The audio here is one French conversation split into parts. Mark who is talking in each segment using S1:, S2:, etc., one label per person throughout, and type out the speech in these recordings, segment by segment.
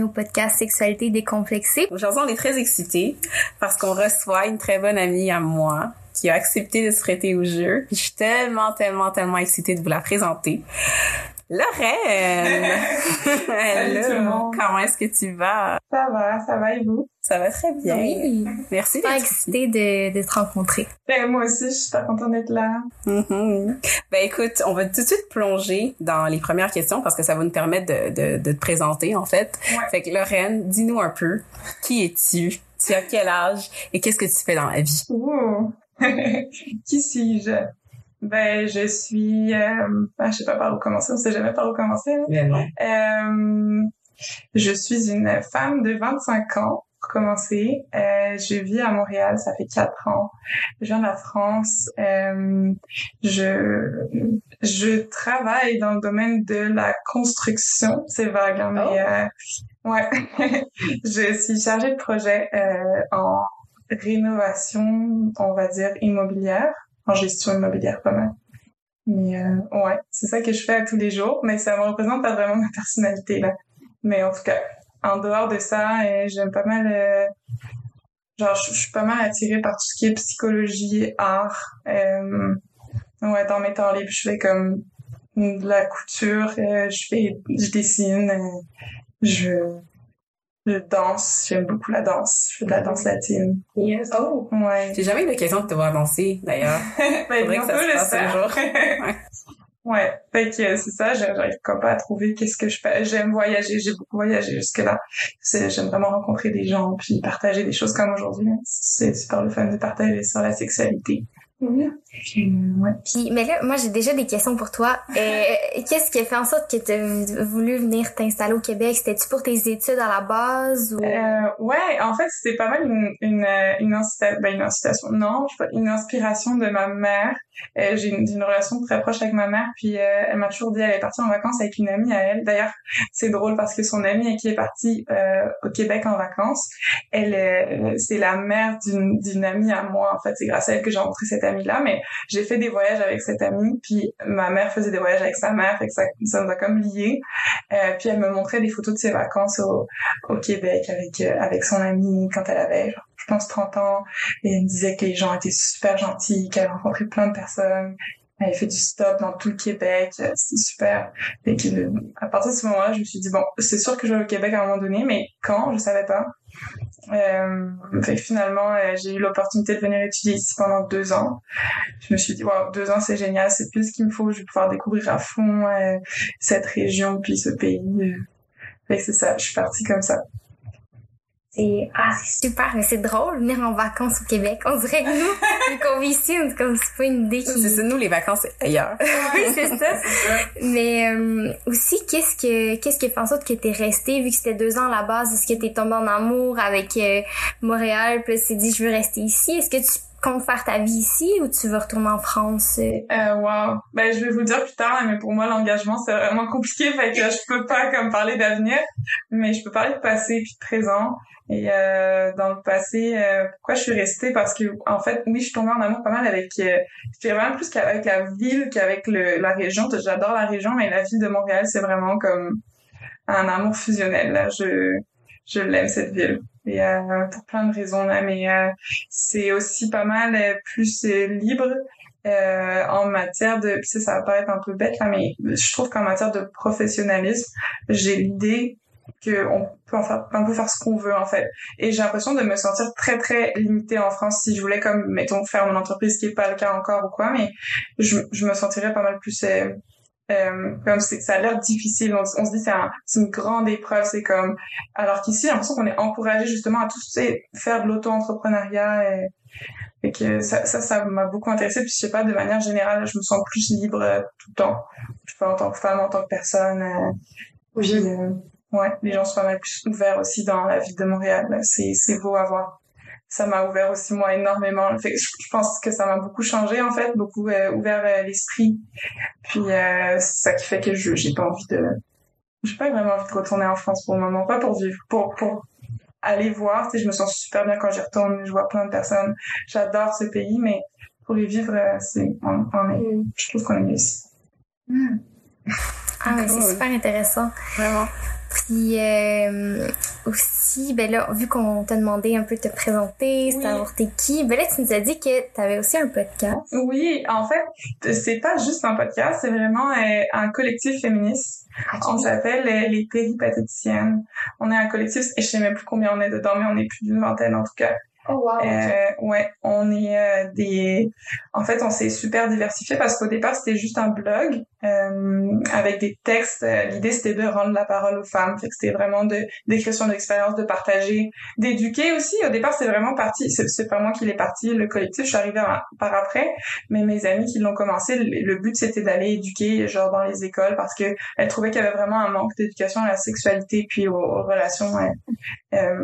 S1: Au podcast Sexualité décomplexée.
S2: Aujourd'hui, on est très excités parce qu'on reçoit une très bonne amie à moi qui a accepté de se prêter au jeu. Je suis tellement, tellement, tellement excitée de vous la présenter. Lorraine!
S3: Salut tout le monde.
S2: Comment est-ce que tu vas?
S3: Ça va, ça va et vous?
S2: Ça va très bien.
S1: Oui.
S2: Merci d'être ici.
S1: excitée de, de te rencontrer.
S3: Ben, moi aussi, je suis super contente d'être là.
S2: Mhm. Ben écoute, on va tout de suite plonger dans les premières questions parce que ça va nous permettre de, de, de te présenter en fait.
S3: Ouais.
S2: Fait que Lorraine, dis-nous un peu, qui es-tu? Tu as quel âge? Et qu'est-ce que tu fais dans la vie?
S3: Ouh. Qui suis-je? Ben, je suis... Euh, ah, je sais pas par où commencer, on sait jamais par où commencer. hein. Euh, je suis une femme de 25 ans, pour commencer. Euh, je vis à Montréal, ça fait quatre ans. Je viens de la France. Euh, je je travaille dans le domaine de la construction. C'est vague, hein, mais euh, ouais. je suis chargée de projet euh, en rénovation, on va dire immobilière, en gestion immobilière pas mal. Mais euh, ouais, c'est ça que je fais à tous les jours, mais ça me représente pas vraiment ma personnalité là. Mais en tout cas, en dehors de ça, euh, j'aime pas mal euh, genre je suis pas mal attirée par tout ce qui est psychologie, art. Euh, ouais, dans mes temps libres, je fais comme de la couture, euh, je fais je dessine, je je danse, j'aime beaucoup la danse, je fais de la danse latine.
S2: Yes. Oh!
S3: Ouais.
S2: J'ai jamais eu l'occasion de te voir danser, d'ailleurs.
S3: Ben,
S2: Faudrait que ça se passe un
S3: j'espère.
S2: jour. Ouais.
S3: Ouais, fait que euh, c'est ça, j'a- j'arrive comme pas à trouver qu'est-ce que je fais. J'aime voyager, j'ai beaucoup voyagé jusque-là. C'est- J'aime vraiment rencontrer des gens puis partager des choses comme aujourd'hui. C'est super le fun de partager sur la sexualité. Ouais.
S1: Puis, mais là, moi, j'ai déjà des questions pour toi. Euh, Qu'est-ce qui a fait en sorte que tu as voulu venir t'installer au Québec? C'était-tu pour tes études à la base ou...
S3: Euh, ouais, en fait, c'était pas mal une, une, euh, une, incita- ben, une incitation. Non, je sais pas, une inspiration de ma mère. Euh, j'ai une, une relation très proche avec ma mère, puis euh, elle m'a toujours dit elle est partie en vacances avec une amie à elle. D'ailleurs, c'est drôle parce que son amie qui est partie euh, au Québec en vacances, elle euh, c'est la mère d'une d'une amie à moi. En fait, c'est grâce à elle que j'ai rencontré cette amie-là. Mais j'ai fait des voyages avec cette amie, puis ma mère faisait des voyages avec sa mère, fait ça, ça nous a comme liés. Euh, puis elle me montrait des photos de ses vacances au, Québec avec euh, avec son amie quand elle avait je pense 30 ans et elle me disait que les gens étaient super gentils qu'elle a rencontré plein de personnes elle fait du stop dans tout le Québec. Euh, c'était super. À partir de ce moment-là je me suis dit bon c'est sûr que je vais au Québec à un moment donné mais quand je savais pas. Euh, finalement euh, j'ai eu l'opportunité de venir étudier ici pendant deux ans. Je me suis dit wow deux ans c'est génial c'est plus ce qu'il me faut je vais pouvoir découvrir à fond cette région puis ce pays. C'est ça je suis partie comme ça
S1: C'est ah, c'est super, mais c'est drôle venir en vacances au Québec. On dirait que nous, qu'on vit ici, c'est pas une idée qui...
S2: C'est ça, nous, les vacances, c'est ailleurs.
S1: oui, c'est ça. Mais euh, aussi, qu'est-ce que qu'est-ce qui fait en sorte que t'es resté vu que c'était deux ans à la base? Est-ce que t'es tombé en amour avec euh, Montréal puis tu t'es dit je veux rester ici? Est-ce que tu comptes faire ta vie ici ou tu veux retourner en France? euh?
S3: Wow. Ben, je vais vous dire plus tard, mais pour moi, l'engagement, c'est vraiment compliqué, fait que je peux pas comme parler d'avenir, mais je peux parler de passé puis de présent. Et euh, dans le passé, euh, pourquoi je suis restée? Parce que, en fait, oui, je suis tombée en amour pas mal avec, euh, je dirais vraiment plus qu'avec la ville qu'avec la région. J'adore la région, mais la ville de Montréal, c'est vraiment comme un amour fusionnel. Là, je, je l'aime cette ville. Et euh, pour plein de raisons là, mais euh, c'est aussi pas mal euh, plus euh, libre euh, en matière de, puis ça, ça va paraître un peu bête là, mais je trouve qu'en matière de professionnalisme, j'ai l'idée que on peut en faire, on peut faire ce qu'on veut en fait. Et j'ai l'impression de me sentir très très limitée en France si je voulais comme mettons faire mon entreprise, ce qui est pas le cas encore ou quoi, mais je, je me sentirais pas mal plus euh, euh, comme ça a l'air difficile. On, on se dit c'est un, c'est une grande épreuve, c'est comme alors qu'ici j'ai l'impression qu'on est encouragé justement à tous faire de l'auto-entrepreneuriat et, et que ça ça ça m'a beaucoup intéressé puis je sais pas de manière générale je me sens plus libre euh, tout le temps. Je sais pas en tant que femme en tant que personne euh, puis, euh, ouais les gens sont pas mal plus ouverts aussi dans la ville de Montréal. C'est c'est beau à voir ça m'a ouvert aussi moi énormément. Fait je, je pense que ça m'a beaucoup changé en fait beaucoup euh, ouvert euh, l'esprit. Puis euh, c'est ça qui fait que je j'ai pas envie de j'ai pas vraiment envie de retourner en France pour le moment. Pas pour vivre pour pour aller voir. Tu sais je me sens super bien quand j'y retourne je vois plein de personnes. J'adore ce pays mais pour y vivre euh, c'est on, on est je trouve qu'on est mieux ici.
S1: Ah, mais c'est super intéressant.
S2: Vraiment.
S1: Puis euh, aussi, ben là, vu qu'on t'a demandé un peu de te présenter,
S3: Oui.
S1: savoir t'es qui, ben là, tu nous as dit que t'avais aussi un podcast.
S3: Oui, en fait, c'est pas juste un podcast, c'est vraiment euh, un collectif féministe. On s'appelle euh, les péripatéticiennes. On est un collectif, et je sais même plus combien on est dedans, mais on est plus d'une vingtaine en tout cas.
S1: Oh wow.
S3: Euh, ouais, on est euh, des. En fait, on s'est super diversifié parce qu'au départ c'était juste un blog euh, avec des textes. Euh, L'idée c'était de rendre la parole aux femmes. C'était vraiment de d'écrire son expérience, de partager, d'éduquer aussi. Au départ c'est vraiment parti. C'est pas moi qui l'ai parti le collectif. Je suis arrivée par après, mais mes amis qui l'ont commencé. Le, but c'était d'aller éduquer genre dans les écoles parce que elles trouvaient qu'il y avait vraiment un manque d'éducation à la sexualité puis aux, relations euh,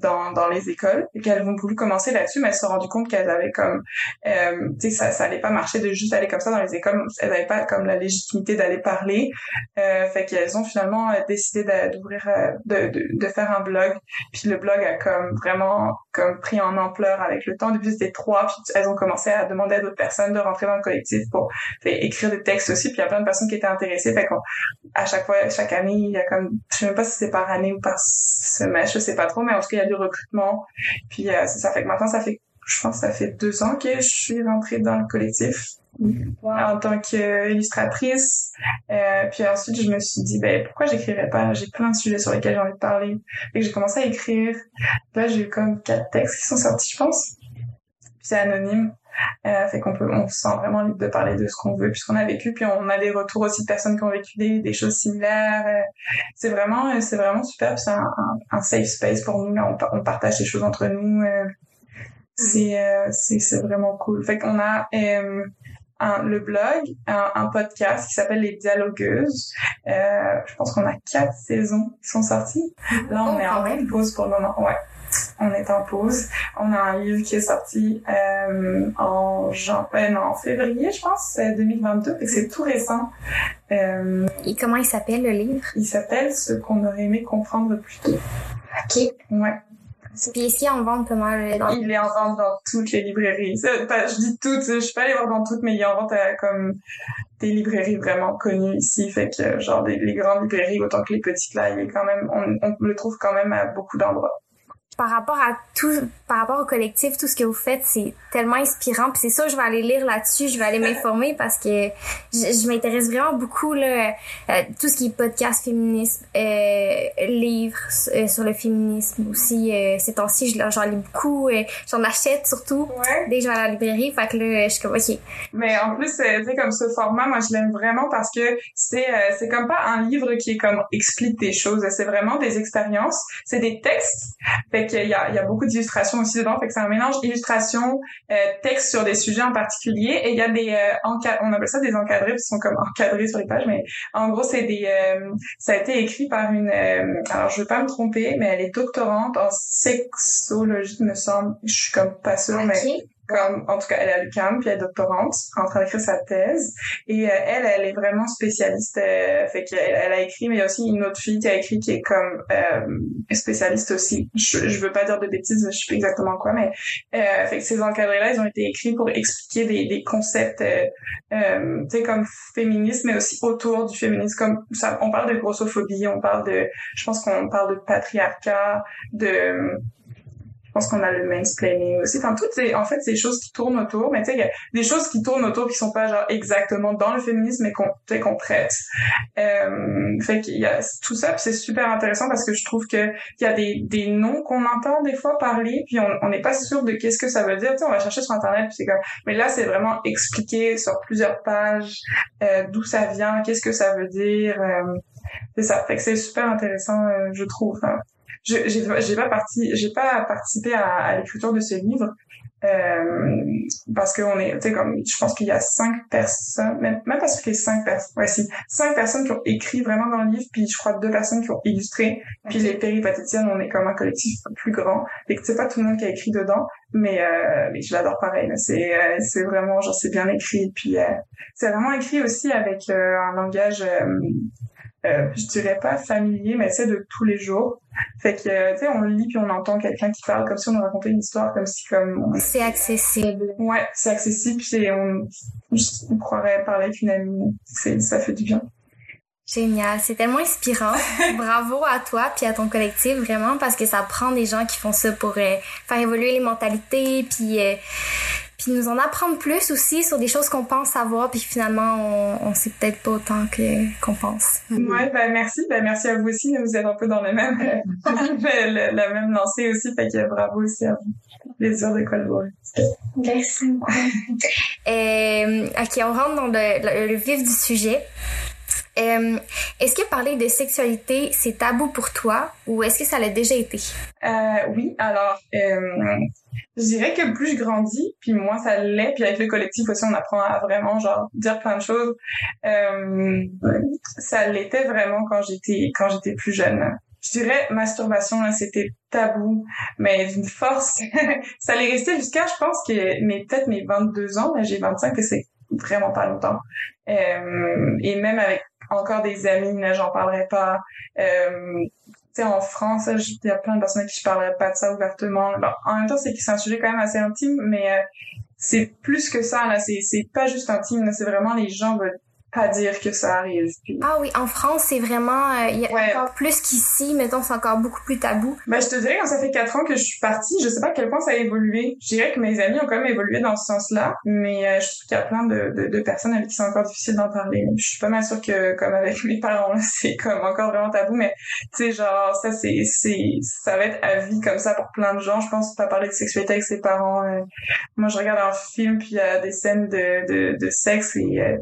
S3: dans dans les écoles et qu'elles ont voulu commencer là-dessus mais elles se sont rendues compte qu'elles avaient comme euh, tu sais ça ça allait pas marcher de juste aller comme ça dans les écoles elles avaient pas comme la légitimité d'aller parler. Euh, fait qu'elles ont finalement euh, décidé d'ouvrir euh, de, faire un blog. Puis le blog a comme vraiment comme pris en ampleur avec le temps. Depuis c'était trois puis elles ont commencé à demander à d'autres personnes de rentrer dans le collectif pour écrire des textes aussi. Puis il y a plein de personnes qui étaient intéressées. Fait qu'on à chaque fois, chaque année, il y a comme, je sais même pas si c'est par année ou par semestre, je sais pas trop, mais en tout cas, il y a du recrutement. Puis, ça. Fait que maintenant, ça fait, je pense, ça fait deux ans que je suis rentrée dans le collectif en tant qu'illustratrice. Euh, puis ensuite, je me suis dit, ben, pourquoi j'écrirais pas? J'ai plein de sujets sur lesquels j'ai envie de parler. Et j'ai commencé à écrire. Là, j'ai eu comme quatre textes qui sont sortis, je pense. Puis c'est anonyme. Euh, fait qu'on peut, on se sent vraiment libre de parler de ce qu'on veut, puisqu'on a vécu, puis on a des retours aussi de personnes qui ont vécu des, des choses similaires. Euh, c'est vraiment, c'est vraiment super, c'est un, safe space pour nous. Là, on, pa- on partage des choses entre nous. c'est, c'est, c'est vraiment cool. Fait qu'on a un, le blog, un, un podcast qui s'appelle Les Dialogueuses. Euh, je pense qu'on a quatre saisons qui sont sorties. Là, on
S1: Oh,
S3: est en
S1: même.
S3: pause pour le moment. Ouais. On est en pause. On a un livre qui est sorti euh, en jan... euh, non, en février, je pense, euh, 2022. Fait que c'est tout récent. Euh,
S1: Et comment il s'appelle le livre?
S3: il s'appelle Ce qu'on aurait aimé comprendre plus tôt.
S1: Ok.
S3: Ouais.
S1: Puis ici, on vend comment dans...
S3: Il est en vente dans toutes les librairies. Je dis toutes, je suis pas allée voir dans toutes, mais il est en vente à comme des librairies vraiment connues ici. Fait que genre des, les grandes librairies autant que les petites là, il est quand même, on le trouve quand même à beaucoup d'endroits.
S1: Par rapport à tout, par rapport au collectif, tout ce que vous faites, c'est tellement inspirant. Puis c'est ça, je vais aller lire là-dessus, je vais aller m'informer parce que je, je m'intéresse vraiment beaucoup là, euh, tout ce qui est podcast féminisme, euh, livres euh, sur le féminisme aussi. Euh, ces temps-ci, je- j'en lis beaucoup, j'en achète surtout.
S3: Ouais.
S1: Dès que je vais à la librairie, fait que là, je suis comme, ok,
S3: Mais en plus, tu sais, comme ce format, moi, je l'aime vraiment parce que c'est euh, c'est comme pas un livre qui est comme explique des choses. C'est vraiment des expériences. C'est des textes. Fait qu'il y a, il y a beaucoup d'illustrations aussi dedans. Fait que c'est un mélange illustration, euh, texte sur des sujets en particulier. Et il y a des euh, enca- on appelle ça des encadrés, qui sont comme encadrés sur les pages. Mais en gros, c'est des, euh, ça a été écrit par une, euh, alors je veux pas me tromper, mais elle est doctorante en sexologie, me semble. Je suis comme pas sûre, mais
S1: ok.
S3: En tout cas elle est à l'UQAM puis elle est doctorante en train d'écrire sa thèse. Et euh, elle elle est vraiment spécialiste euh, fait qu'elle elle a écrit mais il y a aussi une autre fille qui a écrit qui est comme euh, spécialiste aussi. Je, je veux pas dire de bêtises je sais plus exactement quoi mais fait que ces encadrés là ils ont été écrits pour expliquer des, concepts tu sais comme féminisme mais aussi autour du féminisme. Comme on parle de grossophobie on parle de je pense qu'on parle de patriarcat de je pense qu'on a le mansplaining aussi. Enfin, toutes ces, en fait, ces choses qui tournent autour, mais tu sais, il y a des choses qui tournent autour qui sont pas genre exactement dans le féminisme, mais qu'on, tu qu'on traite. Euh, fait qu'il y a tout ça, puis c'est super intéressant parce que je trouve que il y a des, des noms qu'on entend des fois parler, puis on n'est pas sûr de qu'est-ce que ça veut dire. Tu sais, on va chercher sur internet, puis c'est comme, mais là, c'est vraiment expliqué sur plusieurs pages euh, d'où ça vient, qu'est-ce que ça veut dire. euh, c'est ça. Fait que c'est super intéressant, euh, je trouve. hein j'ai j'ai pas parti j'ai pas participé à, à l'écriture de ce livre euh, parce qu'on est tu sais comme je pense qu'il y a cinq personnes même même pas y ait cinq personnes ouais si cinq personnes qui ont écrit vraiment dans le livre puis je crois deux personnes qui ont illustré puis les péripatéticiennes on est comme un collectif plus grand et que c'est pas tout le monde qui a écrit dedans mais euh, mais je l'adore pareil c'est euh, c'est vraiment genre c'est bien écrit puis euh, c'est vraiment écrit aussi avec euh, un langage euh, je dirais pas familier, mais c'est de tous les jours. Fait que, tu sais, on lit puis on entend quelqu'un qui parle comme si on nous racontait une histoire, comme si comme... on-
S1: C'est accessible.
S3: Ouais, c'est accessible puis on, on croirait parler avec une amie. Ça fait du bien.
S1: Génial, c'est tellement inspirant. Bravo à toi puis à ton collectif vraiment parce que ça prend des gens qui font ça pour euh, faire évoluer les mentalités puis euh, puis nous en apprendre plus aussi sur des choses qu'on pense savoir puis finalement on, on sait peut-être pas autant que qu'on pense.
S3: Ouais, ben merci, ben merci à vous aussi, vous êtes un peu dans le même le- la même lancée aussi, fait que bravo aussi à vous. Plaisir de collaborer.
S1: Merci. Euh, ok, on rentre dans le, le- le vif du sujet. Euh, est-ce que parler de sexualité, c'est tabou pour toi ou est-ce que ça l'a déjà été?
S3: Euh, oui, alors, euh, je dirais que plus je grandis, puis moins ça l'est, puis avec le collectif aussi, on apprend à vraiment, genre, dire plein de choses. Euh, ça l'était vraiment quand j'étais, quand j'étais plus jeune. Je dirais, masturbation, là, c'était tabou, mais d'une force. ça allait rester jusqu'à, je pense que, mes, peut-être mes 22 ans, là, j'ai 25, que c'est vraiment pas longtemps. Euh, et même avec encore des amis, là, j'en parlerai pas. Euh, sais, en France, il y a plein de personnes qui je parlerai pas de ça ouvertement. Alors, en même temps, c'est un sujet quand même assez intime, mais euh, c'est plus que ça, là. C'est, pas juste intime. C'est vraiment les gens veulent pas dire que ça arrive. Puis,
S1: Ah oui, en France, c'est vraiment, euh, y a
S3: Ouais.
S1: encore plus qu'ici, mettons, c'est encore beaucoup plus tabou.
S3: Ben, je te dirais, quand ça fait quatre ans que je suis partie, je sais pas à quel point ça a évolué. Je dirais que mes amis ont quand même évolué dans ce sens-là, mais euh, je trouve qu'il y a plein de, de, de personnes avec qui c'est encore difficile d'en parler. Je suis pas mal sûre que, comme avec mes parents, c'est comme encore vraiment tabou, mais tu sais, genre, ça, c'est, c'est, ça va être à vie comme ça pour plein de gens. Je pense pas parler de sexualité avec ses parents. euh. Moi, je regarde un film, puis il y a des scènes de, de, de sexe et, euh,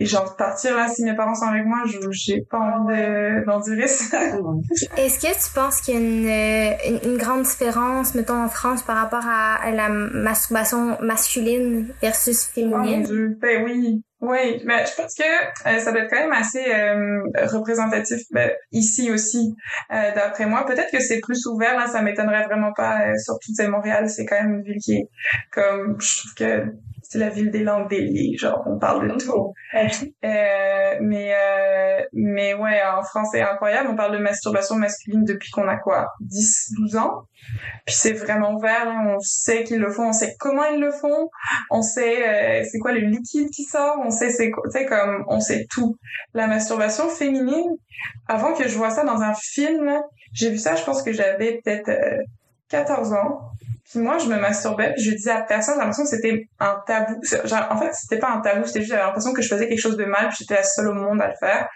S3: et de partir, là, si mes parents sont avec moi, je, j'ai pas envie de, d'endurer ça.
S1: Est-ce que tu penses qu'il y a une, euh, une, une grande différence, mettons, en France par rapport à, à la masturbation masculine versus
S3: Oh mon
S1: féminine?
S3: Dieu. Ben oui. Oui, mais je pense que euh, ça doit être quand même assez euh, représentatif ben, ici aussi, euh, d'après moi. Peut-être que c'est plus ouvert, là, ça m'étonnerait vraiment pas. Euh, surtout, c'est Montréal, c'est quand même une ville qui est comme, je trouve que c'est la ville des langues déliées, genre on parle de tout. Euh, mais euh, mais ouais, en France c'est incroyable. On parle de masturbation masculine depuis qu'on a quoi, 10, 12 ans. Puis c'est vraiment ouvert. là. On sait qu'ils le font, on sait comment ils le font, on sait euh, c'est quoi le liquide qui sort, on sait c'est sais comme on sait tout. La masturbation féminine, avant que je vois ça dans un film, j'ai vu ça, je pense que j'avais peut-être euh, 14 ans. Puis moi, je me masturbais, puis je disais à personne, j'ai l'impression que c'était un tabou. C'est- en fait, c'était pas un tabou, c'était juste, j'avais l'impression que je faisais quelque chose de mal, puis j'étais la seule au monde à le faire.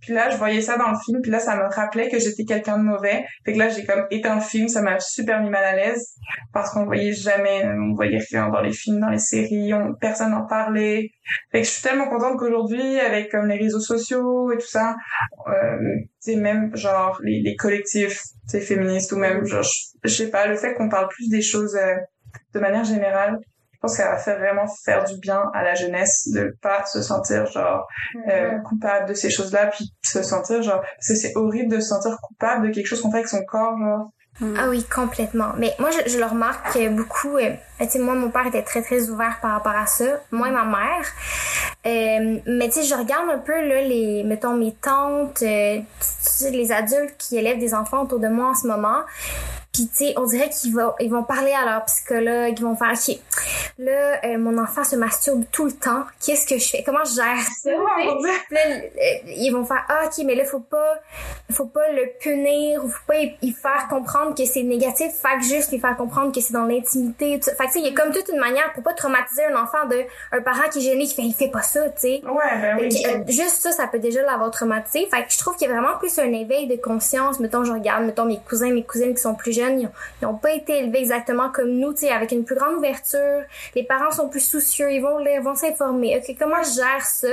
S3: Puis là, je voyais ça dans le film, puis là, ça me rappelait que j'étais quelqu'un de mauvais. Fait que là, j'ai comme éteint le film, ça m'a super mis mal à l'aise, parce qu'on voyait jamais, on voyait rien dans les films, dans les séries, on, personne n'en parlait. Fait que je suis tellement contente qu'aujourd'hui, avec comme les réseaux sociaux et tout ça, euh, sais, même genre les collectifs, tu sais, féministes ou même, genre, je, je sais pas, le fait qu'on parle plus des choses euh, de manière générale, je pense que ça va faire vraiment faire du bien à la jeunesse de pas se sentir genre euh, coupable de ces choses-là, puis se sentir genre, parce que c'est horrible de se sentir coupable de quelque chose qu'on fait avec son corps, genre.
S1: Ah oui, complètement. Mais moi, je, le remarque que beaucoup. Euh, tu sais, moi, mon père était très, très ouvert par rapport à ça. Moi et ma mère. Euh, mais tu sais, je regarde un peu, là, les, mettons, mes tantes, euh, les adultes qui élèvent des enfants autour de moi en ce moment. Puis, tu sais, on dirait qu'ils vont, ils vont parler à leur psychologue, ils vont faire, OK, là, euh, mon enfant se masturbe tout le temps. Qu'est-ce que je fais? Comment je gère ça? Là, euh, ils vont faire ah ok mais là faut pas faut pas le punir faut pas y faire comprendre que c'est négatif fait que juste lui faire comprendre que c'est dans l'intimité fait que tu sais il y a comme toute une manière pour pas traumatiser un enfant de un parent qui est gêné qui fait il fait pas ça tu sais
S3: Ouais, ben oui.
S1: Fait euh, juste ça, ça peut déjà l'avoir traumatisé. Fait que je trouve qu'il y a vraiment plus un éveil de conscience. Mettons, je regarde, mettons, mes cousins, mes cousines qui sont plus jeunes, ils ont, ils ont pas été élevés exactement comme nous, tu sais, avec une plus grande ouverture. Les parents sont plus soucieux, ils vont lire, vont s'informer. OK, comment je gère ça?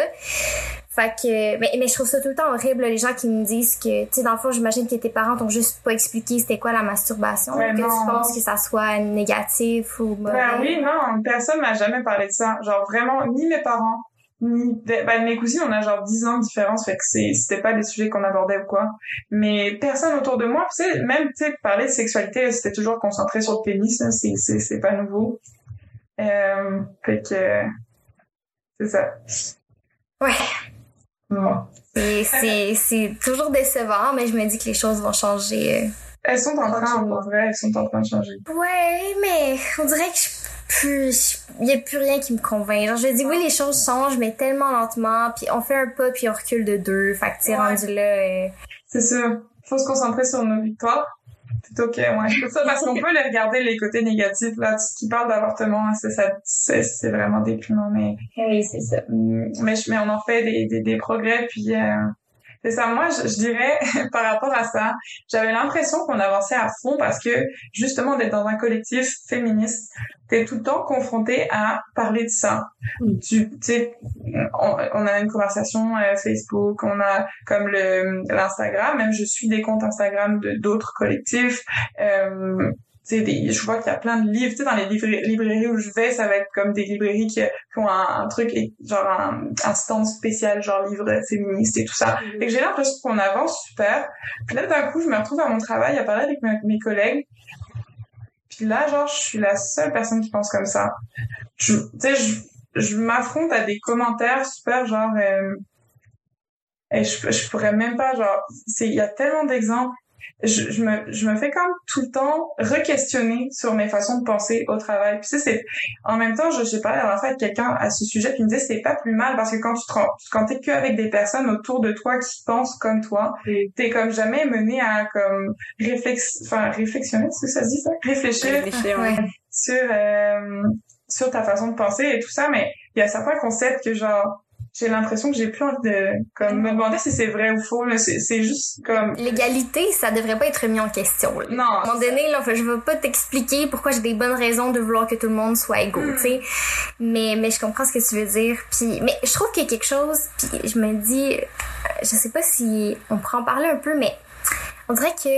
S1: Fait que, mais, mais je trouve ça tout le temps horrible, les gens qui me disent que, tu sais, dans le fond, j'imagine que tes parents t'ont juste pas expliqué c'était quoi la masturbation.
S3: Ouais,
S1: que
S3: non.
S1: tu penses que ça soit négatif ou mauvais.
S3: Ben oui, non, personne m'a jamais parlé de ça. Genre vraiment, ni mes parents, ni ben, mes cousines, on a genre 10 ans de différence, fait que c'était pas des sujets qu'on abordait ou quoi. Mais personne autour de moi, tu sais, même tu sais parler de sexualité, c'était toujours concentré sur le pénis, là, c'est c'est c'est pas nouveau. Euh, fait que c'est ça.
S1: Ouais. C'est, c'est, c'est toujours décevant, mais je me dis que les choses vont changer. euh.
S3: Elles sont en train, en vrai, elles sont en train de changer.
S1: Ouais, mais on dirait que je, plus, il y a plus rien qui me convainc. Genre, je dis oui, les choses changent, mais tellement lentement, puis on fait un pas, puis on recule de deux. Fait que, tu rendu là, euh,
S3: C'est sûr. Faut se concentrer sur nos victoires. Plutôt que, ouais. C'est ça, parce qu'on peut les regarder les côtés négatifs, là. Tout ce qui parle d'avortement, c'est, ça, c'est, c'est vraiment déprimant, mais,
S1: oui, c'est ça.
S3: Mm, mais, je- mais on en fait des, des, des progrès puis euh, c'est ça moi je, je dirais par rapport à ça j'avais l'impression qu'on avançait à fond parce que justement d'être dans un collectif féministe t'es tout le temps confronté à parler de ça
S2: Mm.
S3: tu tu sais on, on a une conversation euh, Facebook on a comme le l'Instagram même je suis des comptes Instagram de d'autres collectifs euh, des- je vois qu'il y a plein de livres, tu sais, dans les librairies où je vais, ça va être comme des librairies qui, qui ont un, un truc, genre un, un stand spécial, genre livre féministe et tout ça. Et que j'ai l'impression qu'on avance super. Puis là, d'un coup, je me retrouve à mon travail à parler avec mes collègues. Puis là, genre, je suis la seule personne qui pense comme ça. Tu sais, je, je m'affronte à des commentaires super, genre, euh, et je, je pourrais même pas, genre, il y a tellement d'exemples. Je, je me, je me fais comme tout le temps re-questionner sur mes façons de penser au travail. Puis sais, c'est, en même temps, je sais pas, la dernière fois avec quelqu'un à ce sujet qui me disait c'est pas plus mal parce que quand tu te quand t'es que avec des personnes autour de toi qui pensent comme toi, t'es comme jamais mené à comme réflex, enfin réflexionner, c'est ça se dit ça? Réfléchir
S2: Réfléchir. Ouais.
S3: sur euh, sur ta façon de penser et tout ça, mais il y a certains concepts que genre j'ai l'impression que j'ai plus envie de comme me demander si c'est vrai ou faux. là. C'est juste comme
S1: L'égalité, ça devrait pas être mis en question. là.
S3: non.
S1: À un moment donné, là, je veux pas t'expliquer pourquoi j'ai des bonnes raisons de vouloir que tout le monde soit égaux,
S3: Mm.
S1: tu sais. Mais, mais je comprends ce que tu veux dire. Puis, mais je trouve qu'il y a quelque chose, puis je me dis, euh, je sais pas si on pourrait en parler un peu, mais on dirait que,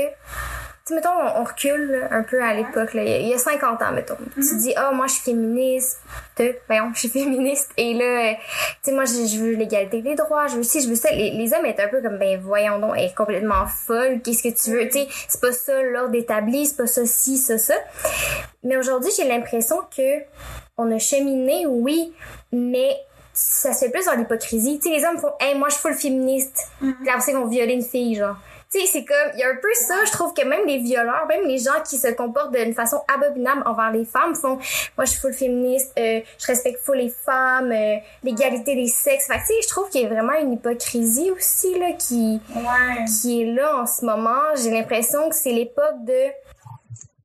S1: sais, mettons, on on recule là, un peu à l'époque, là, il y a- il y a 50 ans, mettons. Tu
S3: Mm-hmm.
S1: dis, ah, moi, je suis féministe, te, voyons, je suis féministe, et là, euh, tu sais, moi, je, je veux l'égalité des droits, je veux ci, je veux ça. Les, les hommes étaient un peu comme, ben, voyons donc, elle est complètement folle, qu'est-ce que tu veux, tu sais, c'est pas ça l'ordre établi, c'est pas ça ci, ça, ça. Mais aujourd'hui, j'ai l'impression que on a cheminé, oui, mais ça se fait plus dans l'hypocrisie. Tu sais, les hommes font, hey, moi, je suis full féministe. Puis après, ça, ils vont violer une fille, genre. Tu sais, c'est comme, il y a un peu ça, je trouve que même les violeurs, même les gens qui se comportent d'une façon abominable envers les femmes font, moi, je suis full féministe, euh, je respecte full les femmes, euh, l'égalité des sexes. Fait tu sais, je trouve qu'il y a vraiment une hypocrisie aussi, là, qui,
S3: Ouais.
S1: qui est là en ce moment. J'ai l'impression que c'est l'époque de,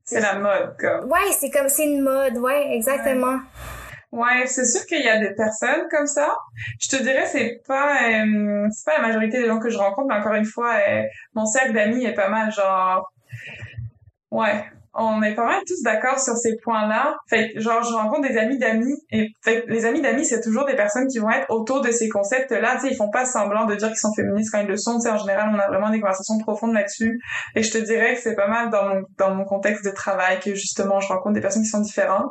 S3: C'est la mode comme.
S1: ouais, c'est comme, c'est une mode, ouais, exactement.
S3: Ouais, c'est sûr qu'il y a des personnes comme ça. Je te dirais, c'est pas, euh, c'est pas la majorité des gens que je rencontre, mais encore une fois, euh, mon cercle d'amis est pas mal genre, ouais, on est pas mal tous d'accord sur ces points-là. Fait que, genre, je rencontre des amis d'amis et fait que les amis d'amis, c'est toujours des personnes qui vont être autour de ces concepts-là. Tu sais, ils font pas semblant de dire qu'ils sont féministes quand ils le sont. Tu sais, en général, on a vraiment des conversations profondes là-dessus. Et je te dirais que c'est pas mal dans mon, dans mon contexte de travail que justement, je rencontre des personnes qui sont différentes.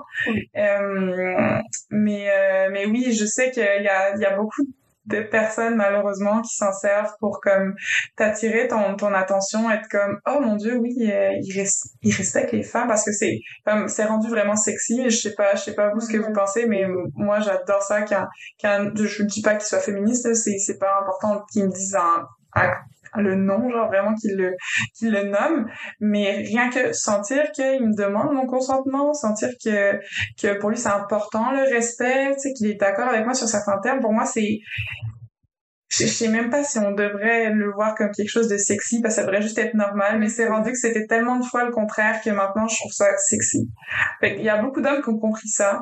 S3: Euh, mais euh, mais oui, je sais qu'il y a il y a beaucoup de personnes malheureusement qui s'en servent pour comme t'attirer ton ton attention, être comme oh mon dieu oui euh, il res- il respecte les femmes parce que c'est comme c'est rendu vraiment sexy. Je sais pas je sais pas vous ce que vous pensez, mais moi j'adore ça quand quand je dis pas qu'il soit féministe, c'est c'est pas important qu'ils me disent un, un- le nom, genre vraiment qu'ils le qu'ils le nomment, mais rien que sentir qu'il me demande mon consentement, sentir que que pour lui c'est important le respect, tu sais qu'il est d'accord avec moi sur certains termes. Pour moi c'est je sais même pas si on devrait le voir comme quelque chose de sexy parce que ça devrait juste être normal, mais c'est rendu que c'était tellement de fois le contraire que maintenant je trouve ça sexy. Fait qu'il y a beaucoup d'hommes qui ont compris ça.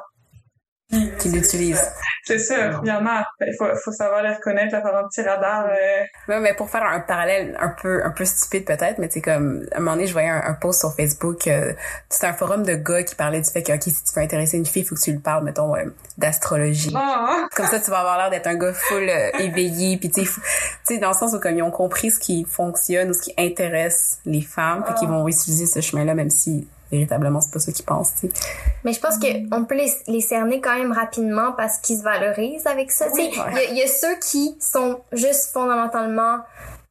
S2: Qui l'utilisent.
S3: C'est sûr, il y en a. Il faut, faut savoir les reconnaître, faire un petit radar. euh,
S2: Ouais, mais pour faire un parallèle un peu un peu stupide peut-être, mais c'est comme à un moment donné, je voyais un, un post sur Facebook, euh, c'était un forum de gars qui parlait du fait que ok, si tu veux intéresser une fille, faut que tu lui parles mettons euh, d'astrologie.
S3: Ah,
S2: Comme ça, tu vas avoir l'air d'être un gars full euh, éveillé, puis tu sais, dans le sens où comme ils ont compris ce qui fonctionne ou ce qui intéresse les femmes, fait qu'ils vont utiliser ce chemin-là, même si véritablement c'est pas ça qu'ils pensent. Tu sais.
S1: Mais je pense que on peut les, les cerner quand même rapidement parce qu'ils se valorisent avec ça. Tu sais, il y, a- il y a ceux qui sont juste fondamentalement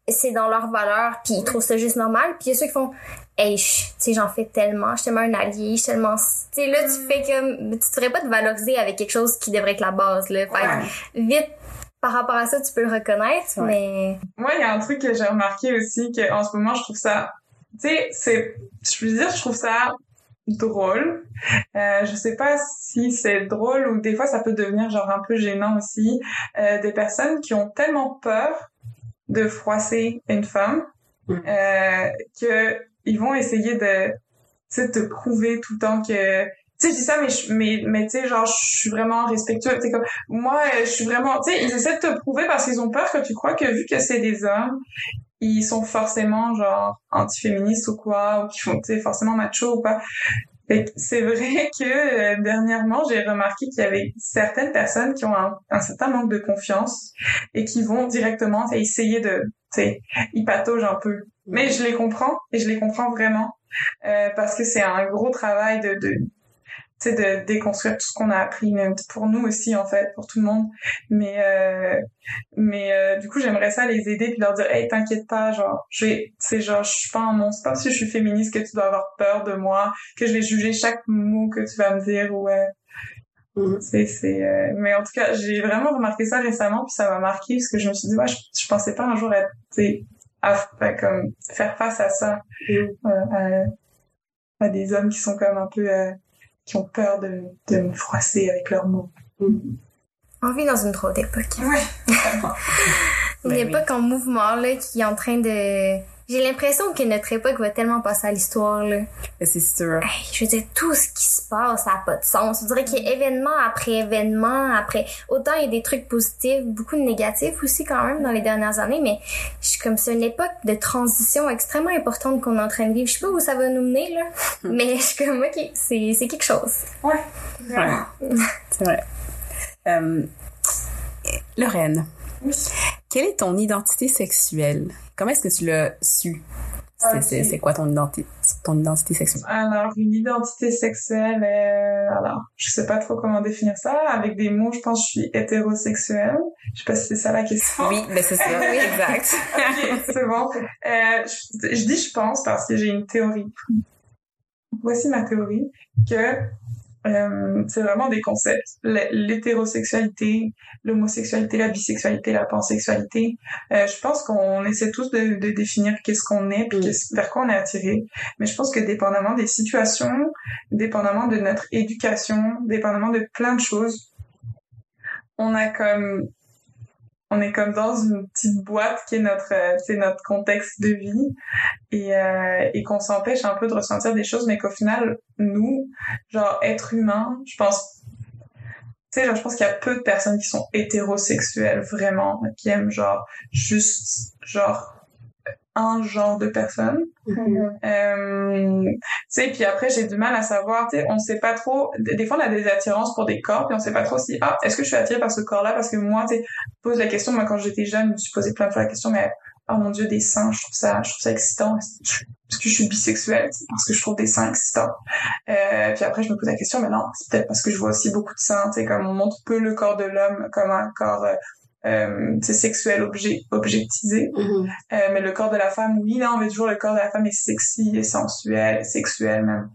S1: c'est dans leur valeur puis ils trouvent ça juste normal puis il y a ceux qui font hey je- tu sais j'en fais tellement je suis tellement un allié je suis tellement tu sais là tu fais comme tu devrais pas te valoriser avec quelque chose qui devrait être la base là fait que vite par rapport à ça tu peux le reconnaître
S2: Ouais.
S1: mais
S3: Moi, il y a un truc que j'ai remarqué aussi, que en ce moment, je trouve ça, tu sais, c'est, je veux dire, je trouve ça drôle. Euh, je sais pas si c'est drôle ou des fois ça peut devenir genre un peu gênant aussi. Euh, des personnes qui ont tellement peur de froisser une femme
S2: Mm.
S3: euh, que ils vont essayer de tu sais te prouver tout le temps que tu sais je dis ça mais mais mais tu sais genre je suis vraiment respectueux tu comme moi je suis vraiment tu sais ils essaient de te prouver parce qu'ils ont peur que tu crois que vu que c'est des hommes ils sont forcément genre antiféministes ou quoi ou qu'ils font tu sais forcément macho ou pas c'est vrai que euh, dernièrement, j'ai remarqué qu'il y avait certaines personnes qui ont un, un certain manque de confiance et qui vont directement essayer de, tu sais, ils pataugent un peu. Mais je les comprends et je les comprends vraiment euh, parce que c'est un gros travail de, de tu sais, de déconstruire tout ce qu'on a appris, même pour nous aussi en fait, pour tout le monde. Mais euh, mais euh, du coup, j'aimerais ça les aider puis leur dire, hey, t'inquiète pas, genre, j'ai, c'est genre, je suis pas un monstre, pas parce que je suis féministe que tu dois avoir peur de moi, que je vais juger chaque mot que tu vas me dire ou euh,
S2: Mhm.
S3: c'est c'est. euh, Mais en tout cas, j'ai vraiment remarqué ça récemment puis ça m'a marqué parce que je me suis dit, ouais, je, je pensais pas un jour être, à- à comme faire face à ça,
S2: Mhm.
S3: euh, à, à des hommes qui sont comme un peu euh, qui ont peur de, de me froisser avec leurs mots.
S1: On vit dans une drôle d'époque.
S3: Ouais.
S1: Une
S2: oui.
S1: époque en mouvement, là, qui est en train de... J'ai l'impression que notre époque va tellement passer à l'histoire, là.
S2: Mais C'est sûr.
S1: Hey, je veux dire, tout ce qui se passe, ça n'a pas de sens. On dirait qu'il y a événement après événement, après... Autant il y a des trucs positifs, beaucoup de négatifs aussi quand même dans les dernières années, mais je suis comme c'est une époque de transition extrêmement importante qu'on est en train de vivre. Je sais pas où ça va nous mener, là, mais je suis comme, ok, c'est c'est quelque chose.
S3: Ouais.
S2: Ouais. C'est vrai. Euh, Lorraine,
S3: Oui.
S2: Quelle est ton identité sexuelle? Comment est-ce que tu l'as su? C'est quoi ton identité, ton identité sexuelle?
S3: Alors, une identité sexuelle, euh, alors, je sais pas trop comment définir ça. Avec des mots, je pense que je suis hétérosexuelle. Je sais pas si c'est ça la question.
S2: Oui, ben c'est ça, oui, exact.
S3: Ok, c'est bon. Euh, je, je dis je pense parce que j'ai une théorie. Voici ma théorie, que euh, c'est vraiment des concepts. L'hétérosexualité, l'homosexualité, la bisexualité, la pansexualité. Euh, je pense qu'on essaie tous de, de définir qu'est-ce qu'on est, puis
S2: Mm.
S3: vers quoi on est attiré. Mais je pense que dépendamment des situations, dépendamment de notre éducation, dépendamment de plein de choses, on a comme on est comme dans une petite boîte qui est notre euh, c'est notre contexte de vie et euh, et qu'on s'empêche un peu de ressentir des choses mais qu'au final nous genre être humain je pense tu sais genre je pense qu'il y a peu de personnes qui sont hétérosexuelles vraiment qui aiment genre juste genre un genre de personne euh, tu sais, puis après, j'ai du mal à savoir, tu sais, on sait pas trop, des fois, on a des attirances pour des corps, puis on sait pas trop si, ah, est-ce que je suis attirée par ce corps-là? Parce que moi, tu sais, pose la question, moi, quand j'étais jeune, je me suis posé plein de fois la question, mais, oh mon dieu, des seins, je trouve ça, je trouve ça excitant. Est-ce que je suis bisexuelle? C'est parce que je trouve des seins excitants. Euh, puis après, je me pose la question, mais non, c'est peut-être parce que je vois aussi beaucoup de seins, tu sais, comme on montre peu le corps de l'homme comme un corps, euh, sexuel, objet, objectisé.
S2: Mhm.
S3: Euh, mais le corps de la femme, oui, là, on veut toujours le corps de la femme est sexy, est sensuel, sexuel même.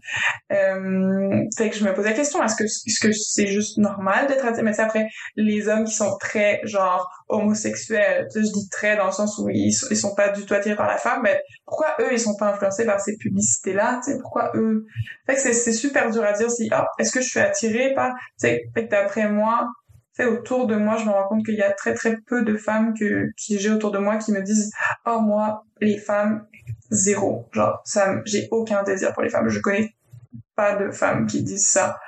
S3: Euh, fait que je me pose la question, est-ce que est-ce que c'est juste normal d'être attiré? Mais tu sais, après, les hommes qui sont très, genre, homosexuels, tu sais, je dis très dans le sens où ils, ils sont pas du tout attirés par la femme, mais pourquoi eux, ils sont pas influencés par ces publicités-là, tu sais, pourquoi eux? Fait que c'est, c'est super dur à dire si, ah, est-ce que je suis attirée par, tu sais, fait que d'après moi, sais, autour de moi, je me rends compte qu'il y a très très peu de femmes que, qui j'ai autour de moi qui me disent, oh, moi, les femmes, zéro. Genre, ça, j'ai aucun désir pour les femmes. Je connais pas de femmes qui disent ça.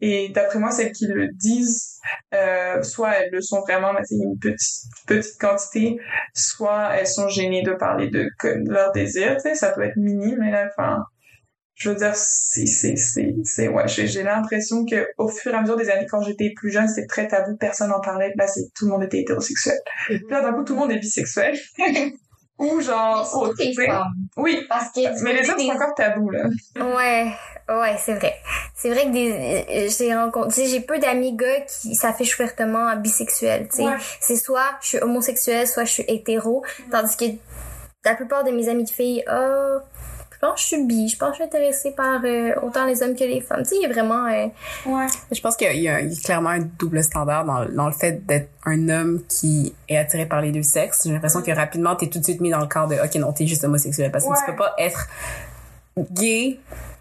S3: Et d'après moi, celles qui le disent, euh, soit elles le sont vraiment, mais c'est une petite, petite quantité, soit elles sont gênées de parler de, de leur désir, tu sais, ça peut être minime, mais là, enfin, je veux dire, c'est, c'est, c'est, c'est, ouais, j'ai, l'impression que au fur et à mesure des années, quand j'étais plus jeune, c'était très tabou, personne n'en parlait, là, c'est, tout le monde était hétérosexuel. Puis là, d'un coup, tout le monde est bisexuel. Ou genre, sais. Oui.
S1: Parce que
S3: Mais les hommes, c'est encore tabou, là.
S1: Ouais, ouais, c'est vrai. C'est vrai que des, j'ai rencontré, j'ai peu d'amis gars qui s'affichent ouvertement bisexuels, tu sais.
S3: Ouais.
S1: C'est soit je suis homosexuelle, soit je suis hétéro, tandis que la plupart de mes amis de filles, ah, je pense que je suis bi, je pense que je suis intéressée par euh, autant les hommes que les femmes. Tu sais, il y a vraiment, euh,
S3: Ouais.
S2: Je pense qu'il y, a il y a clairement un double standard dans, dans le fait d'être un homme qui est attiré par les deux sexes. J'ai l'impression que rapidement, t'es tout de suite mis dans le cadre de « Ok, non, t'es juste homosexuel. » Parce que
S3: Ouais.
S2: tu peux pas être gay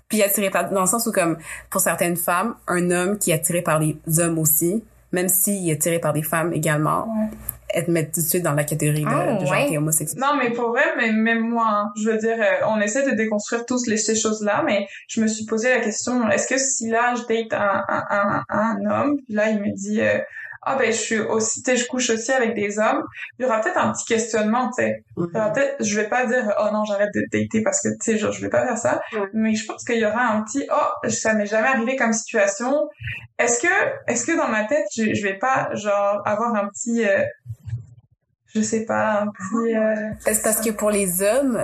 S2: Puis attiré par, dans le sens où comme, pour certaines femmes, un homme qui est attiré par les hommes aussi, même s'il est attiré par des femmes également,
S3: Ouais.
S2: Être mettre tout de suite dans la catégorie de,
S1: Ah,
S2: de genre
S1: ouais.
S2: homosexuel.
S3: Non, mais pour vrai, mais même moi, hein, je veux dire, euh, on essaie de déconstruire tous les, ces choses-là, mais je me suis posé la question, est-ce que si là, je date un, un, un, un homme, puis là, il me dit, euh, ah ben, je suis aussi, tu sais, je couche aussi avec des hommes, il y aura peut-être un petit questionnement, tu sais. Y aura peut-être, je vais pas dire, oh non, j'arrête de dater parce que, tu sais, genre, je vais pas faire ça, mais je pense qu'il y aura un petit, oh, ça m'est jamais arrivé comme situation. Est-ce que, est-ce que dans ma tête, je, je vais pas, genre, avoir un petit, euh, je sais pas, un petit, euh,
S2: C'est parce que pour les hommes,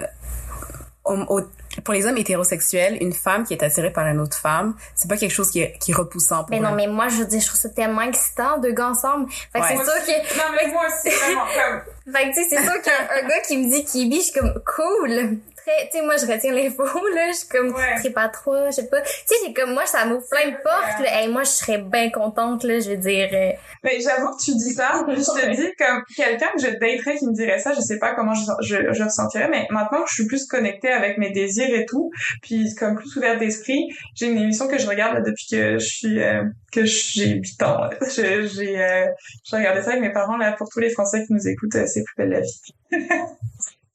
S2: pour les hommes hétérosexuels, une femme qui est attirée par une autre femme, c'est pas quelque chose qui est, qui est repoussant pour
S1: Mais non, mais moi, je veux dire, je trouve ça tellement excitant, deux gars ensemble. Fait que
S2: Ouais.
S1: c'est sûr que,
S3: Non, mais moi aussi, vraiment, comme,
S1: fait que tu sais, c'est sûr qu'un un gars qui me dit qu'il est bi, je suis comme, cool. Très, tu sais, moi, je retiens l'info, là. Je suis comme,
S3: Ouais.
S1: très pas trop, je sais pas. Tu sais, j'ai comme, moi, ça m'ouvre plein de portes, là. Hey, moi, je serais bien contente, là. Je veux dire, euh,
S3: mais j'avoue que tu dis ça, je te dis, comme, quelqu'un que je daterais qui me dirait ça, je sais pas comment je, je, je ressentirais, mais maintenant que je suis plus connectée avec mes désirs et tout, puis comme plus ouverte d'esprit, j'ai une émission que je regarde là, depuis que je suis, euh, que j'ai 8 ans, J'ai, euh, je regardais ça avec mes parents, là, pour tous les Français qui nous écoutent, c'est plus belle la vie.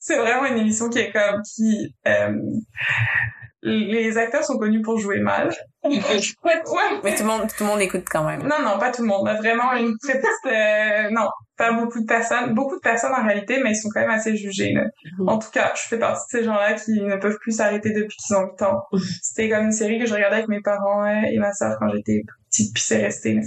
S3: c'est vraiment une émission qui est comme, qui, euh, les acteurs sont connus pour jouer mal. ouais.
S2: Mais tout le monde, tout le monde écoute quand même.
S3: Non, non, pas tout le monde. Vraiment une très petite... euh, non, pas beaucoup de personnes. Beaucoup de personnes en réalité, mais ils sont quand même assez jugés. Là.
S2: Mhm.
S3: En tout cas, je fais partie de ces gens-là qui ne peuvent plus s'arrêter depuis qu'ils ont 8 ans. C'était comme une série que je regardais avec mes parents euh, et ma sœur quand j'étais petite, puis c'est resté. là.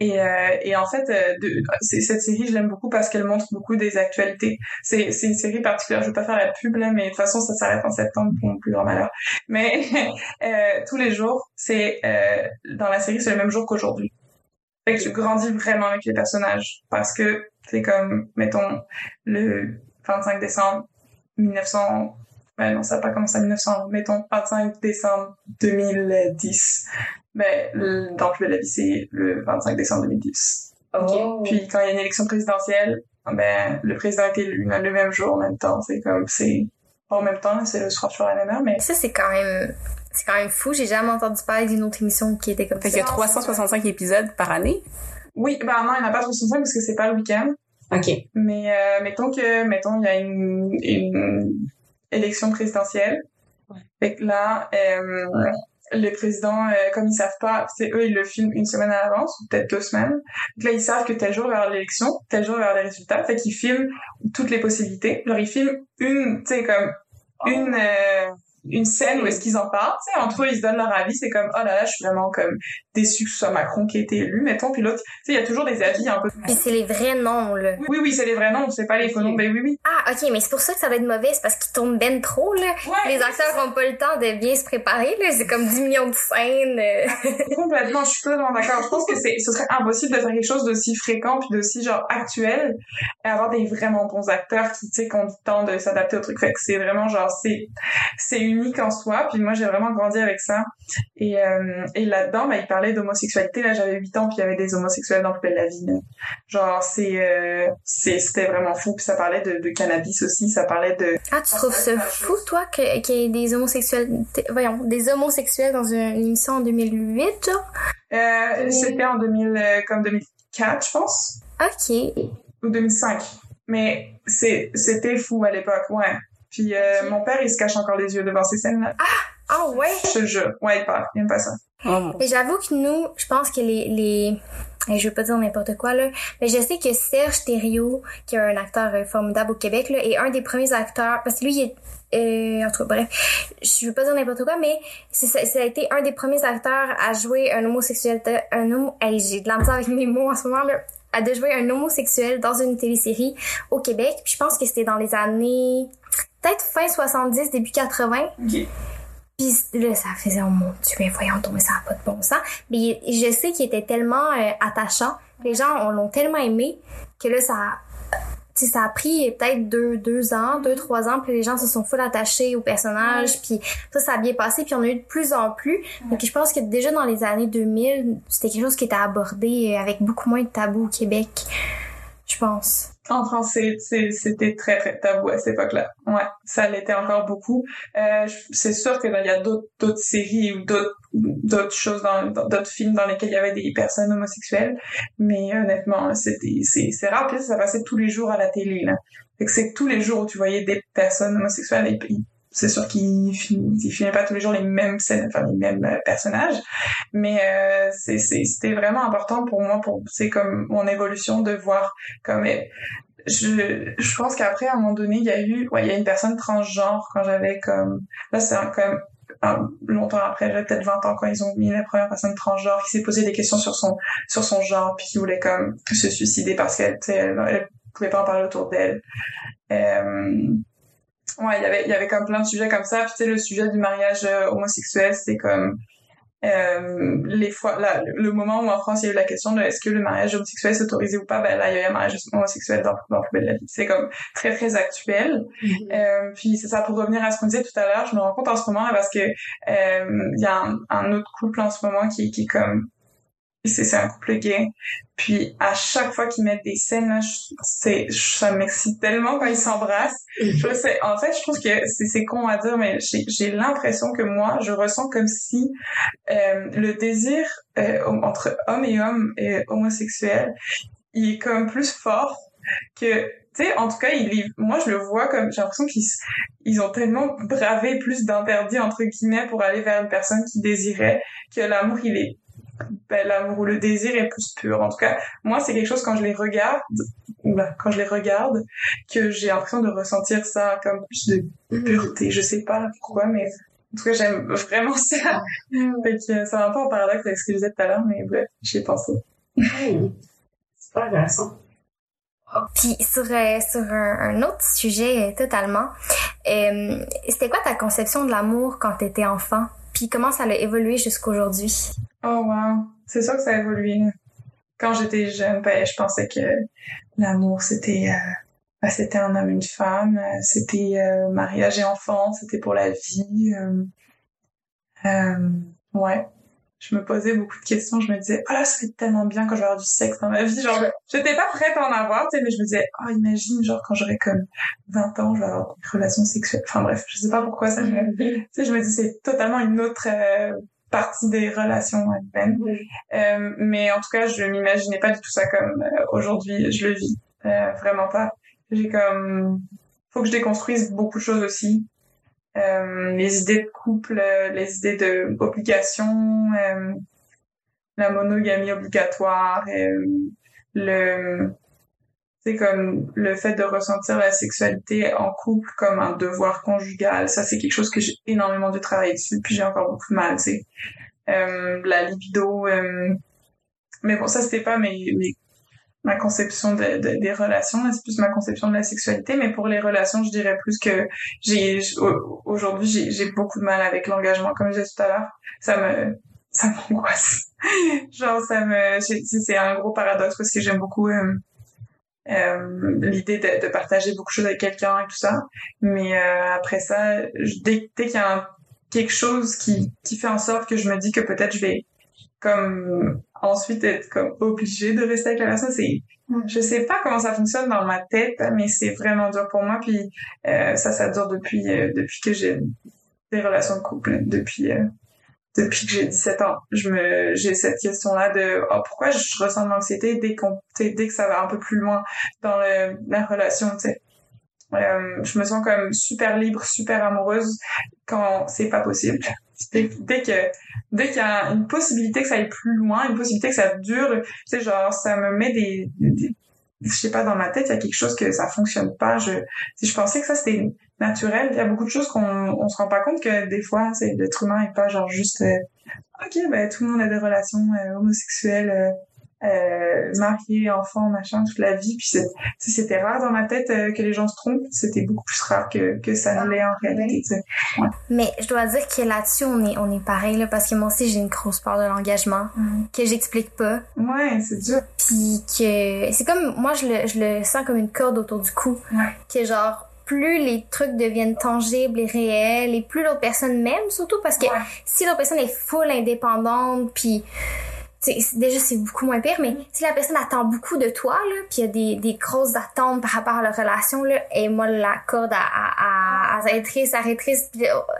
S3: Et, euh, et en fait, euh, cette série, je l'aime beaucoup parce qu'elle montre beaucoup des actualités. C'est, une série particulière. Je vais pas faire la pub là, mais de toute façon, ça s'arrête en septembre pour mon plus grand malheur. Mais euh, tous les jours, c'est dans la série, c'est le même jour qu'aujourd'hui. Fait que tu grandis vraiment avec les personnages parce que c'est comme, mettons, le 25 décembre 1900. Ben non, ça n'a pas commencé en 1900. Mettons 25 décembre 2010 ben, le- dans Plus belle la vie, c'est le 25 décembre 2010.
S1: Oh.
S3: Puis quand il y a une élection présidentielle, ben, le président est élu le même jour, en même temps. C'est comme, c'est pas en même temps, c'est le soir sur la même heure, mais
S1: ça, c'est quand même, c'est quand même fou. J'ai jamais entendu parler d'une autre émission qui était comme
S2: Fait
S1: ça.
S2: qu'il y a 365 épisodes par année?
S3: oui, ben non, il n'y en a pas 365 parce que c'est pas le week-end.
S2: OK.
S3: Mais euh, mettons que, mettons, il y a une, une élection présidentielle. Fait que là, euh, le président, euh, comme ils savent pas, c'est eux, ils le filment une semaine à l'avance, ou peut-être deux semaines. Donc là, ils savent que tel jour avoir l'élection, tel jour avoir les résultats. Fait qu'ils filment toutes les possibilités. Genre, ils filment une, tu sais, comme une... euh, une scène où est-ce qu'ils en parlent, tu sais, entre eux, ils se donnent leur avis, c'est comme, oh là là, je suis vraiment comme déçu que ce soit Macron qui ait été élu, mettons, puis l'autre, tu sais, il y a toujours des avis un peu...
S1: Puis c'est les vrais noms, là.
S3: Oui, oui, c'est les vrais noms, c'est pas les faux noms, ben oui, oui.
S1: Ah, ok, mais c'est pour ça que ça va être mauvais, c'est parce qu'ils tournent ben trop, là.
S3: Ouais,
S1: Les acteurs ont pas le temps de bien se préparer, là. C'est comme 10 millions de scènes. euh.
S3: Complètement, je suis totalement d'accord. Je pense que c'est, ce serait impossible de faire quelque chose d'aussi fréquent puis d'aussi genre actuel et avoir des vraiment bons acteurs qui, tu sais, qui ont du temps de s'adapter au truc. Fait que c'est vraiment genre, c'est, c'est unique en soi. Puis moi, j'ai vraiment grandi avec ça. Et, euh, et là-dedans, bah, il parlait d'homosexualité. Là, j'avais 8 ans puis il y avait des homosexuels dans Plus belle la vie. là. Genre, c'est, euh, c'est, c'était vraiment fou. Puis ça parlait de, de cannabis aussi. Ça parlait de,
S1: Ah, tu trouves ça fou, toi, qu'il y ait des homosexuels, voyons, des homosexuels dans une émission en 2008, genre?
S3: euh, c'était en 2000, euh, comme 2004, je pense.
S1: Ok.
S3: ou 2005. Mais c'était fou à l'époque, ouais. Puis euh, mon père, il se cache encore les yeux devant ces scènes-là.
S1: Ah ouais?
S3: Je te jure. Ouais, il parle. Il aime pas ça.
S2: Oh,
S1: Mais j'avoue que nous, je pense que les, les, et je veux pas dire n'importe quoi, là, mais je sais que Serge Thériault, qui est un acteur euh, formidable au Québec, là, est un des premiers acteurs, parce que lui, il est, euh, en tout cas, bref, je veux pas dire n'importe quoi, mais c'est, ça, ça a été un des premiers acteurs à jouer un homosexuel, un homo, hey, j'ai de la misère avec mes mots en ce moment, là, à de jouer un homosexuel dans une télésérie au Québec, puis je pense que c'était dans les années, peut-être fin 70, début 80.
S3: Ok.
S1: Puis là, ça faisait, oh mon Dieu, mais voyons tomber, ça n'a pas de bon sens. Mais je sais qu'il était tellement euh, attachant. Les gens on l'ont tellement aimé que là, ça, sais, ça a pris peut-être deux, deux ans, deux, trois ans, puis les gens se sont full attachés au personnage, puis ça, ça a bien passé, puis on a eu de plus en plus. Donc je pense que déjà dans les années 2000, c'était quelque chose qui était abordé euh, avec beaucoup moins de tabous au Québec, je pense.
S3: En français, c'était très très tabou à cette époque-là. Ouais, ça l'était encore beaucoup. Euh, c'est sûr que il y a d'autres séries ou d'autres choses dans d'autres films dans lesquels il y avait des personnes homosexuelles, mais honnêtement, c'était c'est rare. Puis ça passait tous les jours à la télé là. Fait que c'est tous les jours où tu voyais des personnes homosexuelles et c'est sûr qu'ils filmaient pas tous les jours les mêmes scènes, enfin les mêmes euh, personnages, mais euh, c'était vraiment important pour moi, pour c'est comme mon évolution de voir comme je, je pense qu'après à un moment donné il y a eu ouais il y a une personne transgenre quand j'avais comme là c'est quand même longtemps après, j'avais peut-être 20 ans quand ils ont mis la première personne transgenre qui s'est posé des questions sur son sur son genre puis qui voulait comme se suicider parce qu'elle elle, elle pouvait pas en parler autour d'elle. Euh, ouais, il y avait il y avait comme plein de sujets comme ça. Puis tu sais le sujet du mariage euh, homosexuel, c'est comme euh, les fois là, le moment où en France il y a eu la question de est-ce que le mariage homosexuel s'autorisait ou pas, ben là il y a eu un mariage homosexuel dans, dans le de la vie. C'est comme très très actuel. Mm-hmm. euh, puis c'est ça pour revenir à ce qu'on disait tout à l'heure, je me rends compte en ce moment là parce que euh, il y a un, un, autre couple en ce moment qui qui est comme c'est un couple gay. Puis à chaque fois qu'ils mettent des scènes là, c'est ça m'excite tellement quand ils s'embrassent. Mhm. Je sais, en fait, je trouve que c'est con à dire, mais j'ai l'impression que moi, je ressens comme si euh, le désir euh, entre homme et homme et homosexuel, il est comme plus fort que tu sais, en tout cas, il, moi, je le vois comme, j'ai l'impression qu'ils ils ont tellement bravé plus d'interdits, entre guillemets, pour aller vers une personne qui désirait, que l'amour, il est ben, l'amour ou le désir est plus pur. En tout cas, moi, c'est quelque chose quand je les regarde, ben, quand je les regarde, que j'ai l'impression de ressentir ça comme plus de pureté. Je sais pas pourquoi, mais en tout cas, j'aime vraiment ça. Mm. fait que ça va un peu en paradoxe avec ce que je disais tout à l'heure, mais bref, j'y ai pensé.
S2: c'est pas intéressant.
S1: Puis sur, euh, sur un, autre sujet euh, totalement, euh, c'était quoi ta conception de l'amour quand t'étais enfant? Puis comment ça a évolué jusqu'aujourd'hui?
S3: Oh wow, c'est sûr que ça a évolué. Quand j'étais jeune, ben, je pensais que l'amour c'était euh, ben, un homme une femme, euh, c'était euh, mariage et enfant, c'était pour la vie. ouais, je me posais beaucoup de questions. Je me disais, oh là, ça serait tellement bien quand je vais avoir du sexe dans ma vie. Genre, j'étais pas prête à en avoir, tu sais, mais je me disais, oh, imagine, genre, quand j'aurai comme 20 ans, je vais avoir une relation sexuelle. Enfin bref, je sais pas pourquoi ça me... tu sais, je me dis, c'est totalement une autre partie des relations humaines. Euh, mais en tout cas, je m'imaginais pas du tout ça comme euh, aujourd'hui je le vis. Euh, vraiment pas. J'ai comme faut que je déconstruise beaucoup de choses aussi. Les idées de couple, les idées de obligation, la monogamie obligatoire, le c'est comme le fait de ressentir la sexualité en couple comme un devoir conjugal. Ça, c'est quelque chose que j'ai énormément de travailler dessus, puis j'ai encore beaucoup de mal, tu sais. Euh, la libido. Euh... Mais bon, ça, c'était pas mes, mes, ma conception de, de, des relations, c'est plus ma conception de la sexualité. Mais pour les relations, je dirais plus que j'ai aujourd'hui, j'ai beaucoup de mal avec l'engagement, comme je disais tout à l'heure. Ça me ça m'angoisse. Genre, ça me... C'est un gros paradoxe parce que j'aime beaucoup... Euh, euh, l'idée de, de, partager beaucoup de choses avec quelqu'un et tout ça. Mais euh, après ça, dès, dès qu'il y a quelque chose qui, qui fait en sorte que je me dis que peut-être je vais comme ensuite être comme obligée de rester avec la personne, c'est je sais pas comment ça fonctionne dans ma tête, mais c'est vraiment dur pour moi. Puis euh, ça, ça dure depuis euh, depuis que j'ai des relations de couple, depuis depuis que j'ai 17 ans, je me, j'ai cette question-là de oh, pourquoi je ressens de l'anxiété dès qu'on, dès que ça va un peu plus loin dans le, la relation, tu sais. Euh, je me sens comme super libre, super amoureuse quand c'est pas possible. Dès, dès que dès qu'il y a une possibilité que ça aille plus loin, une possibilité que ça dure, tu sais genre ça me met des, je sais pas dans ma tête il y a quelque chose que ça fonctionne pas. Je si je pensais que ça c'était naturel. Il y a beaucoup de choses qu'on on se rend pas compte que des fois, c'est l'être humain est pas genre juste euh, ok, ben tout le monde a des relations euh, homosexuelles, euh, euh, mariés, enfants, machin, toute la vie. Puis c'était rare dans ma tête que les gens se trompent. C'était beaucoup plus rare que, que ça ne l'est en réalité.
S1: Mais je dois dire que là-dessus, on est, on est pareil, là, parce que moi aussi, j'ai une grosse part de l'engagement mm. que j'explique pas.
S3: Ouais, c'est dur.
S1: Puis que c'est comme, moi, je le, je le sens comme une corde autour du cou.
S3: Ouais.
S1: Que genre, plus les trucs deviennent tangibles et réels et plus l'autre personne m'aime surtout parce que si l'autre personne est full indépendante puis déjà c'est beaucoup moins pire, mais si la personne attend beaucoup de toi, là, puis il y a des, des grosses attentes par rapport à la relation, là, et moi la corde à, à, à, à rétrécir, à rétrécir,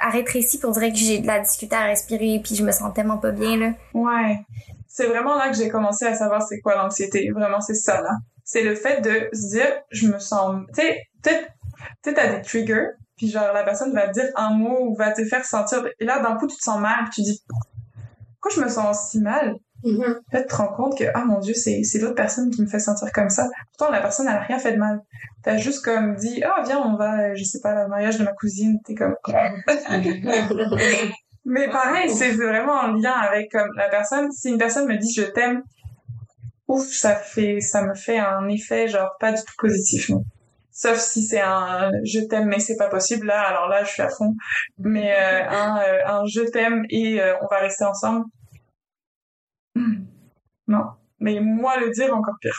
S1: à rétrécir, puis on dirait que j'ai de la difficulté à respirer, puis je me sens tellement pas bien, là.
S3: Ouais. C'est vraiment là que j'ai commencé à savoir c'est quoi l'anxiété. Vraiment, c'est ça, là. C'est le fait de se dire, je me sens, tu sais, peut-être, peut-être t'as des triggers, puis genre la personne va te dire un mot ou va te faire sentir, et là d'un coup tu te sens mal, tu dis, pourquoi je me sens si mal?
S1: Mm-hmm.
S3: En fait, tu te rends compte que, ah mon dieu, c'est, l'autre personne qui me fait sentir comme ça. Pourtant, la personne, elle a rien fait de mal. T'as juste comme dit, ah, viens, on va, je sais pas, au mariage de ma cousine. T'es comme, mais pareil, c'est vraiment en lien avec comme la personne. Si une personne me dit je t'aime, ouf, ça fait, ça me fait un effet genre pas du tout positif. non. Sauf si c'est un je t'aime mais c'est pas possible là, alors là je suis à fond. Mais euh, un, euh, un je t'aime et euh, on va rester ensemble. Non. Mais moi le dire encore pire.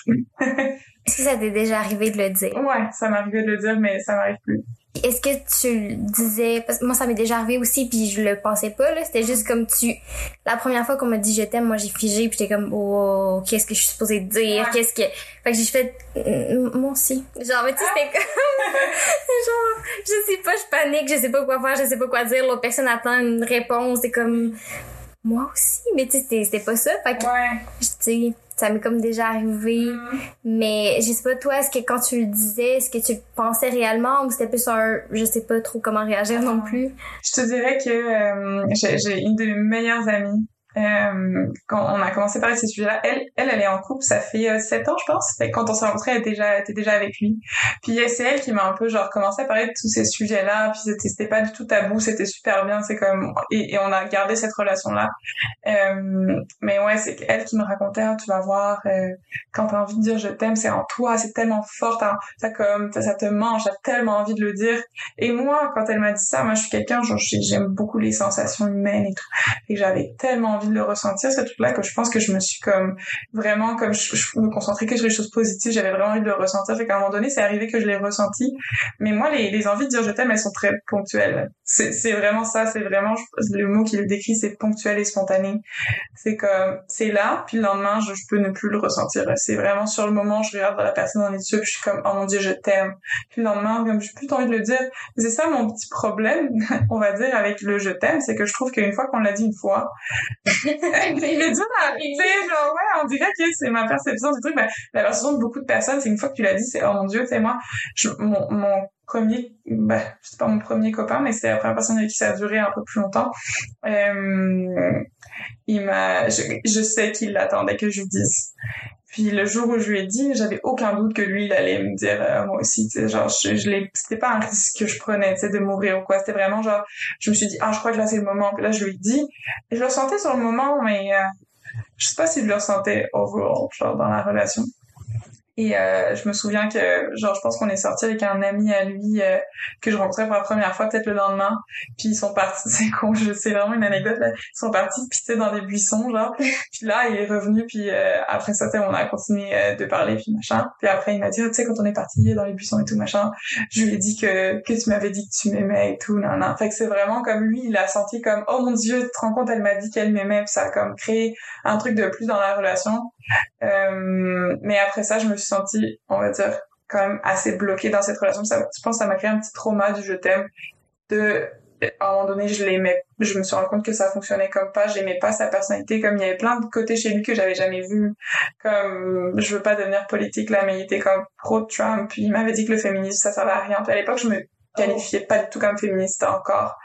S1: Est-ce que ça t'est déjà arrivé de le dire?
S3: ouais, ça m'arrivait de le dire mais ça m'arrive plus.
S1: Est-ce que tu le disais parce que moi ça m'est déjà arrivé aussi puis je le pensais pas là, c'était juste comme tu la première fois qu'on m'a dit je t'aime, moi j'ai figé puis j'étais comme oh, qu'est-ce que je suis supposée dire,
S3: Ouais.
S1: qu'est-ce que fait que j'ai fait Mm, moi aussi. Genre mais tu sais c'était comme genre je sais pas, je panique, je sais pas quoi faire, je sais pas quoi dire, l'autre personne attend une réponse, c'est comme moi aussi, mais tu sais c'était pas ça, fait que
S3: Ouais.
S1: je- tu sais ça m'est comme déjà arrivé. Mais je sais pas, toi, est-ce que quand tu le disais, est-ce que tu le pensais réellement ou c'était plus un je sais pas trop comment réagir non plus?
S3: Je te dirais que euh, j'ai une de mes meilleures amies. Euh, quand on a commencé de ces sujets-là, elle, elle, elle est en couple, ça fait euh, sept ans, je pense. Quand on s'est rencontrés, elle était déjà, était déjà avec lui. Puis c'est elle qui m'a un peu genre commencé à parler de tous ces sujets-là. Puis c'était, pas du tout tabou, c'était super bien. C'est comme et, on a gardé cette relation-là. Euh, mais ouais, c'est elle qui me racontait, Ah, tu vas voir, euh, quand t'as envie de dire je t'aime, c'est en toi, c'est tellement fort, ça comme ça, ça te mange, t'as tellement envie de le dire. Et moi, quand elle m'a dit ça, moi, je suis quelqu'un, genre, j'ai- j'aime beaucoup les sensations humaines et tout. Et j'avais tellement envie de le ressentir, ce truc-là, que je pense que je me suis comme, vraiment, comme je, me concentrais que sur les choses positives, j'avais vraiment envie de le ressentir. Fait qu'à un moment donné, c'est arrivé que je l'ai ressenti. Mais moi, les, les envies de dire je t'aime, elles sont très ponctuelles. C'est, vraiment ça, c'est vraiment, le mot qui le décrit, c'est ponctuel et spontané. C'est comme, c'est là, puis le lendemain, je, je peux ne plus le ressentir. C'est vraiment sur le moment, je regarde la personne dans les yeux, je suis comme, oh mon dieu, je t'aime. Puis le lendemain, comme j'ai plus envie de le dire. C'est ça mon petit problème, on va dire, avec le je t'aime, c'est que je trouve qu'une fois qu'on l'a dit une fois, il est dur à arriver, genre, ouais, on dirait que c'est ma perception du truc, mais la perception de beaucoup de personnes, c'est une fois que tu l'as dit, c'est, oh mon dieu, tu sais, moi, je, mon, mon premier, bah, c'est pas mon premier copain, mais c'est la première personne avec qui ça a duré un peu plus longtemps. Euh, il m'a, je, je sais qu'il attendait que je dise. Puis le jour où je lui ai dit, j'avais aucun doute que lui, il allait me dire euh, moi aussi, tu genre je, l'ai, c'était pas un risque que je prenais, tu de mourir ou quoi. C'était vraiment genre, je me suis dit ah je crois que là c'est le moment. Puis là je lui ai dit, et je le ressentais sur le moment, mais euh, je sais pas si je le ressentais overall, genre dans la relation. Et euh, je me souviens que, genre, je pense qu'on est sorti avec un ami à lui euh, que je rencontrais pour la première fois, peut-être le lendemain. Puis ils sont partis, c'est con, je sais vraiment une anecdote là. Ils sont partis pisser dans des buissons, genre. Puis là, il est revenu, puis euh, après ça, on a continué euh, de parler, puis machin. Puis après, il m'a dit, Ah, tu sais, quand on est parti dans les buissons et tout, machin, je lui ai dit que que tu m'avais dit que tu m'aimais et tout, nan, nan. Fait que c'est vraiment comme lui, il a senti comme, oh mon dieu, tu te rends compte, elle m'a dit qu'elle m'aimait, puis ça a comme créé un truc de plus dans la relation. Euh, mais après ça, je me suis sentie, on va dire, quand même assez bloquée dans cette relation. Ça, je pense que ça m'a créé un petit trauma du je t'aime. De, à un moment donné, je l'aimais. Je me suis rendu compte que ça fonctionnait comme pas. J'aimais pas sa personnalité. Comme il y avait plein de côtés chez lui que j'avais jamais vu. Comme, je veux pas devenir politique là, mais il était comme pro-Trump. Il m'avait dit que le féminisme, ça servait à rien. À l'époque, je me qualifiais pas du tout comme féministe encore.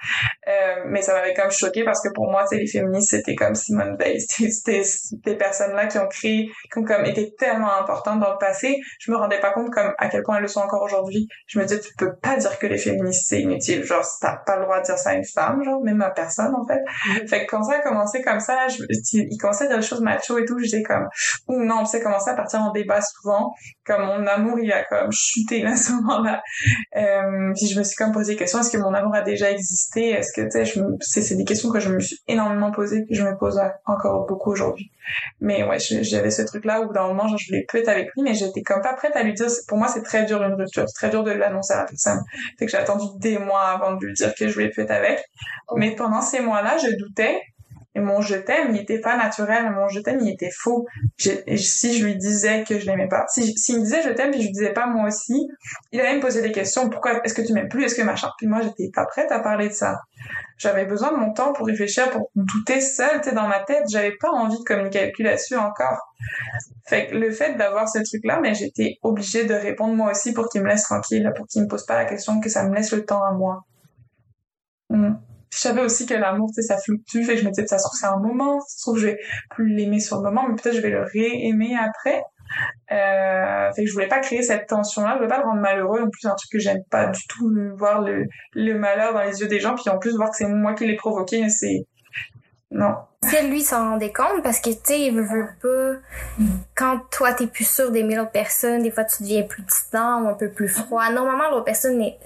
S3: Euh, mais ça m'avait comme choqué parce que pour moi, les féministes, c'était comme Simone Veil. C'était des personnes-là qui ont créé, qui ont comme été tellement importantes dans le passé. Je me rendais pas compte comme à quel point elles le sont encore aujourd'hui. Je me disais, tu peux pas dire que les féministes, c'est inutile. Genre, t'as pas le droit de dire ça à une femme, genre, même à personne, en fait. Fait que quand ça a commencé comme ça, je, il commençait à dire des choses macho et tout, j'étais comme, ou non, ça commençait à partir en débat souvent. Comme mon amour, il a comme chuté là, à ce moment-là. Euh, puis je me suis comme posé des questions. Est-ce que mon amour a déjà existé? Est-ce que, tu sais, je me- c'est, des questions que je me suis énormément posées, que je me pose encore beaucoup aujourd'hui. Mais ouais, je- j'avais ce truc-là où dans le moment, genre, je voulais plus être avec lui, mais j'étais comme pas prête à lui dire. Pour moi, c'est très dur une rupture. C'est très dur de l'annoncer à la personne. Fait que j'ai attendu des mois avant de lui dire que je voulais plus être avec. Mais pendant ces mois-là, je doutais. Et mon je t'aime, il était pas naturel. Mon je t'aime, il était faux. si je lui disais que je l'aimais pas, si s'il me disait je t'aime puis je lui disais pas moi aussi, il allait me poser des questions. Pourquoi est-ce que tu m'aimes plus? Est-ce que machin? Puis moi, j'étais pas prête à parler de ça. J'avais besoin de mon temps pour réfléchir, pour douter seule, tu dans ma tête. J'avais pas envie de communiquer là-dessus encore. Fait que le fait d'avoir ce truc-là, mais j'étais obligée de répondre moi aussi pour qu'il me laisse tranquille, pour qu'il me pose pas la question, que ça me laisse le temps à moi. Mm. Je savais aussi que l'amour, tu sais, ça fluctue. Fait que je me disais, ça se trouve, c'est un moment. Ça se trouve, je vais plus l'aimer sur le moment, mais peut-être je vais le réaimer après. Euh, fait que je voulais pas créer cette tension-là. Je voulais pas le rendre malheureux. En plus, un truc que j'aime pas du tout, voir le, le malheur dans les yeux des gens. Puis en plus, voir que c'est moi qui l'ai provoqué, c'est, non.
S1: Si lui s'en rendait compte, parce que, tu sais, il veut pas, quand toi, t'es plus sûr d'aimer l'autre personne, des fois, tu deviens plus distant ou un peu plus froid. Normalement, l'autre personne est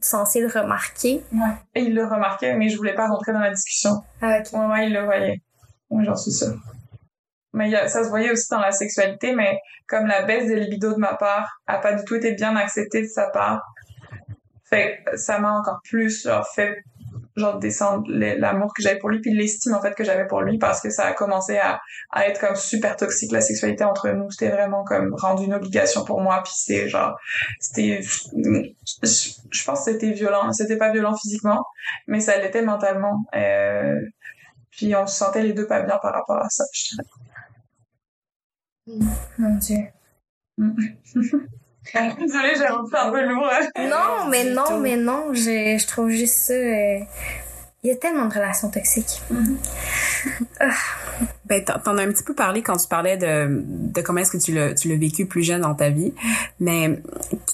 S1: censée le remarquer.
S3: Ouais. Et il le remarquait, mais je voulais pas rentrer dans la discussion.
S1: Ah, ok.
S3: Ouais, il le voyait. Oui, j'en suis sûre. Mais ça se voyait aussi dans la sexualité, mais comme la baisse des libido de ma part a pas du tout été bien acceptée de sa part, fait ça m'a encore plus genre, fait genre descendre l'amour que j'avais pour lui puis l'estime en fait que j'avais pour lui parce que ça a commencé à, à être comme super toxique la sexualité entre nous. C'était vraiment comme rendu une obligation pour moi puis c'était genre c'était je, pense que c'était violent. C'était pas violent physiquement mais ça l'était mentalement. Euh, puis on se sentait les deux pas bien par rapport à ça je dirais.
S1: Mon dieu
S3: Désolée, j'ai un peu lourd.
S1: Non, mais non, mais non, je, je trouve juste ça. Euh, il y a tellement de relations toxiques. Mm-hmm.
S2: Ah. Ben, t'en as un petit peu parlé quand tu parlais de, de comment est-ce que tu l'as, tu l'as vécu plus jeune dans ta vie. Mais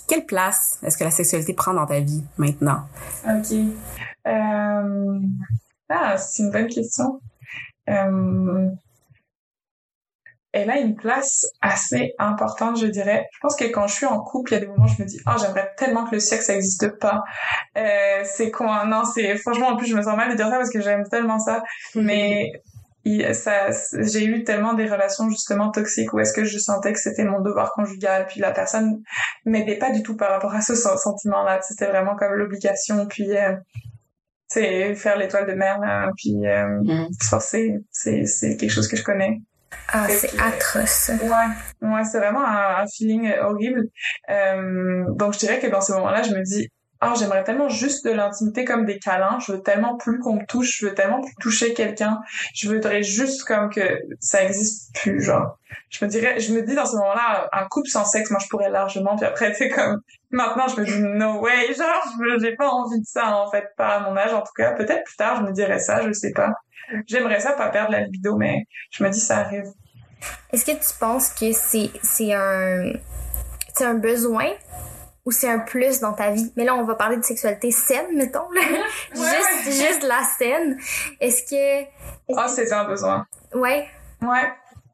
S2: quelle place est-ce que la sexualité prend dans ta vie maintenant?
S3: OK. Euh... Ah, c'est une bonne question. Euh elle a une place assez importante, je dirais. Je pense que quand je suis en couple, il y a des moments où je me dis, oh, j'aimerais tellement que le sexe n'existe pas. Euh, c'est quoi Non, c'est franchement en plus je me sens mal de dire ça parce que j'aime tellement ça. Mais ça, j'ai eu tellement des relations justement toxiques où est-ce que je sentais que c'était mon devoir conjugal, puis la personne m'aidait pas du tout par rapport à ce sentiment-là. C'était vraiment comme l'obligation, puis euh, c'est faire l'étoile de mer, puis euh, mm. c'est c'est quelque chose que je connais.
S1: Ah, c'est atroce.
S3: Ouais, ouais c'est vraiment un, feeling horrible. Euh, donc, je dirais que dans ce moment-là, je me dis, ah, j'aimerais tellement juste de l'intimité comme des câlins. Je veux tellement plus qu'on me touche. Je veux tellement plus toucher quelqu'un. Je voudrais juste comme que ça existe plus, genre. Je me dirais, je me dis dans ce moment-là, un couple sans sexe, moi, je pourrais largement. Puis après, c'est comme, maintenant, je me dis, no way, genre, j'ai pas envie de ça, en fait, pas à mon âge, en tout cas. Peut-être plus tard, je me dirais ça, je sais pas. J'aimerais ça pas perdre la libido, mais je me dis ça arrive.
S1: Est-ce que tu penses que c'est c'est un c'est un besoin ou c'est un plus dans ta vie? Mais là, on va parler de sexualité saine, mettons, là. juste, juste la scène. Est-ce que...
S3: Ah, c'est un besoin.
S1: Ouais.
S3: Ouais.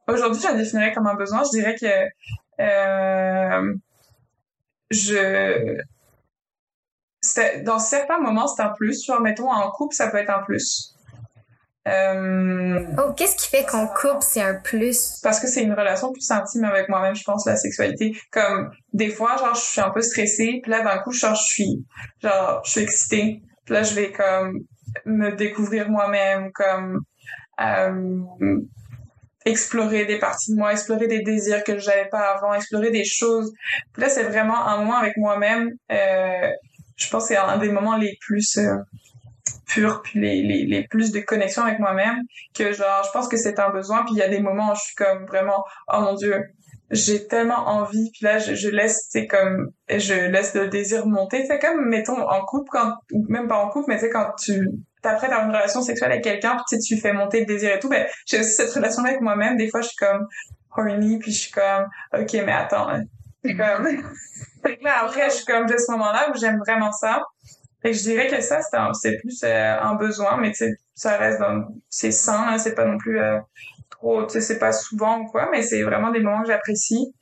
S3: Aujourd'hui, je la définirais comme un besoin. Je dirais que euh, je... Dans certains moments, c'est un plus. Genre, mettons, en couple, ça peut être un plus.
S1: Euh... Oh, qu'est-ce qui fait qu'on coupe, c'est un plus?
S3: Parce que c'est une relation plus intime avec moi-même, je pense, la sexualité. Comme, des fois, genre, je suis un peu stressée, puis là, d'un coup, genre, je suis, genre, je suis excitée. Puis là, je vais, comme, me découvrir moi-même, comme, euh, explorer des parties de moi, explorer des désirs que j'avais pas avant, explorer des choses. Puis là, c'est vraiment un moment avec moi-même. Euh, je pense que c'est un des moments les plus... Euh, pur puis les, les, les plus de connexion avec moi-même que genre je pense que c'est un besoin puis il y a des moments où je suis comme vraiment oh mon dieu j'ai tellement envie puis là je, je laisse c'est comme je laisse le désir monter c'est comme mettons en couple quand même pas en couple mais c'est quand tu t'apprêtes à une relation sexuelle avec quelqu'un puis tu fais monter le désir et tout ben j'ai aussi cette relation avec moi-même des fois je suis comme horny puis je suis comme ok mais attends c'est comme là après je suis comme de ce moment-là où j'aime vraiment ça fait que je dirais que ça, c'est plus euh, un besoin, mais tu ça reste dans, c'est sain, c'est pas non plus euh, trop, tu sais, c'est pas souvent ou quoi, mais c'est vraiment des moments que j'apprécie.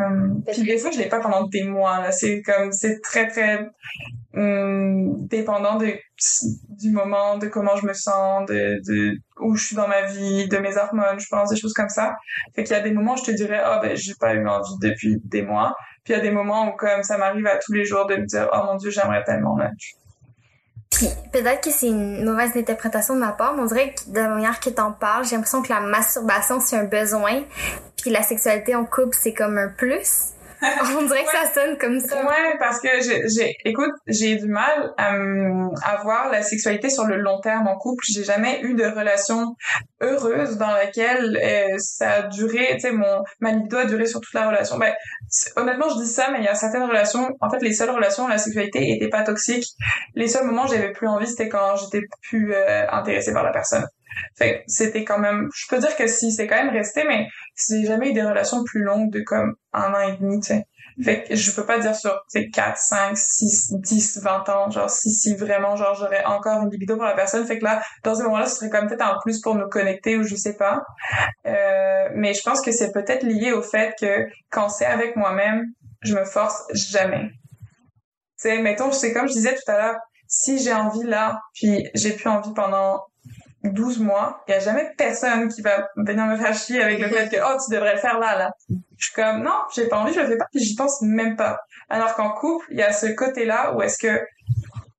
S3: Hum, puis des fois, je l'ai pas pendant des mois. C'est comme, c'est très, très hum, dépendant de, du moment, de comment je me sens, de, de où je suis dans ma vie, de mes hormones, je pense, des choses comme ça. Fait qu'il y a des moments où je te dirais, ah, ben, j'ai pas eu envie depuis des mois. Puis il y a des moments où comme ça m'arrive à tous les jours de me dire oh mon dieu j'aimerais tellement là.
S1: Puis peut-être que c'est une mauvaise interprétation de ma part, mais on dirait que de la manière que t'en parles, j'ai l'impression que la masturbation c'est un besoin, puis la sexualité en couple c'est comme un plus. On dirait que ça sonne comme ça.
S3: Ouais, parce que j'ai, j'ai écoute, j'ai du mal à, à voir la sexualité sur le long terme en couple. J'ai jamais eu de relation heureuse dans laquelle euh, ça a duré, tu sais, mon ma libido a duré sur toute la relation. Ben, honnêtement, je dis ça, mais il y a certaines relations. En fait, les seules relations où la sexualité était pas toxique. Les seuls moments où j'avais plus envie, c'était quand j'étais plus euh, intéressée par la personne. Fait c'était quand même, je peux dire que si c'est quand même resté, mais j'ai jamais eu des relations plus longues de comme un an et demi, tu sais. Fait que je peux pas dire sur, tu 4, 5, 6, 10, 20 ans, genre, si, si vraiment, genre, j'aurais encore une libido pour la personne. Fait que là, dans ce moment-là, ce serait comme peut-être un plus pour nous connecter ou je sais pas. Euh, mais je pense que c'est peut-être lié au fait que quand c'est avec moi-même, je me force jamais. Tu sais, mettons, c'est comme je disais tout à l'heure, si j'ai envie là, puis j'ai plus envie pendant 12 mois, il y a jamais personne qui va venir me faire chier avec le fait que oh tu devrais le faire là là. Je suis comme non, j'ai pas envie, je le fais pas, puis j'y pense même pas. Alors qu'en couple, il y a ce côté-là où est-ce que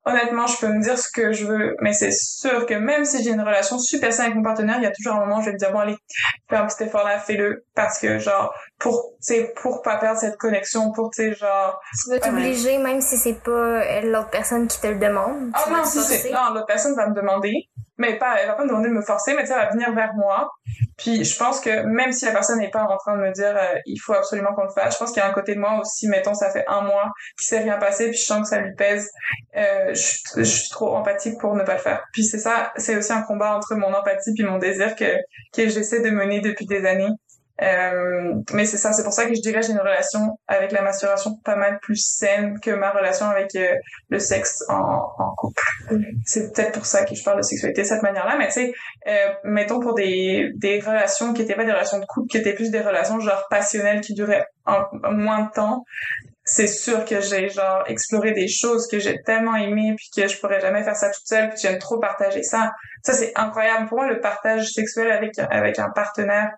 S3: honnêtement, je peux me dire ce que je veux, mais c'est sûr que même si j'ai une relation super saine avec mon partenaire, il y a toujours un moment où je vais me dire bon allez, fais un petit effort là, fais-le parce que genre pour tu pour pas perdre cette connexion, pour tu genre
S1: tu veux t'obliger même si c'est pas l'autre personne qui te le demande.
S3: Ah non, si c'est non, l'autre personne va me demander mais pas, elle va pas me demander de me forcer, mais ça va venir vers moi. Puis je pense que même si la personne n'est pas en train de me dire euh, il faut absolument qu'on le fasse, je pense qu'il y a un côté de moi aussi, mettons ça fait un mois qu'il s'est rien passé, puis je sens que ça lui pèse, euh, je, je, suis trop empathique pour ne pas le faire. Puis c'est ça, c'est aussi un combat entre mon empathie puis mon désir que que j'essaie de mener depuis des années. Euh, mais c'est ça, c'est pour ça que je dirais j'ai une relation avec la masturbation pas mal plus saine que ma relation avec euh, le sexe en, en couple. C'est peut-être pour ça que je parle de sexualité de cette manière-là, mais tu sais, euh, mettons pour des, des relations qui étaient pas des relations de couple, qui étaient plus des relations genre passionnelles qui duraient en, moins de temps, c'est sûr que j'ai genre exploré des choses que j'ai tellement aimées puis que je pourrais jamais faire ça toute seule puis j'aime trop partager ça. Ça c'est incroyable. Pour moi le partage sexuel avec avec un partenaire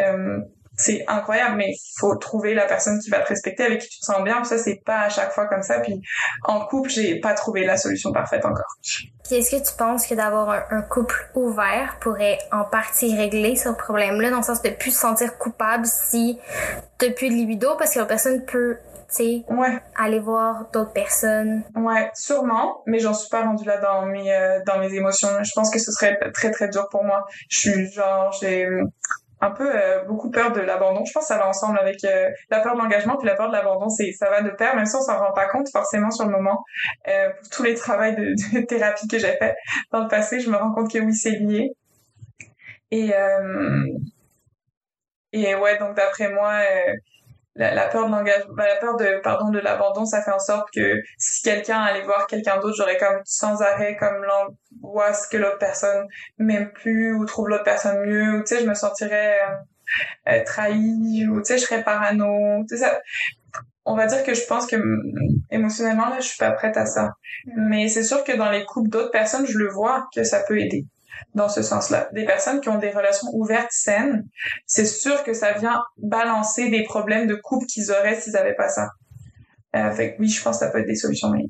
S3: euh, c'est incroyable mais faut trouver la personne qui va te respecter avec qui tu te sens bien. Ça c'est pas à chaque fois comme ça. Puis en couple j'ai pas trouvé la solution parfaite encore.
S1: Puis est-ce que tu penses que d'avoir un, couple ouvert pourrait en partie régler ce problème-là, dans le sens de plus se sentir coupable si t'as plus de libido, parce que la personne peut
S3: ouais.
S1: aller voir d'autres personnes.
S3: Ouais, sûrement, mais j'en suis pas rendue là dans mes euh, dans mes émotions. Je pense que ce serait très très dur pour moi. Je suis genre j'ai un peu euh, beaucoup peur de l'abandon. Je pense que ça va ensemble avec euh, la peur de l'engagement puis la peur de l'abandon. C'est ça va de pair, même si on s'en rend pas compte forcément sur le moment. pour tous les travaux de, de, thérapie que j'ai fait dans le passé, je me rends compte que oui, c'est lié. Et et ouais, donc d'après moi, la, peur de l'engagement, bah, la peur de pardon de l'abandon, ça fait en sorte que si quelqu'un allait voir quelqu'un d'autre, j'aurais comme sans arrêt comme l'angoisse que l'autre personne m'aime plus ou trouve l'autre personne mieux ou tu sais je me sentirais euh, euh trahie ou tu sais je serais parano, tu sais ça on va dire que je pense que émotionnellement là je suis pas prête à ça. Mm. Mais c'est sûr que dans les couples d'autres personnes, je le vois que ça peut aider dans ce sens-là. Des personnes qui ont des relations ouvertes saines, c'est sûr que ça vient balancer des problèmes de couple qu'ils auraient s'ils n'avaient pas ça. Euh, fait oui, je pense que ça peut être des solutions, mais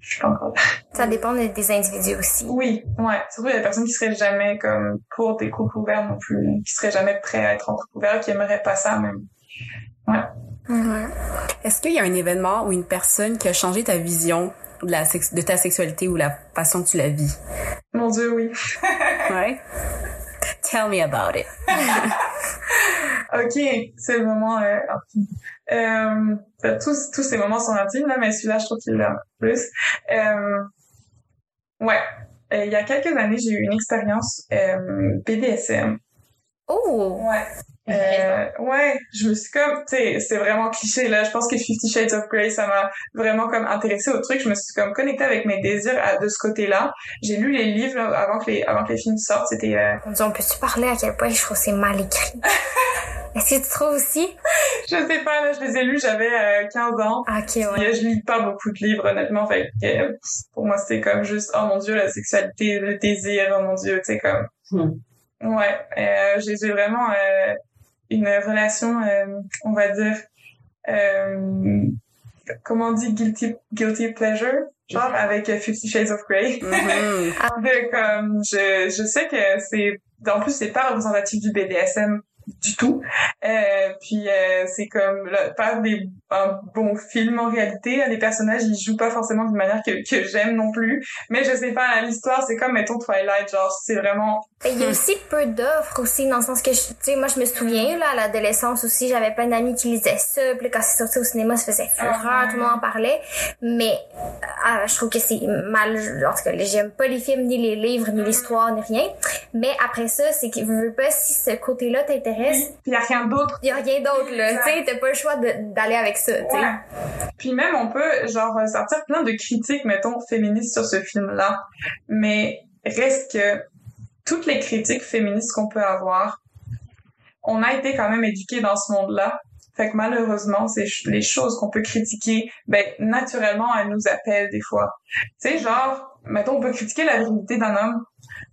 S3: je suis pas encore là.
S1: Ça dépend des individus aussi.
S3: Oui, ouais. Surtout, il y a des personnes qui seraient jamais comme pour des couples ouverts non plus, qui seraient jamais prêts à être en couple ouvert, qui aimeraient pas ça même. Ouais.
S2: ouais. Est-ce qu'il y a un événement ou une personne qui a changé ta vision de, la de ta sexualité ou la façon que tu la vis?
S3: Mon Dieu, oui.
S2: ouais. Tell me about it.
S3: ok, c'est le moment euh, Euh, tous, tous ces moments sont intimes, là, mais celui-là, je trouve qu'il est plus. Euh, ouais. Euh, il y a quelques années, j'ai eu une expérience euh, BDSM.
S1: Oh!
S3: Ouais. Euh, ouais, je me suis comme, tu sais, c'est vraiment cliché là. Je pense que Fifty Shades of Grey, ça m'a vraiment comme intéressé au truc. Je me suis comme connectée avec mes désirs à, de ce côté-là. J'ai lu les livres avant que les avant que les films sortent. C'était. Euh...
S1: On peut-tu parler à quel point je trouve c'est mal écrit? Est-ce que tu trouves aussi?
S3: Je sais pas. Là, je les ai lus. J'avais euh, 15 ans.
S1: Ah, ok, ouais.
S3: Et, je lis pas beaucoup de livres honnêtement. Fait euh, pour moi, c'était comme juste, oh mon dieu, la sexualité, le désir, oh mon dieu, tu sais comme. Hmm. Ouais, euh, j'ai vraiment euh, une relation, euh, on va dire, euh, comment on dit guilty guilty pleasure genre avec Fifty Shades of Grey
S2: Mhm.
S3: de comme je je sais que c'est en plus c'est pas représentatif du BDSM du tout. Euh, puis euh, c'est comme là, pas des un bon film en réalité. Les personnages ils jouent pas forcément d'une manière que que j'aime non plus. Mais je sais pas l'histoire c'est comme mettons Twilight genre c'est vraiment
S1: Il y a aussi peu d'offres aussi, dans le sens que, tu sais, moi, je me souviens, là, à l'adolescence aussi, j'avais plein d'amis qui lisaient ça, puis quand c'est sorti au cinéma, ça faisait fureur,
S3: Ah.
S1: tout le monde en parlait, mais ah, je trouve que c'est mal, en tout cas, j'aime pas les films, ni les livres, ni l'histoire, ni rien, mais après ça, c'est que, veux pas, si ce côté-là t'intéresse,
S3: puis y a rien d'autre
S1: il y a rien d'autre, là, tu sais, t'as pas le choix d'aller avec ça.
S3: Ouais. Puis même, on peut, genre, sortir plein de critiques, mettons, féministes sur ce film-là. Mais reste que toutes les critiques féministes qu'on peut avoir, on a été quand même éduqués dans ce monde-là. Fait que malheureusement, c'est les choses qu'on peut critiquer, ben, naturellement, elles nous appellent des fois. Tu sais, genre, mettons, on peut critiquer la virilité d'un homme.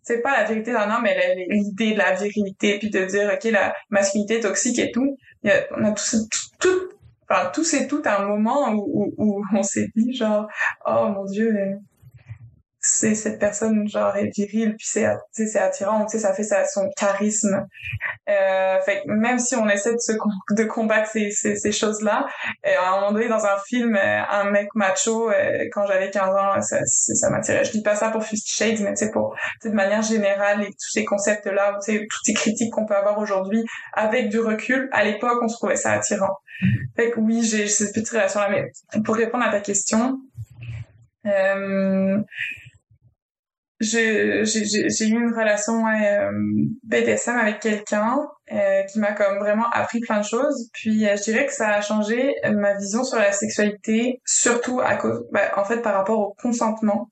S3: C'est pas la vérité d'un homme, mais l'idée de la virilité, puis de dire, OK, la masculinité toxique et tout. On a tous, tout, tout, enfin, tous et toutes un moment où, où, où on s'est dit, genre, oh mon Dieu, c'est cette personne, genre, est virile, puis c'est, c'est attirant, tu sais, ça fait ça, son charisme. Euh, fait même si on essaie de se de combattre ces, ces, ces choses-là, euh, à un moment donné, dans un film, euh, un mec macho, euh, quand j'avais 15 ans, ça, ça, m'attirait. Je dis pas ça pour Fifty Shades, mais sais, pour, de manière générale, et tous ces concepts-là, tu sais, toutes ces critiques qu'on peut avoir aujourd'hui, avec du recul, à l'époque, on se trouvait ça attirant. Fait que oui, j'ai cette petite relation-là, mais pour répondre à ta question, euh, j'ai eu une relation euh, BDSM avec quelqu'un euh, qui m'a comme vraiment appris plein de choses. Puis euh, je dirais que ça a changé ma vision sur la sexualité, surtout à cause, bah, en fait, par rapport au consentement.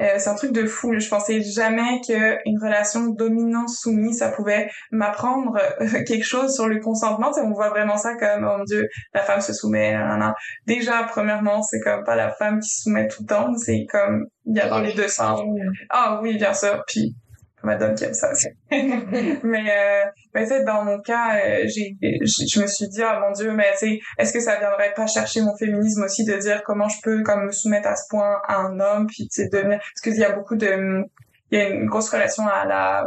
S3: Euh, c'est un truc de fou. Je pensais jamais que une relation dominant-soumise, ça pouvait m'apprendre euh, quelque chose sur le consentement. Tu sais, on voit vraiment ça comme, oh mon Dieu, la femme se soumet. nan, nan. Déjà, premièrement, c'est comme pas la femme qui se soumet tout le temps. C'est comme, il y a dans les deux sens. Ah oui, bien sûr. Puis madame qui aime ça mais euh, dans mon cas, euh, je me suis dit ah mon dieu, mais est-ce que ça viendrait pas chercher mon féminisme aussi de dire comment je peux comme me soumettre à ce point à un homme puis devenir parce qu'il y a beaucoup de il y a une grosse relation à la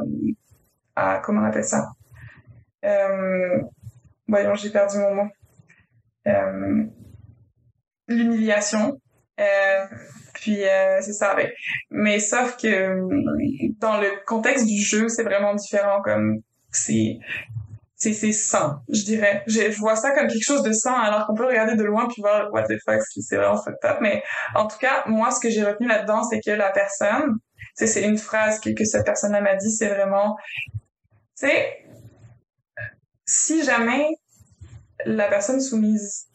S3: à comment on appelle ça? Euh, voyons j'ai perdu mon mot. Euh, l'humiliation puis euh, c'est ça mais sauf que euh, dans le contexte du jeu c'est vraiment différent comme c'est c'est sain je dirais. Je, vois ça comme quelque chose de sain alors qu'on peut regarder de loin puis voir what the fuck c'est vraiment fucked up. Mais en tout cas moi ce que j'ai retenu là dedans c'est que la personne c'est une phrase que, cette personne là m'a dit c'est vraiment tu si jamais la personne soumise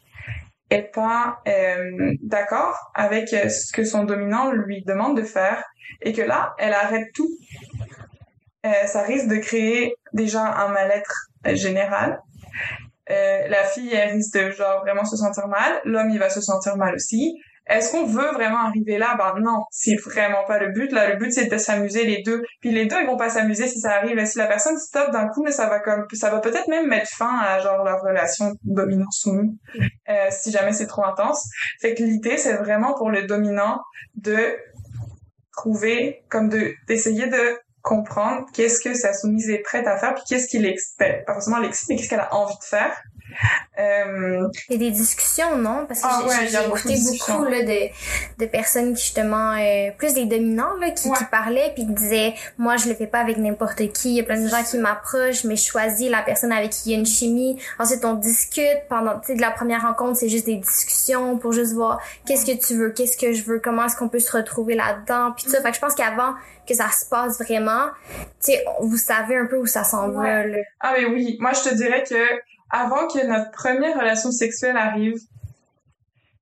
S3: est pas euh, d'accord avec euh, ce que son dominant lui demande de faire et que là, elle arrête tout, euh, ça risque de créer déjà un mal-être euh, général. Euh, la fille, elle risque de genre vraiment se sentir mal. L'homme, il va se sentir mal aussi. Est-ce qu'on veut vraiment arriver là? Ben non, c'est vraiment pas le but. Là, le but, c'est de s'amuser les deux. Puis les deux, ils vont pas s'amuser si ça arrive. Si la personne stoppe d'un coup, mais ça va comme, ça va peut-être même mettre fin à genre leur relation dominant-soumis, euh, si jamais c'est trop intense. Fait que l'idée, c'est vraiment pour le dominant de trouver, comme de, d'essayer de comprendre qu'est-ce que sa soumise est prête à faire, puis qu'est-ce qui l'excite, pas forcément l'excite, mais qu'est-ce qu'elle a envie de faire. Euh,
S1: a des discussions, non? Parce que
S3: Ah
S1: j'ai-
S3: ouais, beaucoup
S1: écouté beaucoup là, de, de personnes qui, justement, euh, plus des dominants, là, qui,
S3: Ouais.
S1: qui parlaient, puis qui disaient, moi, je le fais pas avec n'importe qui. Il y a plein de gens qui m'approchent, mais je choisis la personne avec qui il y a une chimie. Ensuite, on discute pendant, tu sais, de la première rencontre, c'est juste des discussions pour juste voir qu'est-ce que tu veux, qu'est-ce que je veux, comment est-ce qu'on peut se retrouver là-dedans, puis tout ça. Fait que je pense qu'avant que ça se passe vraiment, tu sais, vous savez un peu où ça s'en va, là.
S3: Ah mais oui, moi je te dirais que avant que notre première relation sexuelle arrive,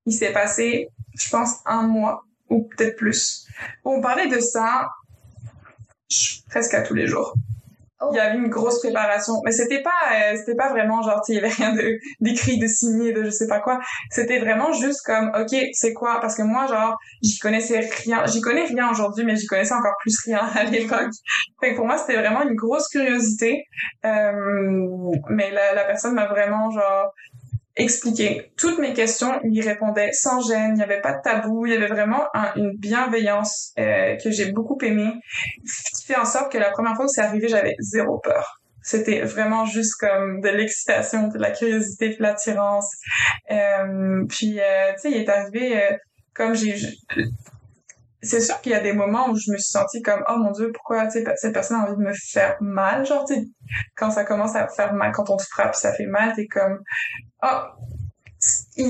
S3: il s'est passé, je pense, un mois ou peut-être plus. On parlait de ça presque à tous les jours.
S1: Oh.
S3: Il y avait une grosse préparation, mais c'était pas, euh, c'était pas vraiment genre, il y avait rien de d'écrit, de signé, de je sais pas quoi. C'était vraiment juste comme, ok, c'est quoi? Parce que moi, genre, j'y connaissais rien, j'y connais rien aujourd'hui, mais j'y connaissais encore plus rien à l'époque. Fait que pour moi, c'était vraiment une grosse curiosité. Euh, mais la, la personne m'a vraiment genre expliquer toutes mes questions, il répondait sans gêne, il n'y avait pas de tabou, il y avait vraiment une bienveillance euh, que j'ai beaucoup aimée, qui fait en sorte que la première fois où c'est arrivé, j'avais zéro peur. C'était vraiment juste comme de l'excitation, de la curiosité, de l'attirance. Euh, puis, euh, tu sais, il est arrivé, euh, comme j'ai c'est sûr qu'il y a des moments où je me suis sentie comme oh mon dieu pourquoi cette personne a envie de me faire mal genre tu sais quand ça commence à faire mal quand on te frappe ça fait mal t'es comme oh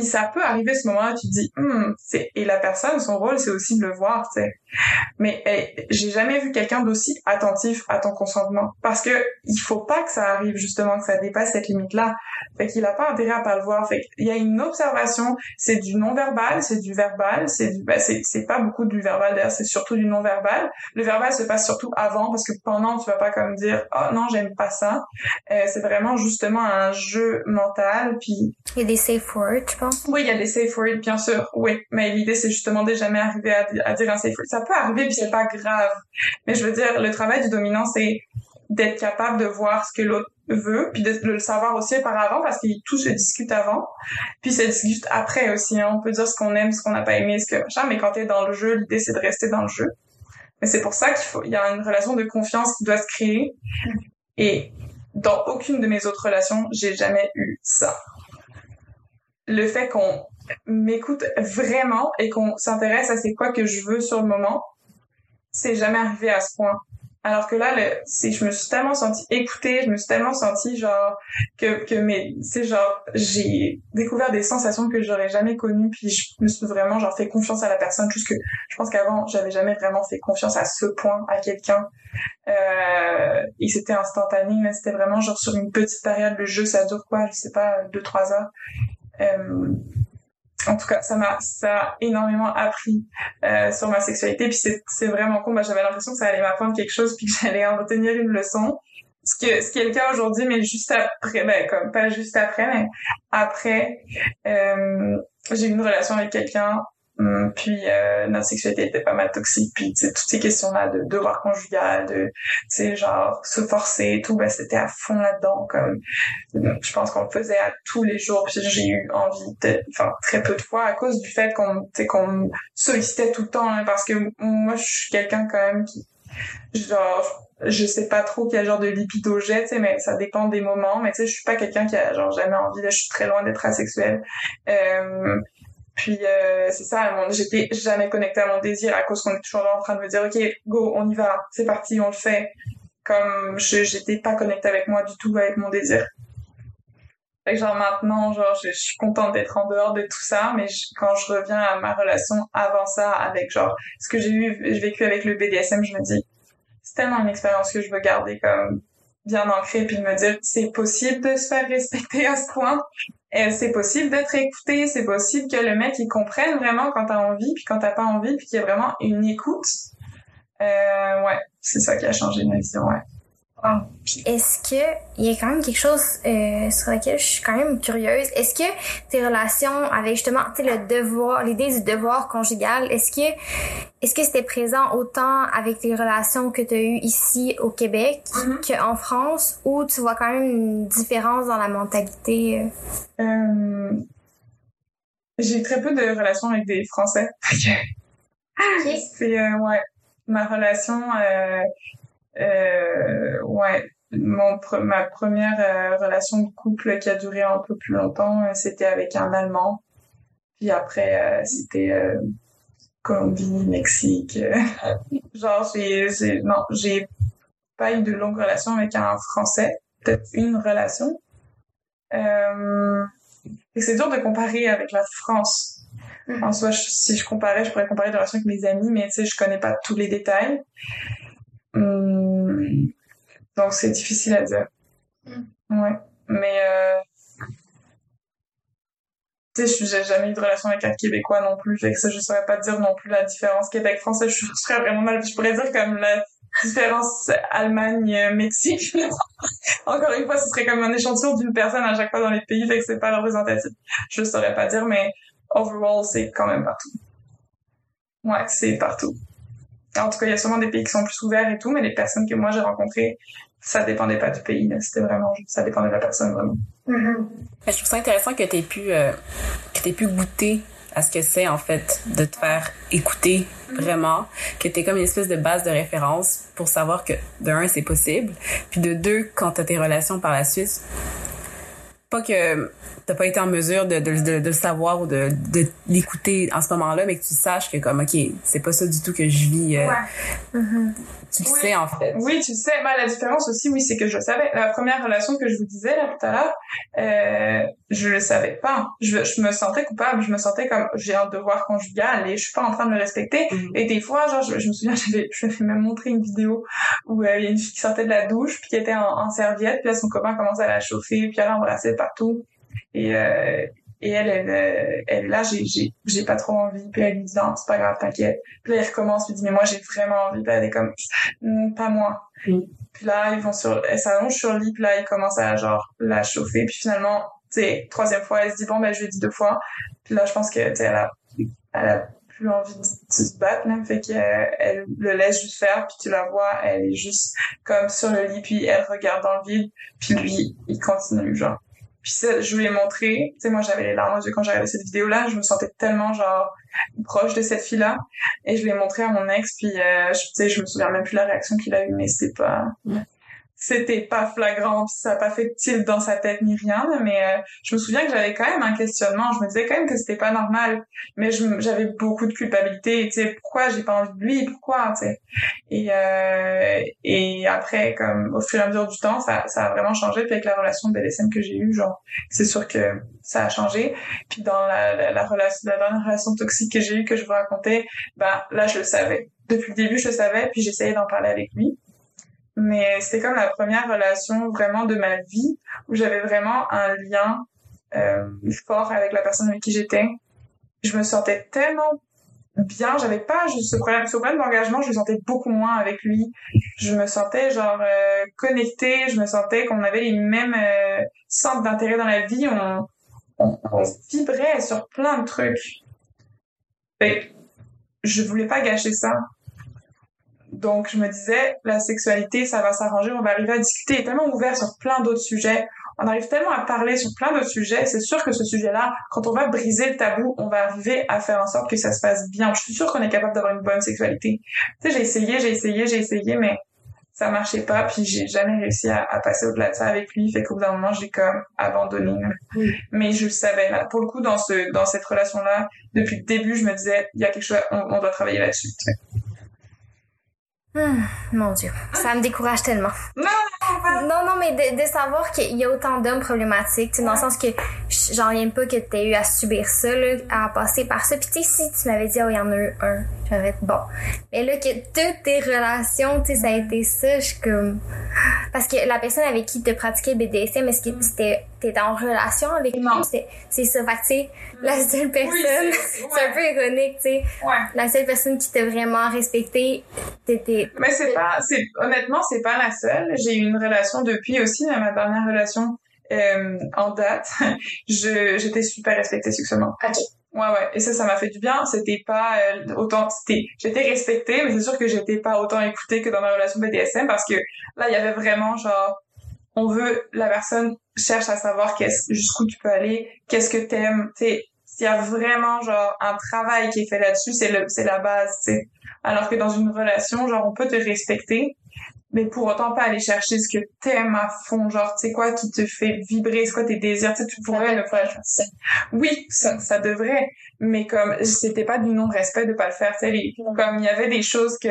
S3: ça peut arriver ce moment-là, tu te dis, hmm, c'est et la personne, son rôle, c'est aussi de le voir, tu sais. Mais eh, j'ai jamais vu quelqu'un d'aussi attentif à ton consentement, parce que il faut pas que ça arrive justement, que ça dépasse cette limite-là. Fait qu'il a pas intérêt à pas le voir. Fait il y a une observation, c'est du non-verbal, c'est du verbal, c'est du, ben, c'est c'est pas beaucoup du verbal d'ailleurs, c'est surtout du non-verbal. Le verbal se passe surtout avant, parce que pendant, tu vas pas comme dire, oh non, j'aime pas ça. Euh, c'est vraiment justement un jeu mental, puis. Oui, il y a des safe words, bien sûr. Oui, mais l'idée c'est justement de jamais arriver à, dire un safe word. Ça peut arriver puis c'est pas grave. Mais je veux dire, le travail du dominant c'est d'être capable de voir ce que l'autre veut, puis de, le savoir aussi par avant parce que tout se discute avant, puis se discute après aussi. Hein. On peut dire ce qu'on aime, ce qu'on n'a pas aimé, ce que machin, mais quand t'es dans le jeu, l'idée c'est de rester dans le jeu. Mais c'est pour ça qu'il faut, il y a une relation de confiance qui doit se créer. Et dans aucune de mes autres relations, j'ai jamais eu ça le fait qu'on m'écoute vraiment et qu'on s'intéresse à c'est quoi que je veux sur le moment, c'est jamais arrivé à ce point. Alors que là, c'est, je me suis tellement sentie écoutée, je me suis tellement sentie genre que que mes, c'est genre j'ai découvert des sensations que j'aurais jamais connues, puis je me suis vraiment genre fait confiance à la personne, juste que je pense qu'avant j'avais jamais vraiment fait confiance à ce point à quelqu'un. Euh, et c'était instantané, mais c'était vraiment genre sur une petite période. Le jeu, ça dure quoi, je sais pas, deux trois heures. Euh, en tout cas, ça m'a ça a énormément appris euh, sur ma sexualité. Puis c'est vraiment con. Bah, j'avais l'impression que ça allait m'apprendre quelque chose, puis que j'allais en retenir une leçon. Ce que ce qui est le cas aujourd'hui, mais juste après, ben comme pas juste après, mais après, euh, j'ai eu une relation avec quelqu'un puis euh, notre sexualité était pas mal toxique puis toutes ces questions là de devoir conjugal de tu genre se forcer et tout ben c'était à fond là dedans comme je pense qu'on le faisait à tous les jours puis j'ai eu envie de enfin très peu de fois à cause du fait qu'on tu qu'on sollicitait tout le temps hein, parce que moi je suis quelqu'un quand même qui genre je sais pas trop quel genre de lipido tu sais, mais ça dépend des moments. Mais tu sais, je suis pas quelqu'un qui a genre jamais envie. je suis très loin d'être asexuelle. Euh, puis euh, c'est ça, j'étais jamais connectée à mon désir à cause qu'on est toujours là en train de me dire ok go on y va, c'est parti, on le fait. Comme je j'étais pas connectée avec moi du tout avec mon désir. Fait genre maintenant genre je, suis contente d'être en dehors de tout ça, mais quand je reviens à ma relation avant ça avec genre ce que j'ai eu vécu avec le BDSM, je me dis c'est tellement une expérience que je veux garder comme bien ancrée puis me dire c'est possible de se faire respecter à ce point c'est possible d'être écouté, c'est possible que le mec il comprenne vraiment quand t'as envie, puis quand t'as pas envie, puis qu'il y a vraiment une écoute. Euh, ouais, c'est ça qui a changé ma vision, ouais.
S1: Puis est-ce que il y a quand même quelque chose euh, sur lequel je suis quand même curieuse? Est-ce que tes relations avec justement, tu sais, le devoir, l'idée du devoir conjugal, est-ce que est-ce que c'était présent autant avec tes relations que tu as eues ici au Québec mm-hmm. qu'en France, ou tu vois quand même une différence dans la mentalité?
S3: Euh? euh j'ai très peu de relations avec des Français. C'est euh, ouais, ma relation. Euh, euh, ouais, mon ma première euh, relation de couple qui a duré un peu plus longtemps, euh, c'était avec un Allemand. Puis après, c'était Colombie, Mexique. Genre, j'ai, non, j'ai pas eu de longue relation avec un Français. Peut-être une relation. Et c'est dur de comparer avec la France. Mm-hmm. En soi, si je comparais, je pourrais comparer de relation avec mes amis, mais tu sais, je connais pas tous les détails. Hum, donc c'est difficile à dire. Mm. Ouais. Mais euh, tu sais, j'ai jamais eu de relation avec un Québécois non plus. Fait que ça, je saurais pas dire non plus la différence Québec-français. Je serais vraiment mal. Je pourrais dire comme la différence Allemagne-Mexique. Encore une fois, ce serait comme un échantillon d'une personne à chaque fois dans les pays. Fait que c'est pas représentatif. Je saurais pas dire, mais overall, c'est quand même partout. Ouais, c'est partout. En tout cas, il y a sûrement des pays qui sont plus ouverts et tout, mais les personnes que moi j'ai rencontrées, ça dépendait pas du pays. C'était vraiment, ça dépendait de la personne vraiment.
S2: Mm-hmm. Je trouve ça intéressant que tu aies pu, euh, que aies pu goûter à ce que c'est en fait de te faire écouter vraiment, que tu comme une espèce de base de référence pour savoir que de un c'est possible, puis de deux quand tu as tes relations par la suite, pas que t'as pas été en mesure de, de, de, de savoir ou de, de l'écouter en ce moment-là, mais que tu saches que comme, OK, c'est pas ça du tout que je vis. Euh,
S3: mm-hmm.
S2: Tu le sais, en fait.
S3: Oui, tu sais. Bah, la différence aussi, oui, c'est que je le savais. La première relation que je vous disais, là, tout à l'heure, euh, je le savais pas. Je, je me sentais coupable. Je me sentais comme, j'ai un devoir conjugal et je suis pas en train de le respecter. Mm-hmm. Et des fois, genre, je, me souviens, j'avais, je m'avais même montré une vidéo où euh, il y a une fille qui sortait de la douche puis qui était en, en serviette puis là, son copain commençait à la chauffer puis elle l'embrassait partout. Et, euh, et elle, elle, euh, elle, là, j'ai, j'ai, pas trop envie. Puis elle lui dit, non, c'est pas grave, t'inquiète. Puis là, il recommence, lui dit, mais moi, j'ai vraiment envie. Puis elle est comme, pas moi. Puis là, ils vont sur, elle s'allonge sur le lit, puis là, il commence à, genre, la chauffer. Puis finalement, tu sais, troisième fois, elle se dit, bon, ben, je lui ai dit deux fois. Puis là, je pense que, tu sais, elle a, elle a plus envie de, se battre, même. Fait qu'elle elle le laisse juste faire, puis tu la vois, elle est juste comme sur le lit, puis elle regarde dans le vide. Puis lui, il continue, genre. Puis ça, je lui ai montré, tu sais, moi j'avais les larmes aux yeux quand j'ai regardé cette vidéo-là, je me sentais tellement genre proche de cette fille-là, et je l'ai montré à mon ex, puis euh, tu sais, je me souviens même plus la réaction qu'il a eu, mais c'était pas, c'était pas flagrant puis ça pas fait tilt dans sa tête ni rien mais euh, je me souviens que j'avais quand même un questionnement. Je me disais quand même que c'était pas normal. Mais j'avais beaucoup de culpabilité tu sais pourquoi j'ai pas envie de lui pourquoi tu sais. Et euh, et après comme au fur et à mesure du temps ça ça a vraiment changé. Puis avec la relation de BDSM que j'ai eue genre c'est sûr que ça a changé. Puis dans la, la, relation la dernière relation toxique que j'ai eue que je vous racontais bah là je le savais. Depuis le début je le savais puis j'essayais d'en parler avec lui mais c'était comme la première relation vraiment de ma vie où j'avais vraiment un lien euh, fort avec la personne avec qui j'étais. Je me sentais tellement bien, j'avais pas juste ce problème, ce problème d'engagement, je le sentais beaucoup moins avec lui. Je me sentais genre euh, connectée, je me sentais qu'on avait les mêmes euh, centres d'intérêt dans la vie, on, on, vibrait sur plein de trucs. Et je voulais pas gâcher ça. Donc, je me disais, la sexualité, ça va s'arranger, on va arriver à discuter, il est tellement ouvert sur plein d'autres sujets, on arrive tellement à parler sur plein d'autres sujets, c'est sûr que ce sujet-là, quand on va briser le tabou, on va arriver à faire en sorte que ça se passe bien. Je suis sûre qu'on est capable d'avoir une bonne sexualité. Tu sais, j'ai essayé, j'ai essayé, j'ai essayé, mais ça marchait pas, puis j'ai jamais réussi à, passer au-delà de ça avec lui, fait qu'au bout d'un moment, j'ai comme abandonné. Mais je le savais, là. Pour le coup, dans ce, dans cette relation-là, depuis le début, je me disais, il y a quelque chose, on, on doit travailler là-dessus.
S1: Hum, mon Dieu, ça me décourage tellement. Non, non, mais de, de savoir qu'il y a autant d'hommes problématiques, dans le sens que j'en viens pas que t'aies eu à subir ça, là, à passer par ça. Puis tu sais, si tu m'avais dit, oh, il y en a eu un, j'aurais été bon. Mais là, que toutes tes relations, tu sais, ça a été ça, je suis comme... Parce que la personne avec qui tu pratiquais le BDSM, est-ce que c'était t'étais en relation avec lui? C'est ça, fait tu sais, la seule personne, c'est un peu ironique, tu sais, la seule personne qui t'a vraiment respecté, t'étais...
S3: Mais c'est pas, honnêtement, c'est pas la seule. J'ai eu une relation depuis aussi, ma dernière relation euh, en date, je j'étais super respectée sexuellement.
S1: Ok.
S3: Ouais ouais. Et ça ça m'a fait du bien. C'était pas euh, autant c'était j'étais respectée mais c'est sûr que j'étais pas autant écoutée que dans ma relation BDSM parce que là il y avait vraiment genre on veut la personne cherche à savoir jusqu'où tu peux aller qu'est-ce que t'aimes tu il y a vraiment genre un travail qui est fait là-dessus. C'est le c'est la base c'est alors que dans une relation genre on peut te respecter mais pour autant pas aller chercher ce que t'aimes à fond, genre, tu sais quoi, qui te fait vibrer, c'est quoi tes désirs, tu pourrais le faire. Oui, ça, ça devrait, mais comme c'était pas du non-respect de pas le faire, tu sais, comme il y avait des choses que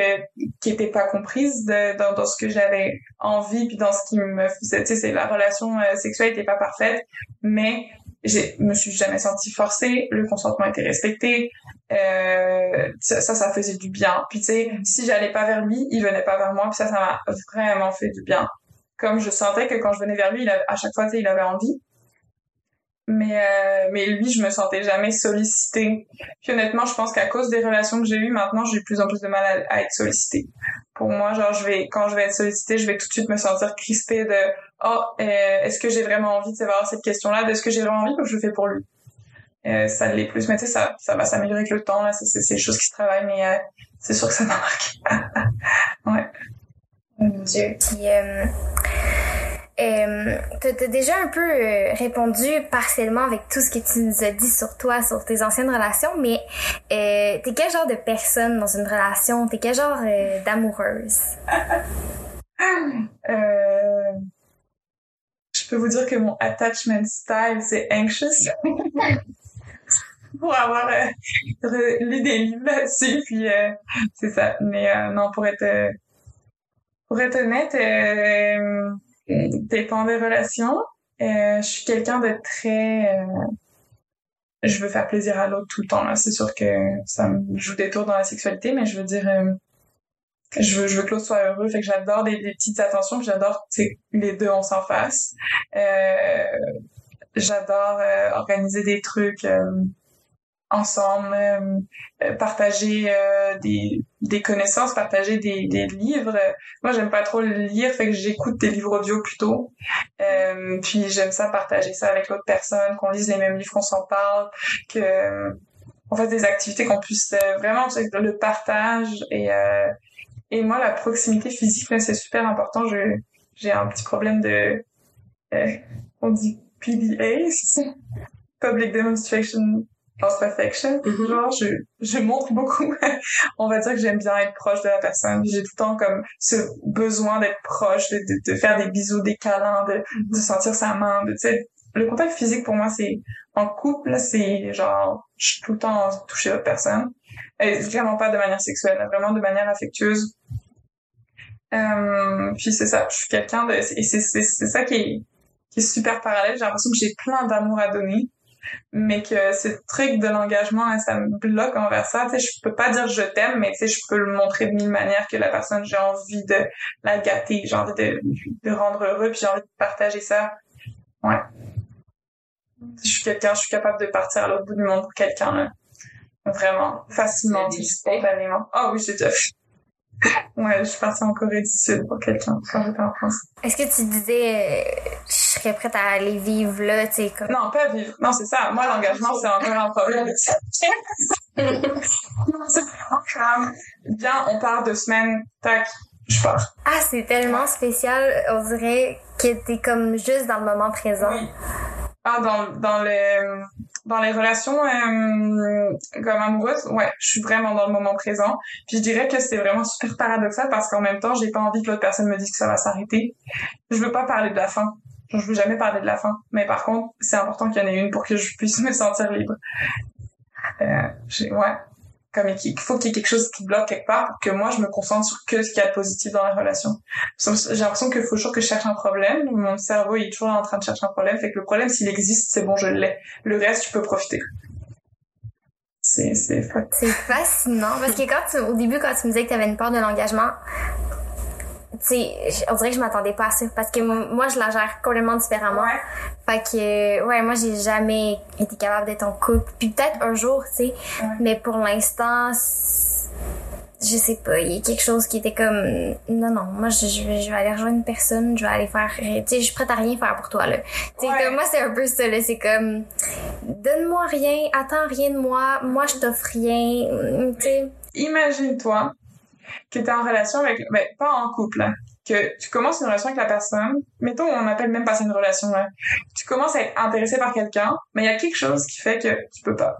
S3: qui étaient pas comprises de, dans, dans ce que j'avais envie, puis dans ce qui me, tu sais, c'est la relation euh, sexuelle était pas parfaite, mais je me suis jamais sentie forcée, le consentement était respecté, euh, ça, ça faisait du bien. Puis tu sais, si j'allais pas vers lui, il venait pas vers moi, puis ça, ça m'a vraiment fait du bien. Comme je sentais que quand je venais vers lui, il avait, à chaque fois, tu sais, il avait envie. Mais euh, mais lui, je me sentais jamais sollicitée. Puis honnêtement, je pense qu'à cause des relations que j'ai eues, maintenant, j'ai de plus en plus de mal à, être sollicitée. Pour moi, genre, je vais quand je vais être sollicitée, je vais tout de suite me sentir crispée de oh, euh, est-ce que j'ai vraiment envie de savoir cette question-là, de ce que j'ai vraiment envie, que je le fais pour lui. euh, ça l'est plus. Mais tu sais, ça, ça va s'améliorer avec le temps, là. C'est, c'est des choses qui se travaillent, mais euh, c'est sûr que ça m'a marqué. ouais.
S1: Mon Dieu. Puis, euh, t'as déjà un peu euh, répondu partiellement avec tout ce que tu nous as dit sur toi, sur tes anciennes relations, mais euh, t'es quel genre de personne dans une relation? T'es quel genre euh, d'amoureuse?
S3: Euh, je peux vous dire que mon attachment style, c'est anxious. pour avoir lu des livres là-dessus, puis c'est ça. Mais non, pour être pour être honnête, dépend des relations. Euh, je suis quelqu'un de très je veux faire plaisir à l'autre tout le temps. C'est sûr que ça me joue des tours dans la sexualité, mais je veux dire je veux, je veux que l'autre soit heureux. Fait que j'adore des, petites attentions, puis j'adore, les deux, on s'en fasse. Euh, j'adore euh, organiser des trucs euh, ensemble, euh, partager des, des connaissances, partager des, des livres. Moi, j'aime pas trop lire, fait que j'écoute des livres audio plutôt. puis j'aime ça, partager ça avec l'autre personne, qu'on lise les mêmes livres, qu'on s'en parle, que on fasse des activités qu'on puisse vraiment le partage et et moi, la proximité physique, là, c'est super important. Je, j'ai un petit problème de, euh, on dit PDA, c'est Public Demonstration of Affection. Mm-hmm. Genre, je, je montre beaucoup. on va dire que j'aime bien être proche de la personne. J'ai tout le temps comme ce besoin d'être proche, de, de, de, faire des bisous, des câlins, de, de sentir sa main, de, tu sais, le contact physique pour moi, c'est, en couple, c'est genre, je suis tout le temps touchée à l'autre personne. Et vraiment pas de manière sexuelle, vraiment de manière affectueuse. Euh, puis c'est ça, je suis quelqu'un de... Et c'est, c'est, c'est ça qui est, qui est super parallèle. J'ai l'impression que j'ai plein d'amour à donner, mais que ce truc de l'engagement, ça me bloque envers ça. Tu sais, je peux pas dire je t'aime, mais tu sais, je peux le montrer de mille manières que la personne, j'ai envie de la gâter, j'ai envie de, de rendre heureux, puis j'ai envie de partager ça. Ouais. Je suis quelqu'un, je suis capable de partir à l'autre bout du monde pour quelqu'un, là. Vraiment, facilement, spontanément. Ah oh, oui, j'ai déjà fait. Ouais, je suis partie en Corée du Sud pour quelqu'un quand j'étais en France.
S1: Est-ce que tu disais, euh, je serais prête à aller vivre là, tu sais, comme...
S3: Non, pas vivre. Non, c'est ça. Moi, l'engagement, c'est encore un problème. Bien, on part deux semaines, tac, je pars.
S1: Ah, c'est tellement spécial. On dirait que t'es comme juste dans le moment présent. Oui.
S3: Ah, dans, dans les, dans les relations euh, comme amoureuses, ouais, je suis vraiment dans le moment présent. Puis je dirais que c'est vraiment super paradoxal parce qu'en même temps, j'ai pas envie que l'autre personne me dise que ça va s'arrêter. Je veux pas parler de la fin. je veux jamais parler de la fin. Mais par contre, c'est important qu'il y en ait une pour que je puisse me sentir libre. Euh, ouais, comme il faut qu'il y ait quelque chose qui bloque quelque part pour que moi je me concentre sur que ce qu'il y a de positif dans la relation. J'ai l'impression qu'il faut toujours que je cherche un problème. Mon cerveau il est toujours en train de chercher un problème. Fait que le problème s'il existe, c'est bon, je l'ai. Le reste, tu peux profiter. C'est
S1: fascinant parce que quand au début quand tu me disais que tu avais une peur de l'engagement, tu on dirait que je m'attendais pas à ça parce que moi, je la gère complètement différemment. Ouais. Fait que, ouais, moi, j'ai jamais été capable d'être en couple. Puis peut-être un jour, tu sais. Mais pour l'instant, je sais pas, il y a quelque chose qui était comme, non, non, moi, je, je, vais, je vais aller rejoindre une personne, je vais aller faire, tu sais, je suis prête à rien faire pour toi, là. Tu sais, moi, c'est un peu ça, là. C'est comme, donne-moi rien, attends rien de moi, moi, je t'offre rien, tu sais.
S3: Imagine-toi que tu es en relation avec, ben, pas en couple, hein, que tu commences une relation avec la personne, mettons, on appelle même pas ça une relation. Tu commences à être intéressé par quelqu'un, mais il y a quelque chose qui fait que tu peux pas.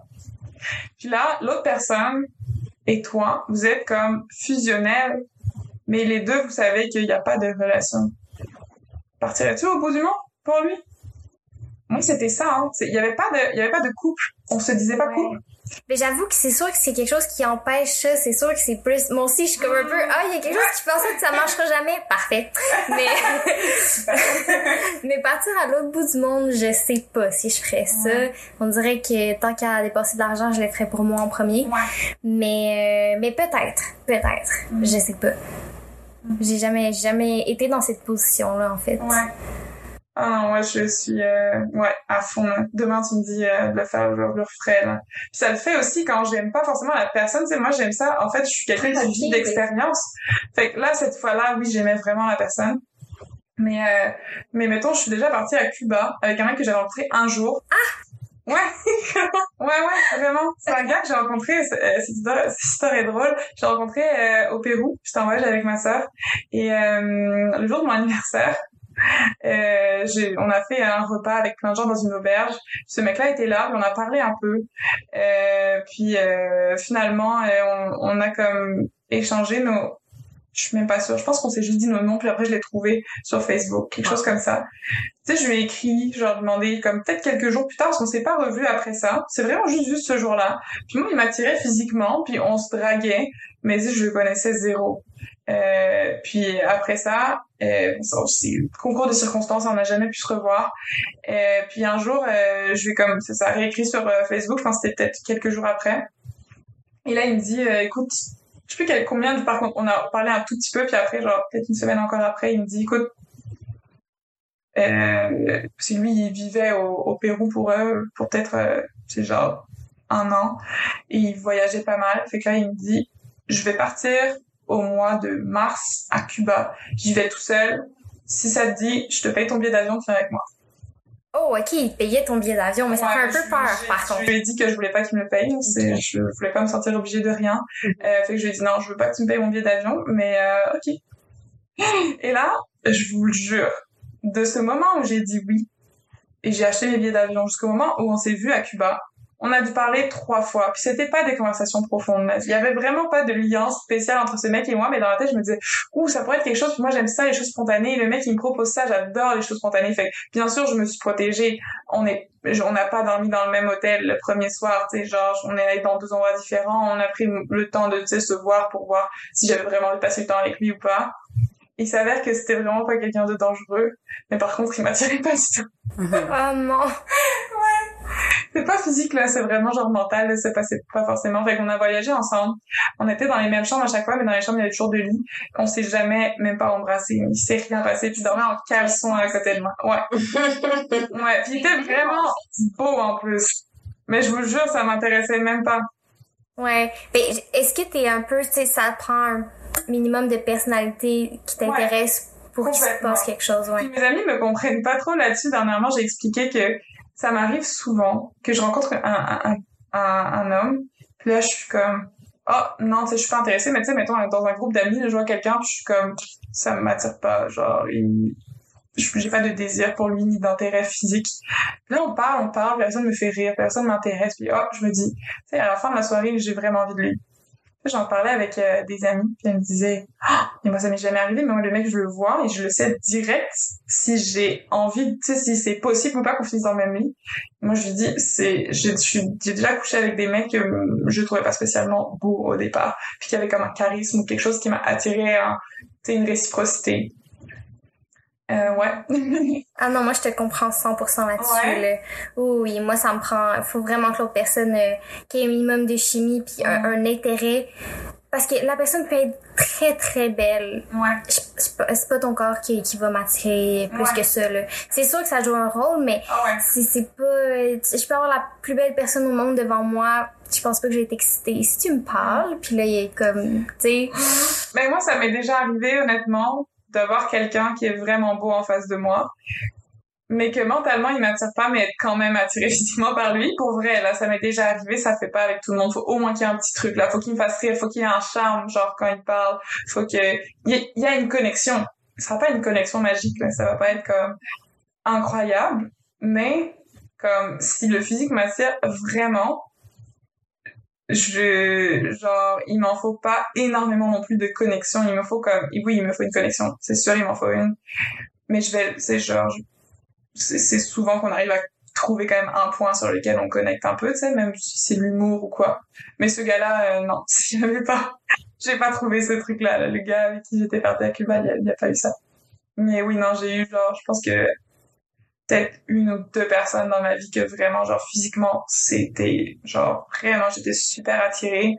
S3: Puis là, l'autre personne et toi, vous êtes comme fusionnels, mais les deux, vous savez qu'il n'y a pas de relation. Partirais-tu au bout du monde pour lui? Moi, c'était ça, hein. Il y avait pas de, il y avait pas de couple. On se disait pas couple.
S1: Mais j'avoue que c'est sûr que c'est quelque chose qui empêche ça. C'est sûr que c'est plus. Moi aussi, je suis comme un peu. Ah, il y a quelque chose qui pensait que ça marchera jamais. Parfait. Mais. mais partir à l'autre bout du monde, je sais pas si je ferais ça. On dirait que tant qu'à dépenser de l'argent, je le ferais pour moi en premier. Mais, euh, mais peut-être. Peut-être. Mm. Je sais pas. J'ai jamais, jamais été dans cette position-là, en fait.
S3: Ouais. Ah non, moi je suis euh, ouais à fond. Demain tu me dis euh, de le faire, je le referai. Là. Puis ça le fait aussi quand j'aime pas forcément la personne. Tu sais, moi j'aime ça. En fait, je suis quelqu'un qui vit d'expérience. Fait que là cette fois-là, oui, j'aimais vraiment la personne. Mais euh, mais mettons, je suis déjà partie à Cuba avec un mec que j'avais rencontré un jour.
S1: Ah.
S3: Ouais, ouais, ouais, vraiment. C'est un gars que j'ai rencontré, euh, cette histoire, cette histoire est drôle. J'ai rencontré euh, au Pérou, j'étais en voyage avec ma sœur, et euh, le jour de mon anniversaire, euh, on a fait un repas avec plein de gens dans une auberge. Ce mec-là était là, on a parlé un peu. Euh, puis finalement, on, on a comme échangé nos, je suis même pas sûre. Je pense qu'on s'est juste dit nos noms, puis après je l'ai trouvé sur Facebook, quelque chose comme ça. Tu sais, je lui ai écrit, genre demandé comme peut-être quelques jours plus tard, parce qu'on s'est pas revu après ça. C'est vraiment juste vu ce jour-là. Puis moi, il m'attirait physiquement, puis on se draguait, mais je le connaissais zéro. Euh, puis après ça, euh, ça aussi, concours de circonstances, on n'a jamais pu se revoir. Euh, puis un jour, euh, je lui comme, ça, ça réécrit sur euh, Facebook, je c'était peut-être quelques jours après. Et là, il me dit, euh, écoute, je sais plus combien de, par contre, on a parlé un tout petit peu, puis après, genre, peut-être une semaine encore après, il me dit, écoute, euh, parce lui, il vivait au, Pérou pour eux, pour peut-être, c'est genre, un an, et il voyageait pas mal. Fait que là, il me dit, je vais partir au mois de mars à Cuba. J'y vais tout seul. Si ça te dit, je te paye ton billet d'avion, tu viens avec moi.
S1: Oh, ok, il payait ton billet d'avion, mais ça fait un peu peur, par contre.
S3: Je lui ai dit que je voulais pas qu'il me le paye. C'est, je voulais pas me sentir obligée de rien. Euh, fait que je lui ai dit non, je veux pas que tu me payes mon billet d'avion, mais euh, ok. Et là, je vous le jure, de ce moment où j'ai dit oui, et j'ai acheté mes billets d'avion jusqu'au moment où on s'est vu à Cuba, on a dû parler trois fois. Puis c'était pas des conversations profondes. Il y avait vraiment pas de lien spécial entre ce mec et moi, mais dans la tête, je me disais, ouh, ça pourrait être quelque chose. Puis moi, j'aime ça, les choses spontanées. Le mec, il me propose ça, j'adore les choses spontanées. Fait bien sûr, je me suis protégée. On est, on n'a pas dormi dans le même hôtel le premier soir, tu sais, genre, on est allé dans deux endroits différents. On a pris le temps de, se voir pour voir si j'avais vraiment envie de passer le temps avec lui ou pas. Il s'avère que c'était vraiment pas quelqu'un de dangereux, mais par contre, il m'attirait pas du tout.
S1: oh non!
S3: C'est pas physique là, c'est vraiment genre mental, c'est passait pas forcément. Fait qu'on a voyagé ensemble. On était dans les mêmes chambres à chaque fois, mais dans les chambres il y avait toujours de lit. On s'est jamais même pas embrassé, il s'est rien passé. Puis il dormait en caleçon à côté de moi. Ouais. ouais. Puis il était vraiment beau en plus. Mais je vous jure, ça m'intéressait même pas.
S1: Ouais. Mais est-ce que t'es un peu, tu sais, ça prend un minimum de personnalité qui t'intéresse pour qu'il se passe quelque chose, ouais.
S3: Puis mes amis me comprennent pas trop là-dessus. Dernièrement, j'ai expliqué que ça m'arrive souvent que je rencontre un, homme, puis là, je suis comme, oh, non, tu sais, je suis pas intéressée, mais tu sais, mettons, dans un groupe d'amis, je vois quelqu'un, je suis comme, ça m'attire pas, genre, j'ai pas de désir pour lui, ni d'intérêt physique. Là, on parle, on parle, personne me fait rire, personne m'intéresse, puis oh, je me dis, tu sais, à la fin de la soirée, j'ai vraiment envie de lui. J'en parlais avec euh, des amis, puis elles me disaient ah, mais moi ça m'est jamais arrivé, mais moi le mec je le vois et je le sais direct si j'ai envie, tu sais si c'est possible ou pas qu'on finisse dans le même lit. moi je lui dis c'est j'ai déjà couché avec des mecs que je trouvais pas spécialement beaux au départ, puis qui avaient comme un charisme ou quelque chose qui m'a attiré, tu sais une réciprocité. Euh, ouais.
S1: ah non, moi je te comprends 100% là-dessus. Oui, moi ça me prend. faut vraiment que l'autre personne euh, qui ait un minimum de chimie puis un, intérêt. Parce que la personne peut être très très belle.
S3: Ouais.
S1: C'est pas, pas, ton corps qui, qui va m'attirer plus que ça. là. C'est sûr que ça joue un rôle, mais
S3: ah
S1: si c'est pas. Je peux avoir la plus belle personne au monde devant moi. Je pense pas que j'ai été excitée. Si tu me parles, puis là, il est comme. Tu sais.
S3: Ben, moi, ça m'est déjà arrivé, honnêtement d'avoir quelqu'un qui est vraiment beau en face de moi mais que mentalement il m'attire pas mais être quand même attiré physiquement par lui. Pour vrai là ça m'est déjà arrivé ça fait pas avec tout le monde. Faut au moins qu'il y ait un petit truc là. Faut qu'il me fasse rire faut qu'il y ait un charme genre quand il parle. Faut que il y, a une connexion. Ce sera pas une connexion magique là. Ça va pas être comme incroyable mais comme si le physique m'attire vraiment je genre il m'en faut pas énormément non plus de connexion. Il me faut comme oui il me faut une connexion. C'est sûr il m'en faut une. Mais je vais c'est genre c'est souvent qu'on arrive à trouver quand même un point sur lequel on connecte un peu tu sais même si c'est l'humour ou quoi. Mais ce gars là euh, non j'avais pas. J'ai pas trouvé ce truc là, le gars avec qui j'étais partie à Cuba il y a, a pas eu ça. Mais oui non j'ai eu genre je pense que peut-être une ou deux personnes dans ma vie que vraiment genre physiquement c'était genre vraiment j'étais super attirée.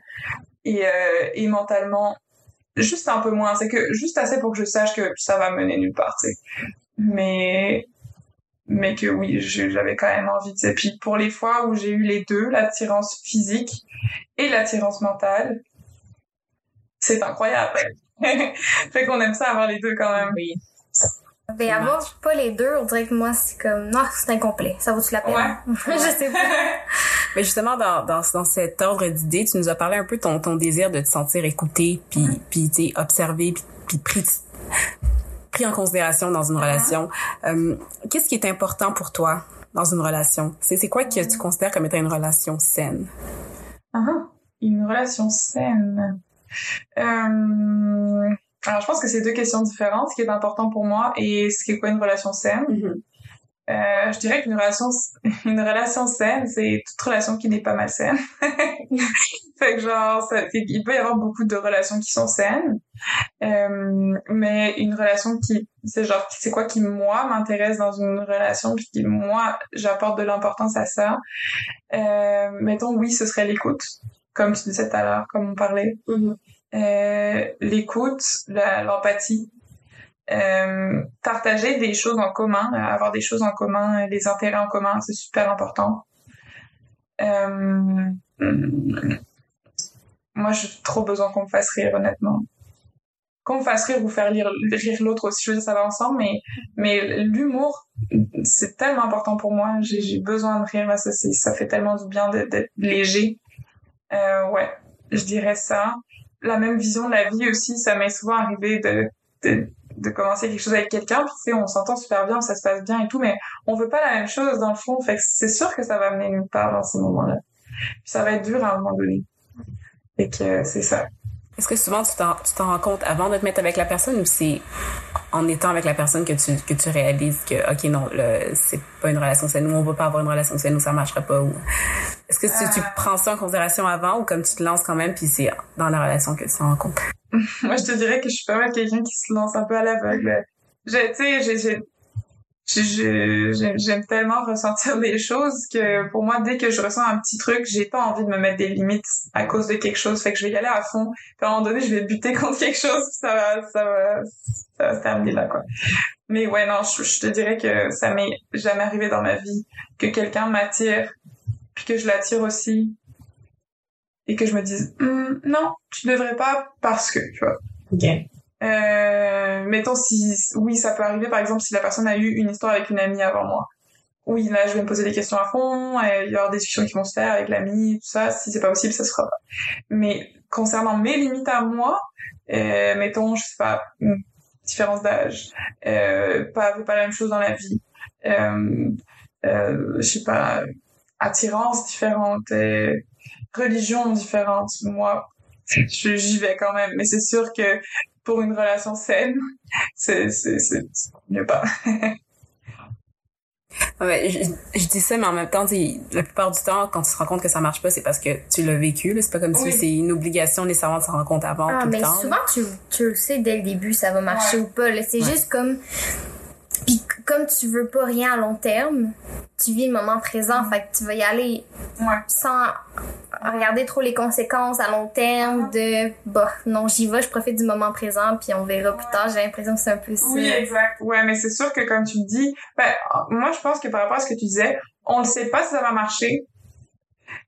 S3: Et euh, et mentalement juste un peu moins. C'est que juste assez pour que je sache que ça va mener nulle part tu sais. Mais mais que oui j'avais quand même envie tu sais. Puis pour les fois où j'ai eu les deux l'attirance physique et l'attirance mentale c'est incroyable. Fait qu'on aime ça avoir les deux quand même.
S2: Oui
S1: Ben, avoir pas les deux, on dirait que moi, c'est comme, non, c'est incomplet. Ça vaut-tu la peine?
S3: Ouais.
S1: je sais pas.
S2: Mais justement, dans, dans, dans cet ordre d'idées, tu nous as parlé un peu de ton, ton désir de te sentir écouté, puis, puis tu sais, observé, puis, puis pris, pris en considération dans une relation. Euh, Qu'est-ce qui est important pour toi dans une relation? C'est c'est quoi que tu considères comme étant une relation saine?
S3: Ah, une relation saine. Euh, alors, je pense que c'est deux questions différentes, ce qui est important pour moi et ce qui est quoi une relation saine. Euh, je dirais qu'une relation, une relation saine, c'est toute relation qui n'est pas malsaine. fait que genre, ça, il peut y avoir beaucoup de relations qui sont saines, euh, mais une relation qui, c'est genre, c'est quoi qui moi m'intéresse dans une relation, puis qui moi j'apporte de l'importance à ça. Euh, mettons, oui, ce serait l'écoute, comme tu disais tout à l'heure, comme on parlait. Euh, l'écoute, la- l'empathie, euh, partager des choses en commun, euh, avoir des choses en commun, euh, des intérêts en commun, c'est super important. Euh, moi, j'ai trop besoin qu'on me fasse rire, honnêtement. Qu'on me fasse rire ou faire rire, rire l'autre aussi, je veux dire, ça va ensemble, mais, mais l'humour, c'est tellement important pour moi. J'ai, besoin de rire, ça, ça fait tellement du bien d'être, léger. Euh, ouais, je dirais ça. La même vision de la vie aussi, ça m'est souvent arrivé de, de, de commencer quelque chose avec quelqu'un, puis tu sais, on s'entend super bien, ça se passe bien et tout, mais on veut pas la même chose dans le fond, fait que c'est sûr que ça va mener nulle part dans ces moments-là. Puis ça va être dur à un moment donné. Fait que euh, c'est ça.
S2: Est-ce que souvent tu t'en, rends compte avant de te mettre avec la personne ou c'est en étant avec la personne que tu, que tu réalises que, OK, non, c'est pas une relation saine ou on va pas avoir une relation saine ou ça marchera pas ou... Est-ce que tu, tu prends ça en considération avant ou comme tu te lances quand même puis c'est dans la relation que tu t'en rends compte?
S3: Moi, je te dirais que je suis pas mal quelqu'un qui se lance un peu à l'aveugle. Je, tu sais, j'ai, j'ai, je- je- j'aime tellement ressentir des choses que pour moi, dès que je ressens un petit truc, j'ai pas envie de me mettre des limites à cause de quelque chose. Fait que je vais y aller à fond. Puis à un moment donné, je vais buter contre quelque chose, ça va, ça va, ça va se terminer là, quoi. Mais ouais, non, je, je te dirais que ça m'est jamais arrivé dans ma vie que quelqu'un m'attire, puis que je l'attire aussi, et que je me dise, Hum, non, tu devrais pas parce que, tu vois.
S2: OK.
S3: Euh, mettons si oui ça peut arriver par exemple si la personne a eu une histoire avec une amie avant moi. Oui là je vais me poser des questions à fond et il y aura des discussions qui vont se faire avec l'amie tout ça. Si c'est pas possible ça sera pas. Mais concernant mes limites à moi euh, mettons je sais pas différence d'âge euh, pas pas la même chose dans la vie. Euh, euh, je sais pas attirance différente euh, religion différente. Moi j'y vais quand même mais c'est sûr que pour une relation saine, c'est, c'est, c'est, c'est mieux pas.
S2: Ouais, je, je dis ça, mais en même temps, la plupart du temps, quand tu te rends compte que ça marche pas, c'est parce que tu l'as vécu. C'est pas comme
S3: Oui.
S2: si c'est une obligation nécessairement de se rendre compte avant
S1: Ah,
S2: tout
S1: mais
S2: le temps.
S1: souvent, tu, tu le sais dès le début, ça va marcher
S3: Ouais.
S1: ou pas. C'est
S2: Ouais.
S1: juste comme. Puis comme tu veux pas rien à long terme, tu vis le moment présent, fait que tu vas y aller
S3: Ouais.
S1: sans regarder trop les conséquences à long terme de bah non j'y vais je profite du moment présent puis on verra plus tard j'ai l'impression que c'est un peu ça
S3: Oui, exact. Ouais, mais c'est sûr que comme tu dis, ben, moi je pense que par rapport à ce que tu disais, on ne sait pas si ça va marcher,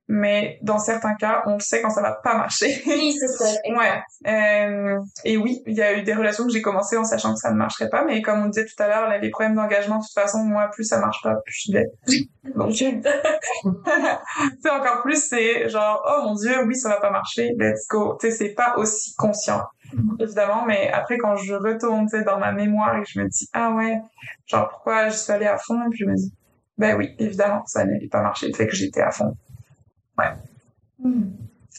S3: mais dans certains cas, on sait quand ça va pas marcher.
S1: oui c'est ça
S3: Ouais. Euh, et oui, il y a eu des relations que j'ai commencé en sachant que ça ne marcherait pas, mais comme on disait tout à l'heure, là, les problèmes d'engagement, de toute façon, moi, plus ça marche pas, plus je vais. Donc, c'est encore plus, c'est genre, oh mon dieu, oui, ça va pas marcher, let's go. Tu sais, c'est pas aussi conscient, évidemment, mais après, quand je retourne, dans ma mémoire et que je me dis, ah ouais, genre, pourquoi je suis allée à fond, et puis je me dis, ben oui, évidemment, ça n'allait pas marcher, le fait que j'étais à fond. Ouais.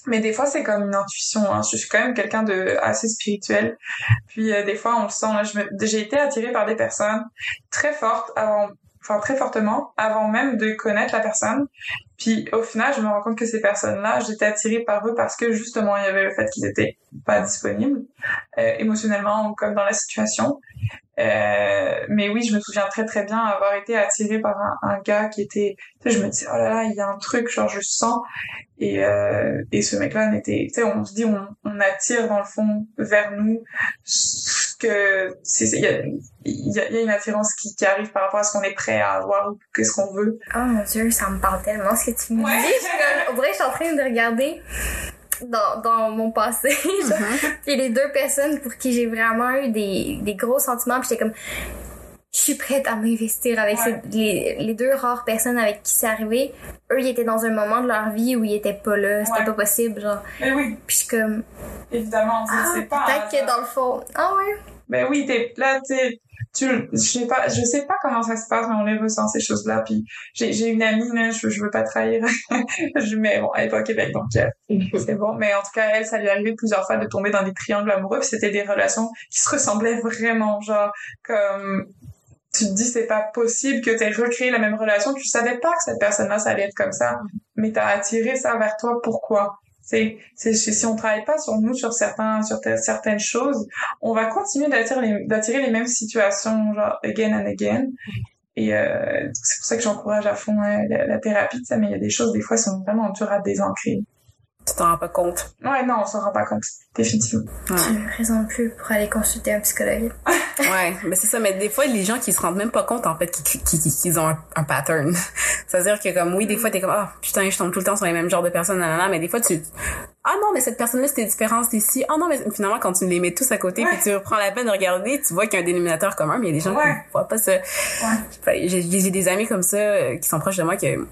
S3: Mais des fois, c'est comme une intuition. Hein. Je suis quand même quelqu'un de assez spirituel. Puis euh, des fois, on le sent. Là, je me... j'ai été attirée par des personnes très fortes avant, enfin très fortement avant même de connaître la personne. Puis au final, je me rends compte que ces personnes-là, j'étais attirée par eux parce que justement, il y avait le fait qu'ils étaient pas disponibles euh, émotionnellement ou comme dans la situation. Euh, mais oui, je me souviens très très bien avoir été attirée par un, un gars qui était, tu sais, je me dis oh là là, il y a un truc, genre je sens et euh, et ce mec-là n'était, tu sais, on se dit on, on attire dans le fond vers nous ce que c'est il y a il y a, il y a une attirance qui, qui arrive par rapport à ce qu'on est prêt à avoir ou qu'est-ce qu'on veut.
S1: oh mon dieu ça me parle tellement ce que tu me
S3: Ouais.
S1: dis dirait que je suis en train de regarder dans, dans mon passé genre.
S2: Mhm.
S1: puis les deux personnes pour qui j'ai vraiment eu des, des gros sentiments puis j'étais comme je suis prête à m'investir avec
S3: Ouais.
S1: ces- les, les deux rares personnes avec qui c'est arrivé. Eux, ils étaient dans un moment de leur vie où ils étaient pas là, c'était
S3: Ouais.
S1: pas possible, genre.
S3: Mais oui,
S1: Puis je suis comme,
S3: évidemment, c'est
S1: ah,
S3: c'est pas.
S1: peut-être que dans le fond, ah ouais.
S3: Ben oui, t'es là, t'es, tu, je sais pas, je sais pas comment ça se passe, mais on les ressent ces choses-là. Puis j'ai, j'ai une amie là, je, je veux pas trahir, je mais bon, elle est pas au Québec donc euh, c'est bon. Mais en tout cas, elle, ça lui est arrivé plusieurs fois de tomber dans des triangles amoureux. Puis c'était des relations qui se ressemblaient vraiment, genre comme tu te dis c'est pas possible que t'aies recréé la même relation, tu savais pas que cette personne-là ça allait être comme ça, mais t'as attiré ça vers toi. Pourquoi? C'est, si on travaille pas sur nous, sur certains, sur certaines choses, on va continuer d'attirer les, les mêmes situations, genre again and again. Et euh, c'est pour ça que j'encourage à fond hein, la, la thérapie, ça, mais il y a des choses, des fois, qui sont vraiment dures à désancrer.
S2: Tu t'en rends pas compte.
S3: Ouais, non, on s'en rend pas compte, définitivement.
S1: J'ai raison de plus pour aller consulter un psychologue.
S2: Ouais, mais c'est ça. Mais des fois, les gens qui se rendent même pas compte, en fait, qu'ils ont un, un pattern. C'est-à-dire que, comme, oui, des fois, t'es comme, ah, putain, je tombe tout le temps sur les mêmes genres de personnes, nanana, mais des fois, tu, ah non, mais cette personne-là, c'était différent, c'était ici. Ah non, mais finalement, quand tu les mets tous à côté,
S3: Ouais.
S2: puis tu reprends la peine de regarder, tu vois qu'il y a un dénominateur commun, mais il y a des gens
S3: Ouais.
S2: qui voient pas ça. J'ai j'ai des amis comme ça, euh, qui sont proches de moi, que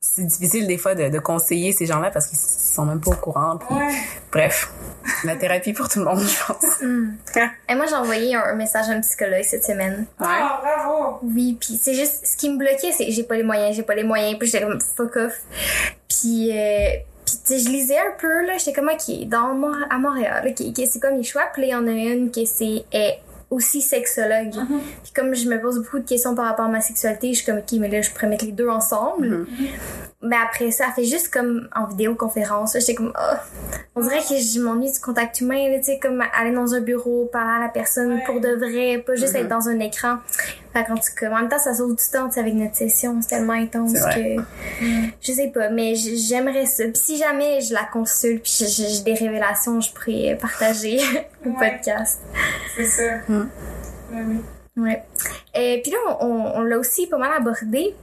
S2: c'est difficile, des fois, de, de conseiller ces gens-là parce qu'ils sont même pas au courant. puis-
S3: Ouais.
S2: Bref, la thérapie pour tout le monde, je pense.
S1: Hmm. Et moi, j'ai envoyé un, un message à un psychologue cette semaine.
S3: Ah, bravo!
S1: Oui, puis c'est juste ce qui me bloquait, c'est j'ai pas les moyens, j'ai pas les moyens, puis j'étais comme fuck off. Puis euh, puis tu sais, je lisais un peu là, j'étais comme qui dans à Montréal, qui, qui c'est comme les choix, puis là, il y en a une qui c'est est aussi sexologue. Puis comme je me pose beaucoup de questions par rapport à ma sexualité, je suis comme ok, mais là je pourrais mettre les deux ensemble. Mais après ça, fait juste comme en vidéoconférence. J'étais comme, ah, on dirait que je m'ennuie du contact humain, tu sais, comme aller dans un bureau, parler à la personne
S3: Ouais.
S1: pour de vrai, pas juste
S2: Mhm.
S1: être dans un écran. Fait qu'en tout cas, en même temps, ça sauve du temps, avec notre session, c'est tellement intense que, je sais pas, mais j'aimerais ça. Puis si jamais je la consulte, puis j'ai- j'ai des révélations, je pourrais partager au
S3: Ouais.
S1: podcast.
S3: C'est ça.
S2: Mm.
S3: Ouais, oui.
S1: Ouais. Et puis là, on, on- on l'a aussi pas mal abordé,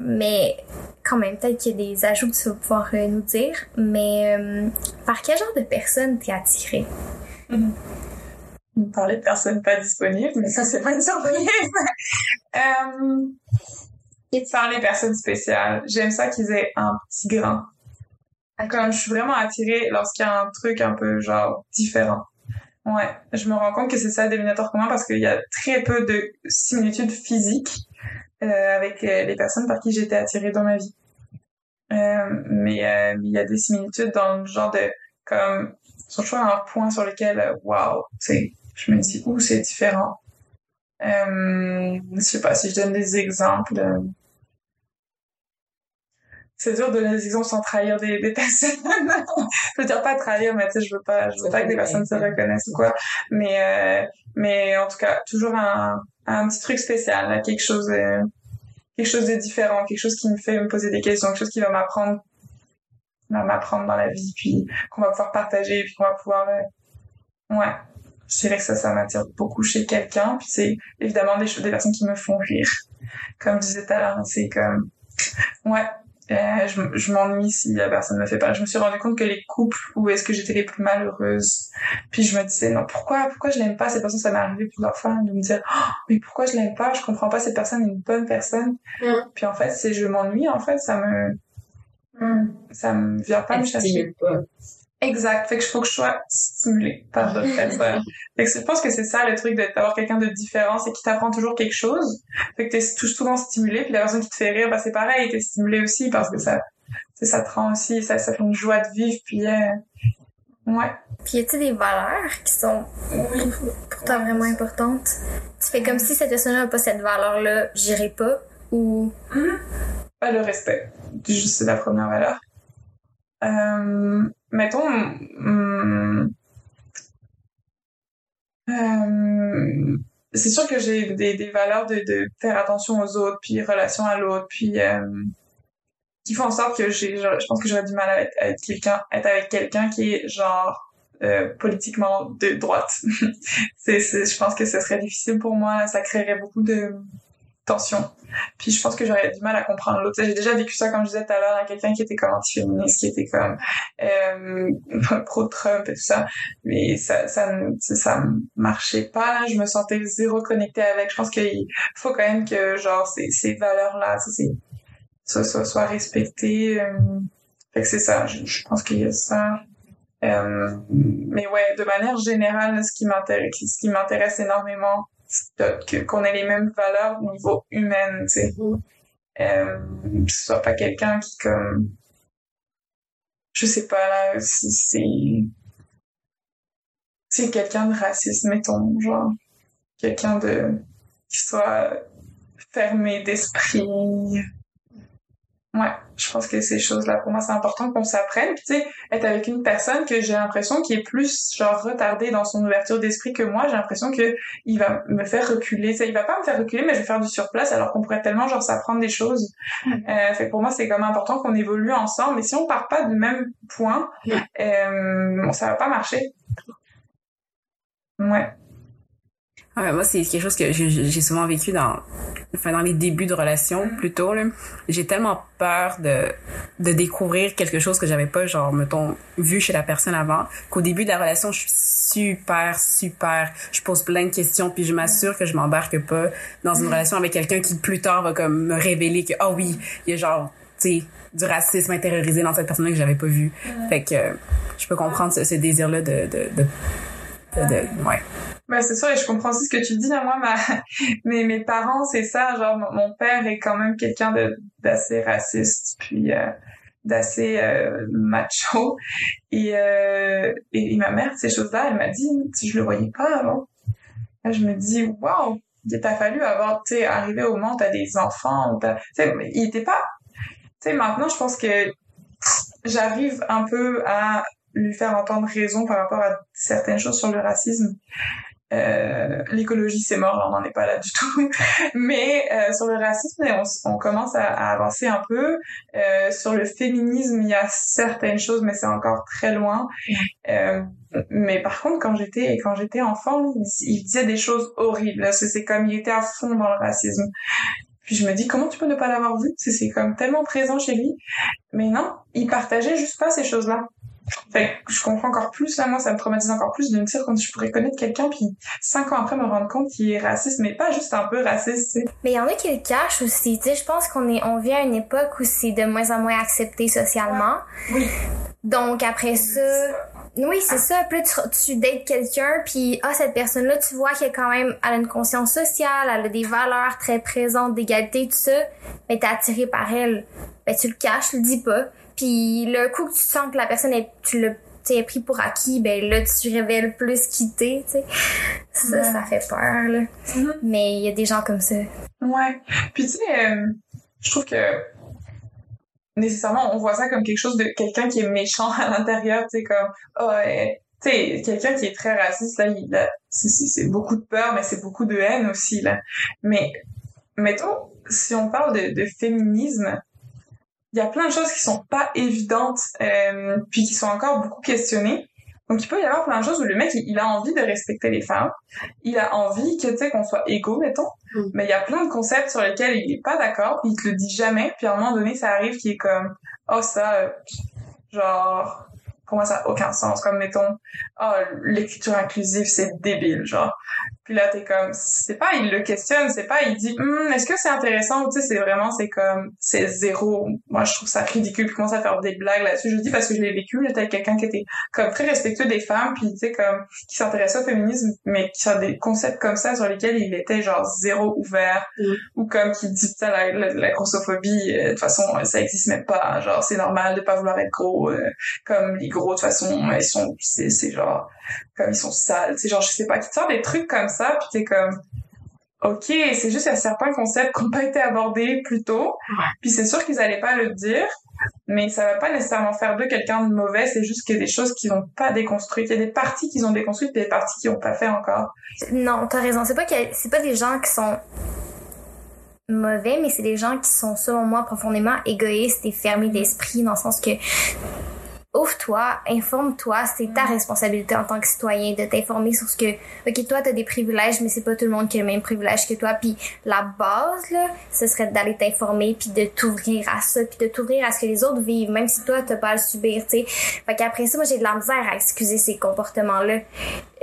S1: mais quand même, peut-être qu'il y a des ajouts que tu vas pouvoir euh, nous dire. Mais euh, par quel genre de personne t'es attirée?
S3: On parlait de personnes pas disponibles, mais ça, c'est pas une surprise. euh, par les personnes spéciales, j'aime ça qu'ils aient un petit grain. Comme je suis vraiment attirée lorsqu'il y a un truc un peu genre différent. Ouais, je me rends compte que c'est ça le dénominateur commun parce qu'il y a très peu de similitudes physiques euh, avec euh, les personnes par qui j'étais attirée dans ma vie. Euh, mais euh, il y a des similitudes dans le genre de comme sur un point sur lequel waouh, c'est je me dis ouh c'est différent. Euh, je sais pas si je donne des exemples. c'est dur de donner des exemples sans trahir des, des personnes. je veux dire pas trahir, mais tu sais, je veux pas, je veux pas que des personnes se reconnaissent ou quoi. Mais, euh, mais en tout cas, toujours un, un petit truc spécial, quelque chose, euh, quelque chose de différent, quelque chose qui me fait me poser des questions, quelque chose qui va m'apprendre, va m'apprendre dans la vie, puis qu'on va pouvoir partager, puis qu'on va pouvoir, euh, ouais. Je dirais que ça, ça m'attire beaucoup chez quelqu'un, puis c'est évidemment des choses, des personnes qui me font rire. Comme je disais tout à l'heure, c'est comme, ouais, euh, je, je m'ennuie si la personne me fait pas. Je me suis rendu compte que les couples où est-ce que j'étais les plus malheureuses, puis je me disais non pourquoi pourquoi je l'aime pas? Cette personne ça m'est arrivé plusieurs fois de me dire oh, mais pourquoi je l'aime pas? Je comprends pas cette personne est une bonne personne
S2: Mm.
S3: puis en fait c'est je m'ennuie en fait ça me ça me vient pas me chercher
S2: pas.
S3: Exact fait que faut que je sois stimulée par d'autres personnes fait que je pense que c'est ça le truc d'être- d'avoir quelqu'un de différent c'est qu'il t'apprend toujours quelque chose fait que t'es tout souvent stimulé puis la personne qui te fait rire bah c'est pareil t'es stimulé aussi parce que ça ça te rend aussi ça ça fait une joie de vivre puis euh, ouais
S1: Puis y a-t-il des valeurs qui sont pour toi vraiment importantes? Tu fais comme si cette personne-là n'a pas cette valeur-là, j'irai pas? Ou.
S3: Pas le respect. Juste, c'est la première valeur. Euh, mettons, hum, euh, c'est sûr que j'ai des, des valeurs de, de faire attention aux autres, puis relation à l'autre, puis euh, qui font en sorte que j'ai, je pense que j'aurais du mal à être, être quelqu'un, être avec quelqu'un qui est genre euh, politiquement de droite. c'est, je pense que ce serait difficile pour moi. Ça créerait beaucoup de tension. Puis je pense que j'aurais du mal à comprendre l'autre. J'ai déjà vécu ça, comme je disais tout à l'heure, à quelqu'un qui était comme anti-féministe, qui était comme euh, pro-Trump et tout ça. Mais ça, ça, ça marchait pas. Je me sentais zéro connectée avec. Je pense qu'il faut quand même que genre ces, valeurs-là, soit, soit, soit respectées. Euh, c'est ça. Je, je pense qu'il y a ça. Euh, mais ouais, de manière générale, ce qui m'intéresse énormément, qu'on ait les mêmes valeurs au niveau humain, tu sais. Mm-hmm. Euh, que ce soit pas quelqu'un qui comme, je sais pas là, si c'est, c'est quelqu'un de raciste, mettons, genre, quelqu'un de, qui soit fermé d'esprit, Ouais, je pense que ces choses-là, pour moi, c'est important qu'on s'apprenne. tu sais, être avec une personne que j'ai l'impression qui est plus, genre, retardée dans son ouverture d'esprit que moi, j'ai l'impression que il va me faire reculer. Tu sais, il va pas me faire reculer, mais je vais faire du surplace alors qu'on pourrait tellement, genre, s'apprendre des choses. Euh, fait pour moi, c'est quand même important qu'on évolue ensemble. Mais si on part pas du même point, euh, ça va pas marcher. Ouais.
S2: Ouais, moi, c'est quelque chose que j'ai souvent vécu dans, enfin, dans les débuts de relation, plutôt, là. J'ai tellement peur de, de découvrir quelque chose que j'avais pas, genre, mettons, vu chez la personne avant, qu'au début de la relation, je suis super, super, je pose plein de questions, puis je m'assure que je m'embarque pas dans une relation avec quelqu'un qui, plus tard, va comme me révéler que, ah oh, oui, il y a genre, tu sais, du racisme intériorisé dans cette personne-là que j'avais pas vu. Fait que, je peux comprendre ce, ce désir-là de, de, de ouais.
S3: Bah, c'est sûr, et je comprends aussi ce que tu dis. Moi, ma, mes, mes parents, c'est ça. Genre, mon père est quand même quelqu'un de, d'assez raciste, puis euh, d'assez euh, macho. Et, euh, et, ma mère, ces choses-là, elle m'a dit, si je le voyais pas avant. Je me dis, waouh, il t'a fallu avoir, tu arrivé au où t'as des enfants, tu sais, il était pas, tu sais, maintenant, je pense que j'arrive un peu à lui faire entendre raison par rapport à certaines choses sur le racisme. Euh, l'écologie c'est mort, on n'en est pas là du tout. Mais euh, sur le racisme, on, on commence à, avancer un peu. Euh, sur le féminisme, il y a certaines choses, mais c'est encore très loin. Euh, mais par contre, quand j'étais quand j'étais enfant, il, disait des choses horribles. C'est comme il était à fond dans le racisme. Puis je me dis comment tu peux ne pas l'avoir vu? C'est comme tellement présent chez lui. Mais non, il partageait juste pas ces choses-là. Fait que je comprends encore plus, là, moi, ça me traumatise encore plus de me dire quand je pourrais connaître quelqu'un puis cinq ans après me rendre compte qu'il est raciste, mais pas juste un peu raciste, tu sais.
S1: Mais il y en a qui le cachent aussi, tu sais. Je pense qu'on est, on vit à une époque où c'est de moins en moins accepté socialement.
S3: Oui.
S1: Donc après ça, oui, c'est ça. Puis tu, tu dates quelqu'un, puis ah, cette personne-là, tu vois qu'elle quand même, elle a une conscience sociale, elle a des valeurs très présentes d'égalité, tout ça. Mais t'es attiré par elle. Ben, tu le caches, tu le dis pas. Puis le coup que tu sens que la personne est, tu l'as pris pour acquis, ben là tu révèles plus qui t'es, tu sais. Ça, ça fait peur là. Mm-hmm. Mais il y a des gens comme ça.
S3: Ouais. Puis tu sais, euh, je trouve que nécessairement on voit ça comme quelque chose de quelqu'un qui est méchant à l'intérieur, tu sais comme oh, tu sais quelqu'un qui est très raciste là, il c'est beaucoup de peur mais c'est beaucoup de haine aussi là. Mais mettons si on parle de, de féminisme, il y a plein de choses qui sont pas évidentes, euh, puis qui sont encore beaucoup questionnées. Donc il peut y avoir plein de choses où le mec il, a envie de respecter les femmes, il a envie que tu sais qu'on soit égaux mettons, mm. mais il y a plein de concepts sur lesquels il est pas d'accord, il te le dit jamais, puis à un moment donné ça arrive qui est comme oh ça euh, genre pour moi ça a aucun sens comme mettons oh l'écriture inclusive c'est débile genre puis là, t'es comme, c'est pas, il le questionne, c'est pas, il dit, hum, est-ce que c'est intéressant? Ou tu sais, c'est vraiment, c'est comme, c'est zéro. Moi, je trouve ça ridicule. Puis commence à faire des blagues là-dessus. Je dis parce que je l'ai vécu. J'étais avec quelqu'un qui était comme très respectueux des femmes, puis tu sais, comme, qui s'intéressait au féminisme, mais qui a des concepts comme ça sur lesquels il était genre zéro ouvert, mm. ou comme qui dit, ça, la, la, grossophobie, euh, de toute façon, ça existe même pas. Genre, c'est normal de pas vouloir être gros, euh, comme les gros, de toute façon, ils sont, c'est, c'est genre, comme ils sont sales, c'est genre je sais pas, qui te sort des trucs comme ça, puis t'es comme ok, c'est juste qu'il y a certains concepts qui n'ont pas été abordés plus tôt, puis c'est sûr qu'ils allaient pas le dire, mais ça va pas nécessairement faire de quelqu'un de mauvais, c'est juste qu'il y a des choses qu'ils n'ont pas déconstruites, il y a des parties qu'ils ont déconstruites, et des parties qu'ils n'ont pas fait encore.
S1: Non, t'as raison, c'est pas que c'est pas des gens qui sont mauvais, mais c'est des gens qui sont selon moi profondément égoïstes et fermés d'esprit dans le sens que ouvre-toi, informe-toi, c'est ta responsabilité en tant que citoyen de t'informer sur ce que, ok, toi, t'as des privilèges, mais c'est pas tout le monde qui a le même privilège que toi. Puis la base, là, ce serait d'aller t'informer, puis de t'ouvrir à ça, puis de t'ouvrir à ce que les autres vivent, même si toi, t'as pas à le subir, tu sais. Fait qu'après ça, moi, j'ai de la misère à excuser ces comportements-là.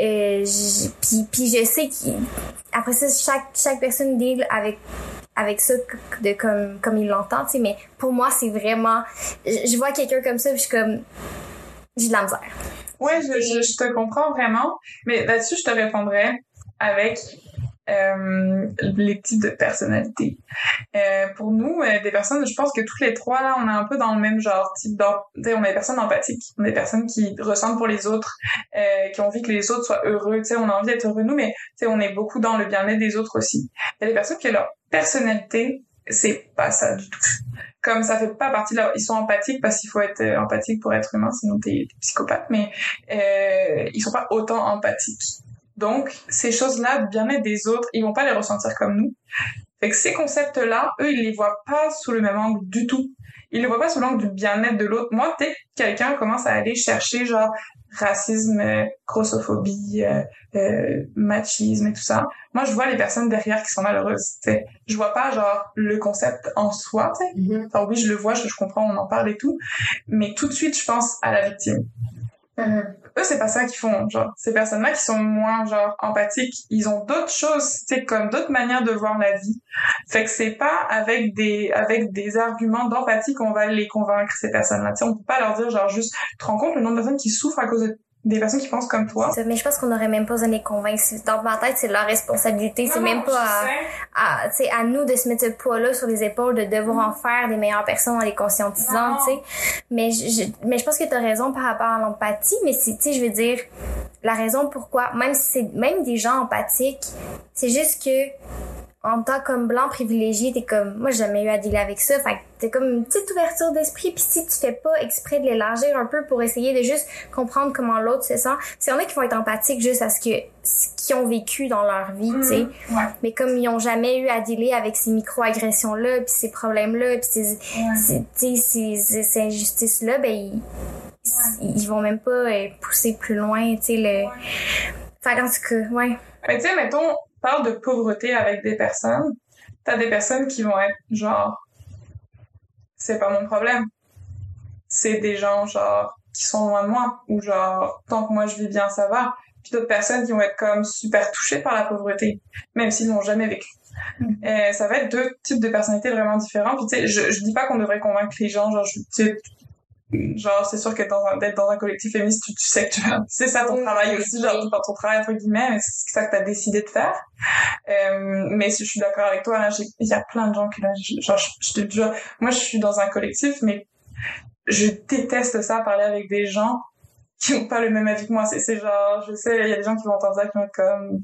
S1: Euh, puis, puis je sais qu'après ça, chaque, chaque personne deal avec avec ça de comme comme il l'entend tu sais mais pour moi c'est vraiment je, vois quelqu'un comme ça puis je suis comme j'ai de la misère.
S3: Ouais je, je, te comprends vraiment mais là-dessus je te répondrais avec euh, les types de personnalités. Euh, pour nous, euh, des personnes, je pense que tous les trois là, on est un peu dans le même genre type. On est des personnes empathiques, on est des personnes qui ressentent pour les autres, euh, qui ont envie que les autres soient heureux. Sais, on a envie d'être heureux nous, mais on est beaucoup dans le bien-être des autres aussi. Il y a des personnes qui leur personnalité, c'est pas ça du tout. Comme ça fait pas partie de leur... Ils sont empathiques parce qu'il faut être empathique pour être humain, sinon t'es psychopathe, mais euh, ils sont pas autant empathiques. Donc, ces choses-là, bien-être des autres, ils vont pas les ressentir comme nous. Fait que ces concepts-là, eux, ils les voient pas sous le même angle du tout. Ils les voient pas sous l'angle du bien-être de l'autre. Moi, dès que quelqu'un commence à aller chercher, genre, racisme, grossophobie, euh, euh, machisme et tout ça, moi, je vois les personnes derrière qui sont malheureuses, t'sais. Je vois pas, genre, le concept en soi, tu sais. Mm oui, je le vois, je, je comprends, on en parle et tout. Mais tout de suite, je pense à la victime. Mm eux c'est pas ça qu'ils font genre. Ces personnes là qui sont moins genre empathiques ils ont d'autres choses c'est comme d'autres manières de voir la vie. Fait que c'est pas avec des avec des arguments d'empathie qu'on va les convaincre ces personnes là tu sais on peut pas leur dire genre juste tu te rends compte le nombre de personnes qui souffrent à cause de des personnes qui pensent comme toi.
S1: mais je pense qu'on aurait même pas besoin de les convaincre. Dans ma tête, c'est leur responsabilité. C'est même pas à, à, à nous de se mettre ce poids-là sur les épaules, de devoir en faire des meilleures personnes en les conscientisant, tu sais. Mais je, mais je pense que tu as raison par rapport à l'empathie, mais tu sais, je veux dire, la raison pourquoi, même si c'est, même des gens empathiques, c'est juste que, en tant comme blanc privilégié, t'es comme, moi, j'ai jamais eu à dealer avec ça. Fait t'es comme une petite ouverture d'esprit. Puis si tu fais pas exprès de l'élargir un peu pour essayer de juste comprendre comment l'autre se sent, c'est y en a qui vont être empathiques juste à ce que, ce qu'ils ont vécu dans leur vie, tu sais.
S3: Mm-hmm.
S1: Mais comme ils ont jamais eu à dealer avec ces micro-agressions-là, puis ces problèmes-là, puis ces, ces, ces, ces injustices-là, ben, ils, ils vont même pas euh, pousser plus loin, tu sais, le... Fait en tout cas, ouais.
S3: Mais tu sais, mettons, parle de pauvreté avec des personnes, t'as des personnes qui vont être genre, c'est pas mon problème. C'est des gens genre qui sont loin de moi ou genre tant que moi je vis bien ça va. Puis d'autres personnes qui vont être comme super touchées par la pauvreté, même s'ils n'ont jamais vécu. Mm. Et ça va être deux types de personnalités vraiment différents. Puis tu sais, je, je dis pas qu'on devrait convaincre les gens, genre je, genre c'est sûr que dans un, d'être dans un collectif féministe tu, tu sais que tu c'est ça ton travail aussi genre ton travail entre guillemets c'est ça que t'as décidé de faire. Euh, mais je suis d'accord avec toi il y a plein de gens qui là genre je, te jure moi je suis dans un collectif mais je déteste ça parler avec des gens qui ont pas le même avis que moi. C'est c'est genre je sais il y a des gens qui vont entendre ça qui vont être comme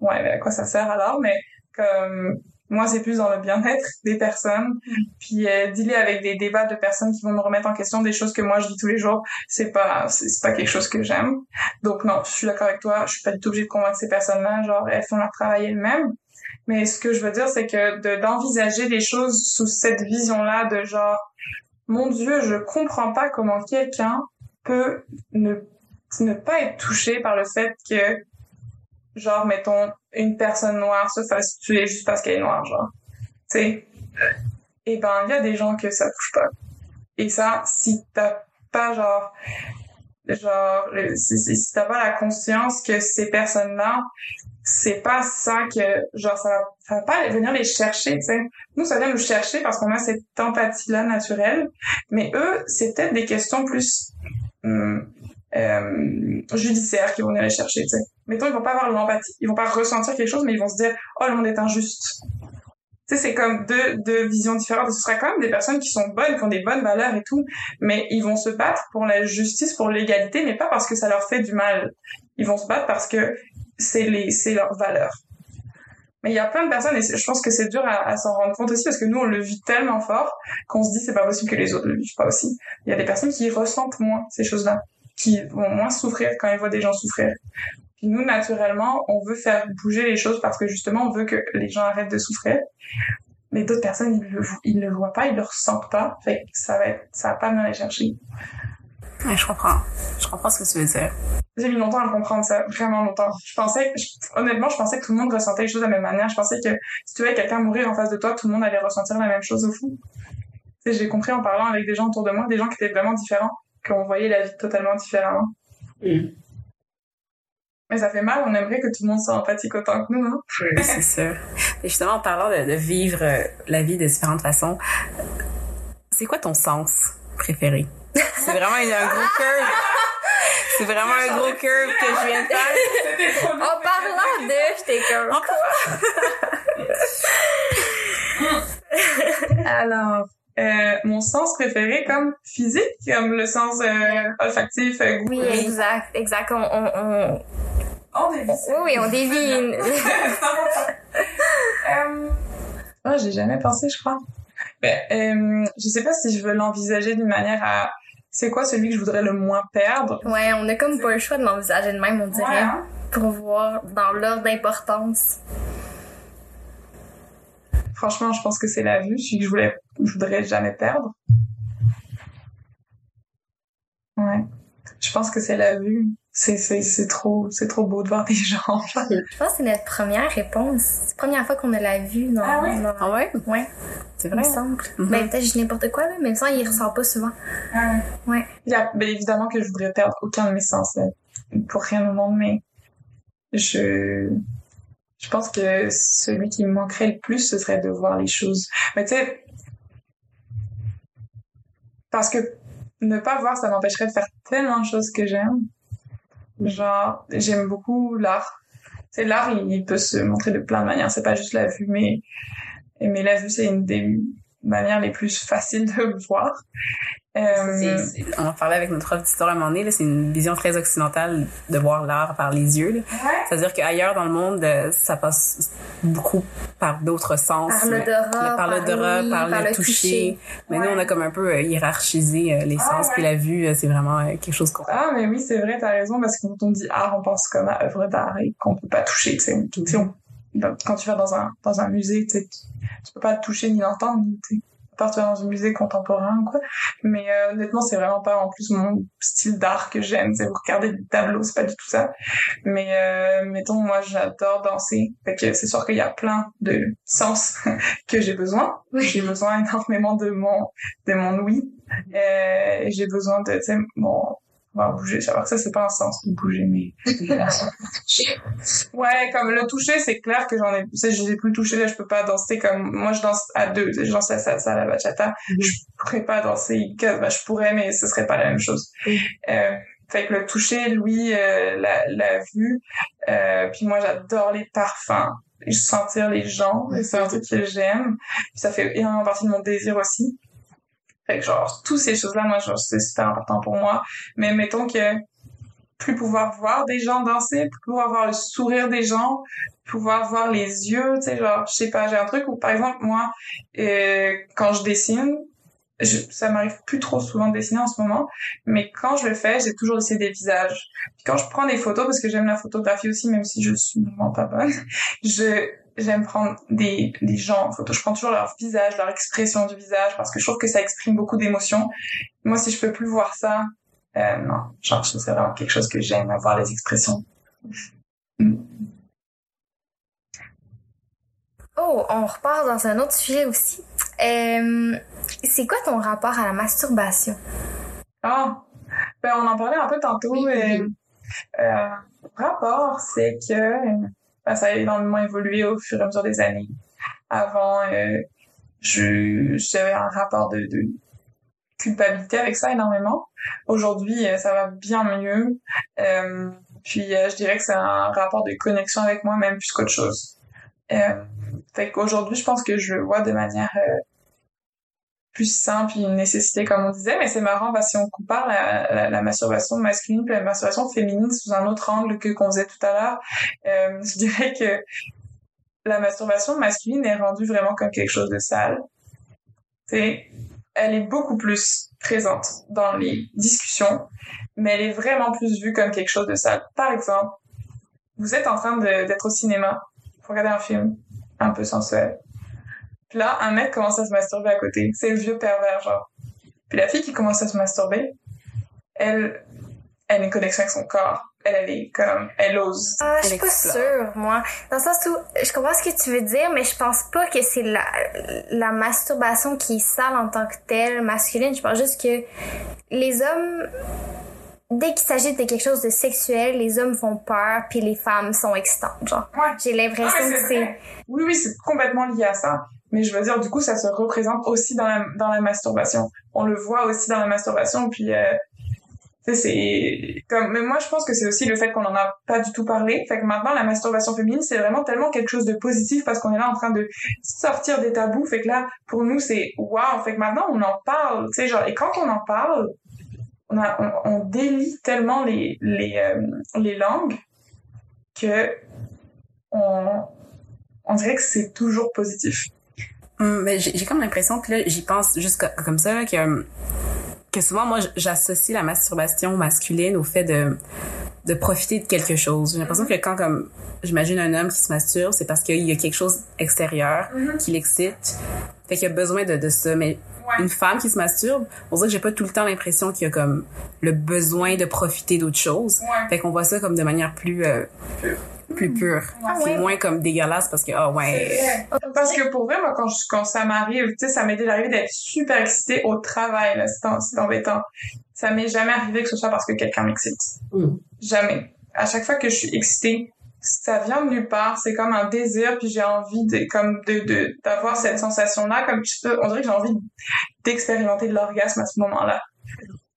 S3: ouais mais à quoi ça sert alors? Mais comme moi, c'est plus dans le bien-être des personnes. Mm. Puis euh, dealer avec des débats de personnes qui vont me remettre en question des choses que moi je vis tous les jours, c'est pas c'est pas quelque chose que j'aime. Donc non, je suis d'accord avec toi. Je suis pas du tout obligée de convaincre ces personnes-là. Genre, elles font leur travail elles-mêmes. Mais ce que je veux dire, c'est que d'envisager les choses sous cette vision-là de genre, mon Dieu, je comprends pas comment quelqu'un peut ne ne pas être touché par le fait que genre, mettons, une personne noire se fasse tuer juste parce qu'elle est noire, genre. Tu sais? Et ben, il y a des gens que ça touche pas. Et ça, si t'as pas, genre, genre, si, si t'as pas la conscience que ces personnes-là, c'est pas ça que, genre, ça va, va pas venir les chercher, tu sais. Nous, ça vient nous chercher parce qu'on a cette empathie-là naturelle. Mais eux, c'est peut-être des questions plus, euh, judiciaires qui vont venir les chercher, tu sais. Mettons, ils vont pas avoir l'empathie, ils vont pas ressentir quelque chose, mais ils vont se dire, oh, le monde est injuste. Tu sais, c'est comme deux, deux visions différentes. Ce sera quand même des personnes qui sont bonnes, qui ont des bonnes valeurs et tout, mais ils vont se battre pour la justice, pour l'égalité, mais pas parce que ça leur fait du mal. Ils vont se battre parce que c'est les, c'est leurs valeurs. Mais il y a plein de personnes, et je pense que c'est dur à, à s'en rendre compte aussi, parce que nous, on le vit tellement fort qu'on se dit, c'est pas possible que les autres le vivent pas aussi. Il y a des personnes qui ressentent moins ces choses-là qui vont moins souffrir quand ils voient des gens souffrir. Puis nous, naturellement, on veut faire bouger les choses parce que justement, on veut que les gens arrêtent de souffrir. Mais d'autres personnes, ils le, ils le voient pas, ils le ressentent pas. Fait que ça va être, ça va pas venir les chercher.
S2: Ouais, je comprends. Je comprends ce que tu veux dire.
S3: J'ai mis longtemps à comprendre ça, vraiment longtemps. Je pensais, honnêtement, je pensais que tout le monde ressentait les choses de la même manière. Je pensais que si tu voyais quelqu'un mourir en face de toi, tout le monde allait ressentir la même chose au fond. J'ai compris en parlant avec des gens autour de moi, des gens qui étaient vraiment différents, qu'on voyait la vie totalement différemment.
S2: Mm.
S3: Mais ça fait mal, on aimerait que tout le monde soit empathique autant que nous, non?
S2: Oui, c'est sûr. Et justement, en parlant de, de vivre euh, la vie de différentes façons, c'est quoi ton sens préféré? C'est vraiment un gros curve. C'est vraiment un gros curve que je viens de faire.
S1: En parlant de, j'étais comme
S3: quoi? Alors, euh, mon sens préféré comme physique, comme le sens euh, olfactif, euh, goût.
S1: Oui, exact, exact. On, on, on...
S3: On devine.
S1: Oui, oui, on devine.
S3: euh... Oh, j'ai jamais pensé, je crois. Ben, euh, je sais pas si je veux l'envisager d'une manière à c'est quoi celui que je voudrais le moins perdre?
S1: Ouais, on a comme pas le choix de l'envisager de même, on dirait,
S3: Ouais, hein?
S1: pour voir dans l'ordre d'importance.
S3: Franchement, je pense que c'est la vue, celui que je voulais, je voudrais jamais perdre. Ouais. Je pense que c'est la vue. C'est, c'est, c'est trop, c'est trop beau de voir des gens.
S1: Je pense que c'est notre première réponse. C'est la première fois qu'on a la vue dans,
S3: Ah ouais?
S1: dans-
S2: Ah ouais?
S1: Ouais,
S2: C'est
S1: il me
S2: vrai?
S1: semble.
S2: Mhm.
S1: Mais peut-être que je dis n'importe quoi, mais il ressort pas souvent. Ouais.
S3: Il y a, ben, évidemment que je voudrais perdre aucun de mes sens, là, pour rien au monde, mais je, je pense que celui qui me manquerait le plus, ce serait de voir les choses. Mais tu sais, parce que ne pas voir, ça m'empêcherait de faire tellement de choses que j'aime. Genre, j'aime beaucoup l'art. C'est l'art, il, peut se montrer de plein de manières. C'est pas juste la vue, mais, mais la vue, c'est une des manières les plus faciles de voir. Euh,
S2: on en parlait avec notre prof d'histoire à un moment donné, c'est une vision très occidentale de voir l'art par les yeux. C'est-à-dire qu'ailleurs dans le monde, euh, ça passe beaucoup par d'autres sens.
S1: Par l'odorat,
S2: par l'odorat,
S1: l'ouïe,
S2: par, le toucher. Mais nous, on a comme un peu euh, hiérarchisé les
S3: Ah,
S2: sens, puis la vue, c'est vraiment quelque chose qu'on...
S3: Ah, mais oui, c'est vrai, t'as raison, parce que quand on dit art, on pense comme à œuvre d'art et qu'on peut pas toucher. Tu sais, on- Quand tu vas dans un, dans un musée, tu tu, peux pas toucher ni l'entendre. À part tu vas dans un musée contemporain ou quoi. Mais euh, honnêtement, c'est vraiment pas en plus mon style d'art que j'aime. C'est vous regardez des tableaux, c'est pas du tout ça. Mais euh, mettons, moi, j'adore danser. Fait que c'est sûr qu'il y a plein de sens que j'ai besoin. J'ai besoin énormément de mon de mon ouïe. Euh, j'ai besoin de, tu sais, mon voir bouger. Savoir que ça, c'est pas un sens de bouger, mais ouais, comme le toucher, c'est clair que j'en ai, tu sais, je les ai plus touchés, là, je peux pas danser comme, moi, je danse à deux, je danse la salsa, la bachata,
S2: Mhm.
S3: je pourrais pas danser, bah, je pourrais, mais ce serait pas la même chose. Euh, fait que le toucher, lui, euh, la, la vue, euh, puis moi, j'adore les parfums, et sentir les gens, c'est un truc que j'aime, Puis ça fait énormément partie de mon désir aussi. Genre, toutes ces choses-là, moi, genre, c'est super important pour moi. Mais mettons que plus pouvoir voir des gens danser, plus pouvoir voir le sourire des gens, pouvoir voir les yeux, tu sais, genre, je sais pas, j'ai un truc où, par exemple, moi, euh, quand je dessine, ça m'arrive plus trop souvent de dessiner en ce moment, mais quand je le fais, j'ai toujours laissé des visages. Quand je prends des photos, parce que j'aime la photographie aussi, même si je suis vraiment pas bonne, je, j'aime prendre des, des gens en photo. Je prends toujours leur visage, leur expression du visage, parce que je trouve que ça exprime beaucoup d'émotions. Moi, si je peux plus voir ça, euh, non, genre, c'est vraiment quelque chose que j'aime, avoir les expressions. Mm.
S1: Oh, on repart dans un autre sujet aussi. Euh, c'est quoi ton rapport à la masturbation?
S3: Ah, ben on en parlait un peu tantôt.
S1: Oui,
S3: euh, rapport, c'est que ben, ça a énormément évolué au fur et à mesure des années. Avant, euh, je j'avais un rapport de, de culpabilité avec ça énormément. Aujourd'hui, euh, ça va bien mieux. Euh, puis euh, je dirais que c'est un rapport de connexion avec moi-même plus qu'autre chose. Euh, fait qu'aujourd'hui, je pense que je le vois de manière euh, plus simple, une nécessité comme on disait, mais c'est marrant parce si on compare la, masturbation masculine et la masturbation féminine sous un autre angle que qu'on faisait tout à l'heure, euh, je dirais que la masturbation masculine est rendue vraiment comme quelque chose de sale. C'est, elle est beaucoup plus présente dans les discussions, mais elle est vraiment plus vue comme quelque chose de sale. Par exemple, vous êtes en train d'être au cinéma, vous regardez un film un peu sensuel. Puis là, un mec commence à se masturber à côté. C'est le vieux pervers, genre. Puis la fille qui commence à se masturber, elle, elle a une connexion avec son corps. Elle, elle est comme, elle ose.
S1: Ah, je suis pas sûre, moi. Dans le sens où, je comprends ce que tu veux dire, mais je pense pas que c'est la, la masturbation qui est sale en tant que telle, masculine. Je pense juste que les hommes, dès qu'il s'agit de quelque chose de sexuel, les hommes font peur, puis les femmes sont excitantes, genre.
S3: Ouais.
S1: J'ai l'impression
S3: Ah,
S1: que
S3: c'est. Oui, oui, c'est complètement lié à ça. Mais je veux dire, du coup, ça se représente aussi dans la, dans la masturbation. On le voit aussi dans la masturbation, puis, euh, c'est comme, mais moi, je pense que c'est aussi le fait qu'on en a pas du tout parlé. Fait que maintenant, la masturbation féminine, c'est vraiment tellement quelque chose de positif parce qu'on est là en train de sortir des tabous. Fait que là, pour nous, c'est waouh. Fait que maintenant, on en parle, tu sais, genre, et quand on en parle, on délie tellement les, les, euh, les langues que on, on dirait que c'est toujours positif.
S2: Mais j'ai comme l'impression que là, j'y pense juste co- comme ça, que, que souvent, moi, j'associe la masturbation masculine au fait de, de profiter de quelque chose. J'ai l'impression que quand, comme, j'imagine un homme qui se masturbe, c'est parce qu'il y a quelque chose extérieur qui l'excite. Fait qu'il a besoin de, de ça. Mais
S3: Ouais.
S2: une femme qui se masturbe, on dirait que j'ai pas tout le temps l'impression qu'il y a comme le besoin de profiter d'autre chose.
S3: Ouais.
S2: Fait qu'on voit ça comme de manière plus, euh, plus pure.
S1: Ah
S2: Puis
S1: ouais.
S2: moins comme dégueulasse parce que, ah ouais.
S3: Parce que pour vrai, moi, quand, je, quand ça m'arrive, tu sais, ça m'est déjà arrivé d'être super excitée au travail, là, c'est en- c'est embêtant. Ça m'est jamais arrivé que ce soit parce que quelqu'un m'excite.
S2: Mm.
S3: Jamais. À chaque fois que je suis excitée, ça vient de nulle part, c'est comme un désir, puis j'ai envie de, comme de, de, d'avoir cette sensation-là, comme tu peux, on dirait que j'ai envie d'expérimenter de l'orgasme à ce moment-là.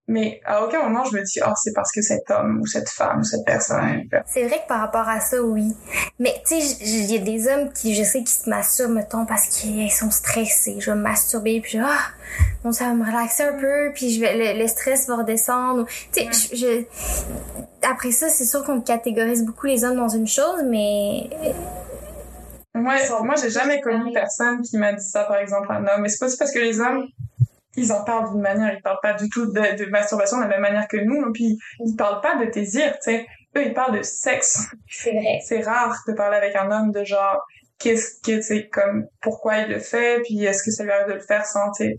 S3: Mais à aucun moment je me dis, oh, c'est parce que cet homme, ou cette femme, ou cette personne.
S1: C'est vrai que par rapport à ça, oui. Mais tu sais, il y a des hommes qui, je sais, qui se masturbent, mettons, parce qu'ils sont stressés. Je vais me masturber, puis je, ah, bon, ça va me relaxer un peu, puis je vais, le, le stress va redescendre. Tu sais, je, je- après ça, c'est sûr qu'on catégorise beaucoup les hommes dans une chose, mais
S3: Moi, moi, j'ai jamais connu personne qui m'a dit ça, par exemple, un homme. Mais c'est pas parce que les hommes, ils en parlent d'une manière, ils parlent pas du tout de, de masturbation de la même manière que nous, puis ils parlent pas de désir, tu sais. Eux, ils parlent de sexe.
S1: c'est vrai.
S3: C'est rare de parler avec un homme de genre, qu'est-ce que, c'est comme, pourquoi il le fait, puis est-ce que ça lui arrive de le faire sans, tu.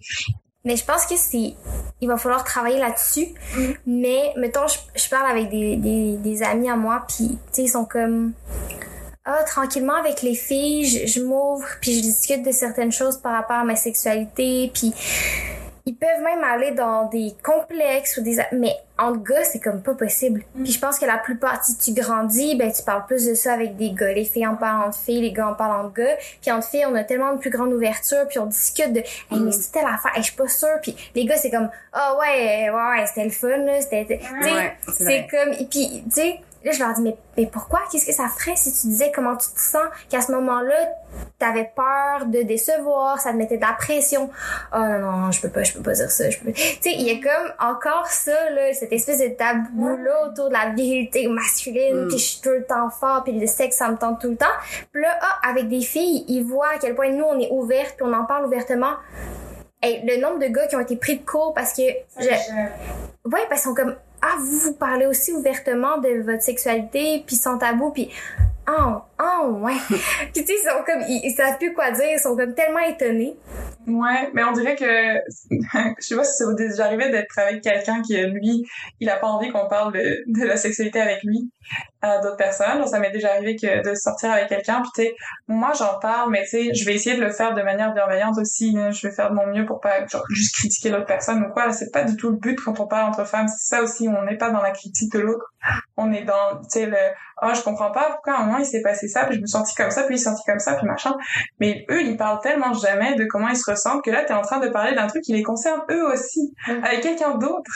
S1: Mais je pense que c'est, il va falloir travailler là-dessus. Mais, mettons, je, je parle avec des, des, des amis à moi, puis, tu sais, ils sont comme, ah, tranquillement avec les filles, je, je m'ouvre, puis je discute de certaines choses par rapport à ma sexualité, puis ils peuvent même aller dans des complexes ou des, mais en gars, c'est comme pas possible. Puis je pense que la plupart, si tu grandis, ben, tu parles plus de ça avec des gars. Les filles en parlent entre filles, les gars en parlent entre gars. Puis entre filles, on a tellement de plus grande ouverture, puis on discute de, hey, mais c'est telle affaire, hey, je suis pas sûre. Puis les gars, c'est comme, ah ouais, ouais, ouais, c'était le fun, là, c'était, sais,
S2: Ouais, c'est
S1: comme, et puis, tu sais, là, je leur dis, mais, mais pourquoi? Qu'est-ce que ça ferait si tu disais comment tu te sens? Qu'à ce moment-là, t'avais peur de décevoir, ça te mettait de la pression. Oh non, non, je peux pas, je peux pas dire ça, je peux pas. Tu sais, il y a comme encore ça, là, cette espèce de tabou-là autour de la virilité masculine,
S2: Mm.
S1: puis je suis tout le temps fort, puis le sexe, ça me tente tout le temps. Puis là, ah, avec des filles, ils voient à quel point nous, on est ouvertes, puis on en parle ouvertement. Hey, le nombre de gars qui ont été pris de court parce que... je- Ouais, parce qu'ils sont comme ah vous vous parlez aussi ouvertement de votre sexualité puis sans tabou puis ah ah ouais puis tu sais ils sont comme ils, ils savent plus quoi dire ils sont comme tellement étonnés
S3: Ouais, mais on dirait que, je sais pas si ça vous est déjà arrivé d'être avec quelqu'un qui, lui, il a pas envie qu'on parle de, de la sexualité avec lui à d'autres personnes. Genre, ça m'est déjà arrivé que de sortir avec quelqu'un, puis tu sais, moi j'en parle, mais tu sais, je vais essayer de le faire de manière bienveillante aussi. là. Je vais faire de mon mieux pour pas genre, juste critiquer l'autre personne ou quoi. C'est pas du tout le but quand on parle entre femmes. C'est ça aussi, on n'est pas dans la critique de l'autre. On est dans, tu sais, le, ah, je comprends pas pourquoi à un moment il s'est passé ça, puis je me suis sentie comme ça, puis il s'est senti comme ça, puis machin. Mais eux, ils parlent tellement jamais de comment ils se ressentent que là, t'es en train de parler d'un truc qui les concerne eux aussi, avec quelqu'un d'autre.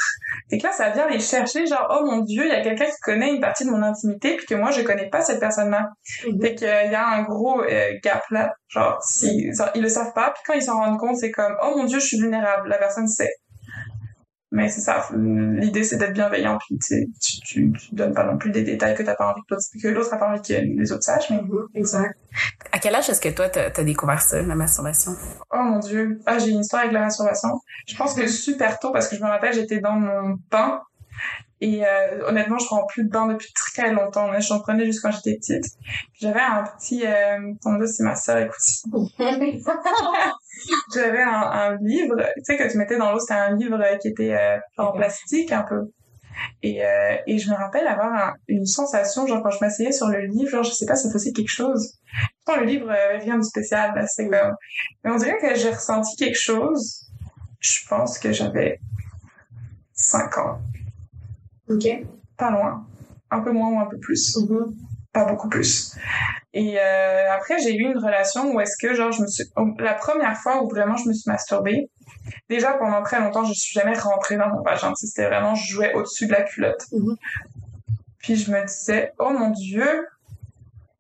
S3: C'est que là, ça vient les chercher, genre, oh mon dieu, il y a quelqu'un qui connaît une partie de mon intimité, puis que moi, je connais pas cette personne-là. Fait qu'il y a un gros euh, gap là. Genre, si, ils le savent pas, puis quand ils s'en rendent compte, c'est comme, oh mon dieu, je suis vulnérable, la personne sait. Mais c'est ça, l'idée c'est d'être bienveillant, puis tu, sais, tu, tu, tu donnes pas non plus des détails que t'as pas envie que l'autre, que l'autre a pas envie que les autres sachent, mais
S2: Exact. À quel âge est-ce que toi, t'as as découvert ça, la masturbation?
S3: Oh mon dieu. Ah, j'ai une histoire avec la masturbation. Je pense que super tôt, parce que je me rappelle, j'étais dans mon bain. Et euh, honnêtement, je prends plus de bain depuis très longtemps. Mais j'en prenais juste quand j'étais petite. J'avais un petit... Euh... Ton Dieu, c'est ma sœur, écoute. J'avais un, un livre, tu sais, que tu mettais dans l'eau, c'était un livre qui était euh, en plastique un peu. Et, euh, et je me rappelle avoir un- une sensation, genre quand je m'asseyais sur le livre, genre je sais pas, ça faisait quelque chose. Pourtant le livre avait rien de spécial, c'est comme... Mais on dirait que j'ai ressenti quelque chose. Je pense que j'avais 5 ans.
S4: Ok.
S3: Pas loin. Un peu moins ou un peu plus.
S4: Mhm.
S3: Pas beaucoup plus. Et euh, après, j'ai eu une relation où est-ce que, genre, je me suis... La première fois où vraiment je me suis masturbée, déjà pendant très longtemps, je suis jamais rentrée dans mon vagin. C'était vraiment, je jouais au-dessus de la culotte.
S4: Mhm.
S3: Puis je me disais, oh mon Dieu,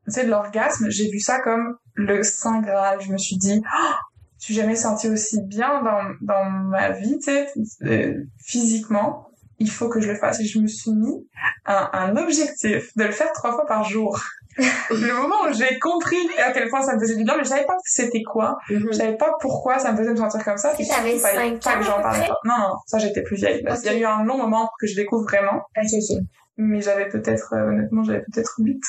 S3: tu sais, de l'orgasme, j'ai vu ça comme le Saint Graal. Je me suis dit, oh, je suis jamais sentie aussi bien dans, dans ma vie, tu sais, euh, physiquement. Il faut que je le fasse. Et je me suis mis un, un objectif de le faire trois fois par jour. le moment où j'ai compris à quel point ça me faisait du bien, mais je savais pas c'était quoi.
S4: Mhm.
S3: Je savais pas pourquoi ça me faisait me sentir comme ça. il fallait
S1: cinq
S3: pas que
S1: ans,
S3: j'en
S1: près?
S3: pas. Non, non, ça j'étais plus vieille. Parce qu'il y a eu un long moment pour que je découvre vraiment.
S4: Ok, ok.
S3: Mais j'avais peut-être, euh, honnêtement, j'avais peut-être 8.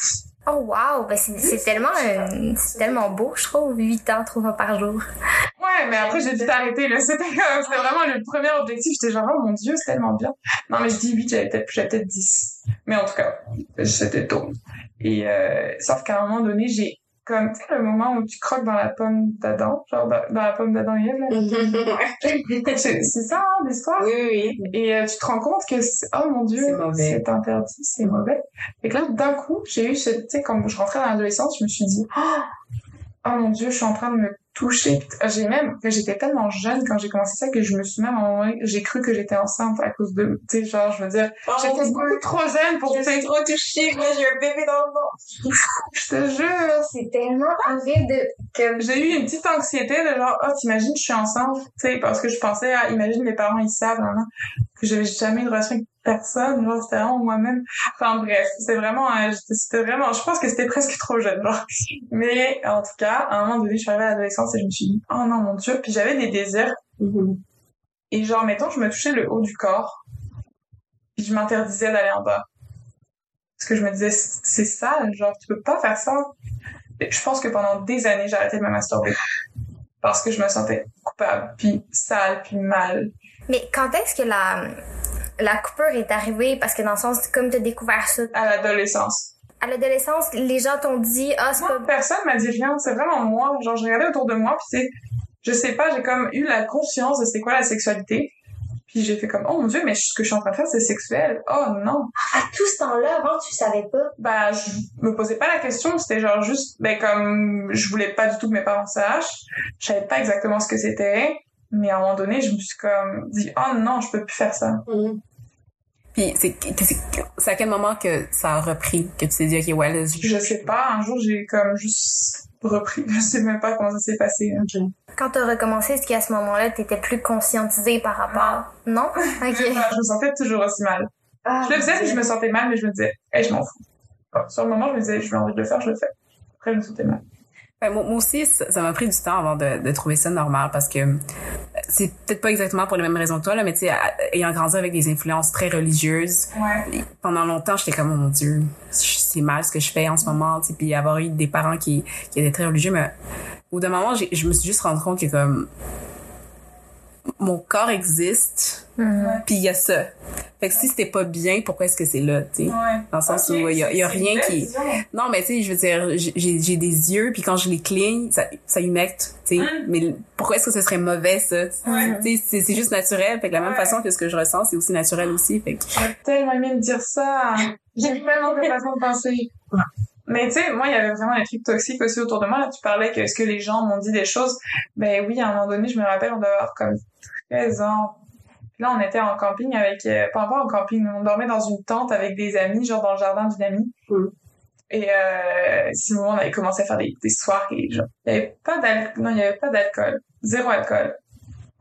S1: Oh wow, ben c'est tellement euh, c'est tellement beau, je trouve, 8 ans, 3 fois par jour.
S3: Ouais, mais après j'ai dû t'arrêter, là. C'était c'était vraiment le premier objectif. J'étais genre, oh mon dieu, c'est tellement bien. Non, mais je dis 8, j'avais peut-être, j'avais peut-être 10. Mais en tout cas, c'était tôt. Et, euh, sauf qu'à un moment donné, j'ai, comme, tu sais, le moment où tu croques dans la pomme d'Adam, genre dans, dans la pomme d'Adam et Ève, là. C'est ça, hein, l'histoire?
S4: Oui, oui.
S3: Et euh, tu te rends compte que, c'est- oh mon dieu,
S4: C'est
S3: interdit, c'est mauvais. Et que là, d'un coup, j'ai eu tu sais, quand je rentrais dans l'adolescence, je me suis dit, oh, oh mon dieu, je suis en train de me toucher. J'ai même, que j'étais tellement jeune quand j'ai commencé ça que je me suis même, j'ai cru que j'étais enceinte à cause de, tu sais, genre, je veux dire, j'étais beaucoup trop jeune pour, tu sais,
S4: trop touchée. Moi, j'ai un bébé dans le ventre.
S3: je te jure.
S1: C'est tellement horrible de que
S3: J'ai eu une petite anxiété de genre, oh, t'imagines, je suis enceinte, tu sais, parce que je pensais à, imagine, mes parents, ils savent, hein, que j'avais jamais eu de relation avec personne, genre, c'était vraiment moi-même. Enfin, bref, c'est vraiment, c'était vraiment, je pense que c'était presque trop jeune, genre. Mais, en tout cas, à un moment donné, je suis arrivée à l'adolescence et je me suis dit, oh non, mon dieu, puis j'avais des désirs, et genre, mettons, je me touchais le haut du corps, puis je m'interdisais d'aller en bas. Parce que je me disais, c'est sale, genre, tu peux pas faire ça. Je pense que pendant des années, j'ai arrêté de me masturber. Parce que je me sentais coupable, puis sale, puis mal.
S1: Mais quand est-ce que la la coupure est arrivée parce que dans le sens comme tu as découvert ça
S3: À l'adolescence.
S1: à l'adolescence, les gens t'ont dit ah c'est
S3: Moi,
S1: pas
S3: personne m'a dit rien. C'est vraiment moi. Genre, je regardais autour de moi, puis c'est, je sais pas, j'ai comme eu la conscience de c'est quoi la sexualité. Puis j'ai fait comme, oh mon dieu, mais ce que je suis en train de faire, c'est sexuel. Oh non.
S4: À tout ce temps-là, avant, tu savais pas?
S3: Bah, je me posais pas la question. C'était genre juste, ben comme, je voulais pas du tout que mes parents sachent. Je savais pas exactement ce que c'était. Mais à un moment donné, je me suis comme dit, oh non, je peux plus faire ça.
S4: Mhm.
S2: Puis c'est c'est- c'est à quel moment que ça a repris, que tu t'es dit, OK, ouais, là, je-
S3: Je sais pas, un jour, j'ai comme juste repris. Je sais même pas comment ça s'est passé.
S1: quand t'as recommencé est-ce qu'à ce moment-là t'étais plus conscientisée par rapport? Non? Ok
S3: Je me sentais toujours aussi mal.
S4: Ah,
S3: Je le faisais, puis je me sentais mal, mais je me disais, eh, je m'en fous. Bon, sur le moment, je me disais, je vais envie de le faire, je le fais. Après, je me sentais mal.
S2: Ouais, moi, moi aussi, ça m'a pris du temps avant de, de trouver ça normal parce que euh, c'est peut-être pas exactement pour les mêmes raisons que toi, là, mais tu sais, ayant grandi avec des influences très religieuses,
S3: Ouais.
S2: pendant longtemps, j'étais comme, oh mon Dieu, c'est mal ce que je fais en ce moment, tu puis avoir eu des parents qui, qui étaient très religieux, mais au bout d'un moment, je me suis juste rendu compte que comme, mon corps existe,
S1: Mhm.
S2: puis il y a ça. Fait que si c'était pas bien, pourquoi est-ce que c'est là, tu sais?
S3: Ouais.
S2: Dans le sens où il y a, y rien qui... Non, mais tu sais, je veux dire, j'ai j'ai des yeux, puis quand je les cligne, ça, ça humecte, tu sais.
S3: Mm.
S2: Mais pourquoi est-ce que ce serait mauvais, ça?
S3: Ouais.
S2: Tu sais, c'est- c'est juste naturel. Fait que la même
S3: Ouais.
S2: façon que ce que je ressens, c'est aussi naturel aussi. Fait que...
S3: J'aurais tellement aimé me dire ça. J'ai tellement de façon de penser. Mais tu sais, moi, il y avait vraiment des trucs toxiques aussi autour de moi. Là, tu parlais que les gens m'ont dit des choses. Ben oui, à un moment donné, je me rappelle, on devait avoir comme 13 ans. Puis là, on était en camping avec, euh, pas encore en camping, on dormait dans une tente avec des amis, genre dans le jardin d'une amie.
S4: Mm.
S3: Et euh, sinon, on avait commencé à faire des, des soirées, genre. Il avait pas d'alcool, non, il y avait pas d'alcool. Zéro alcool.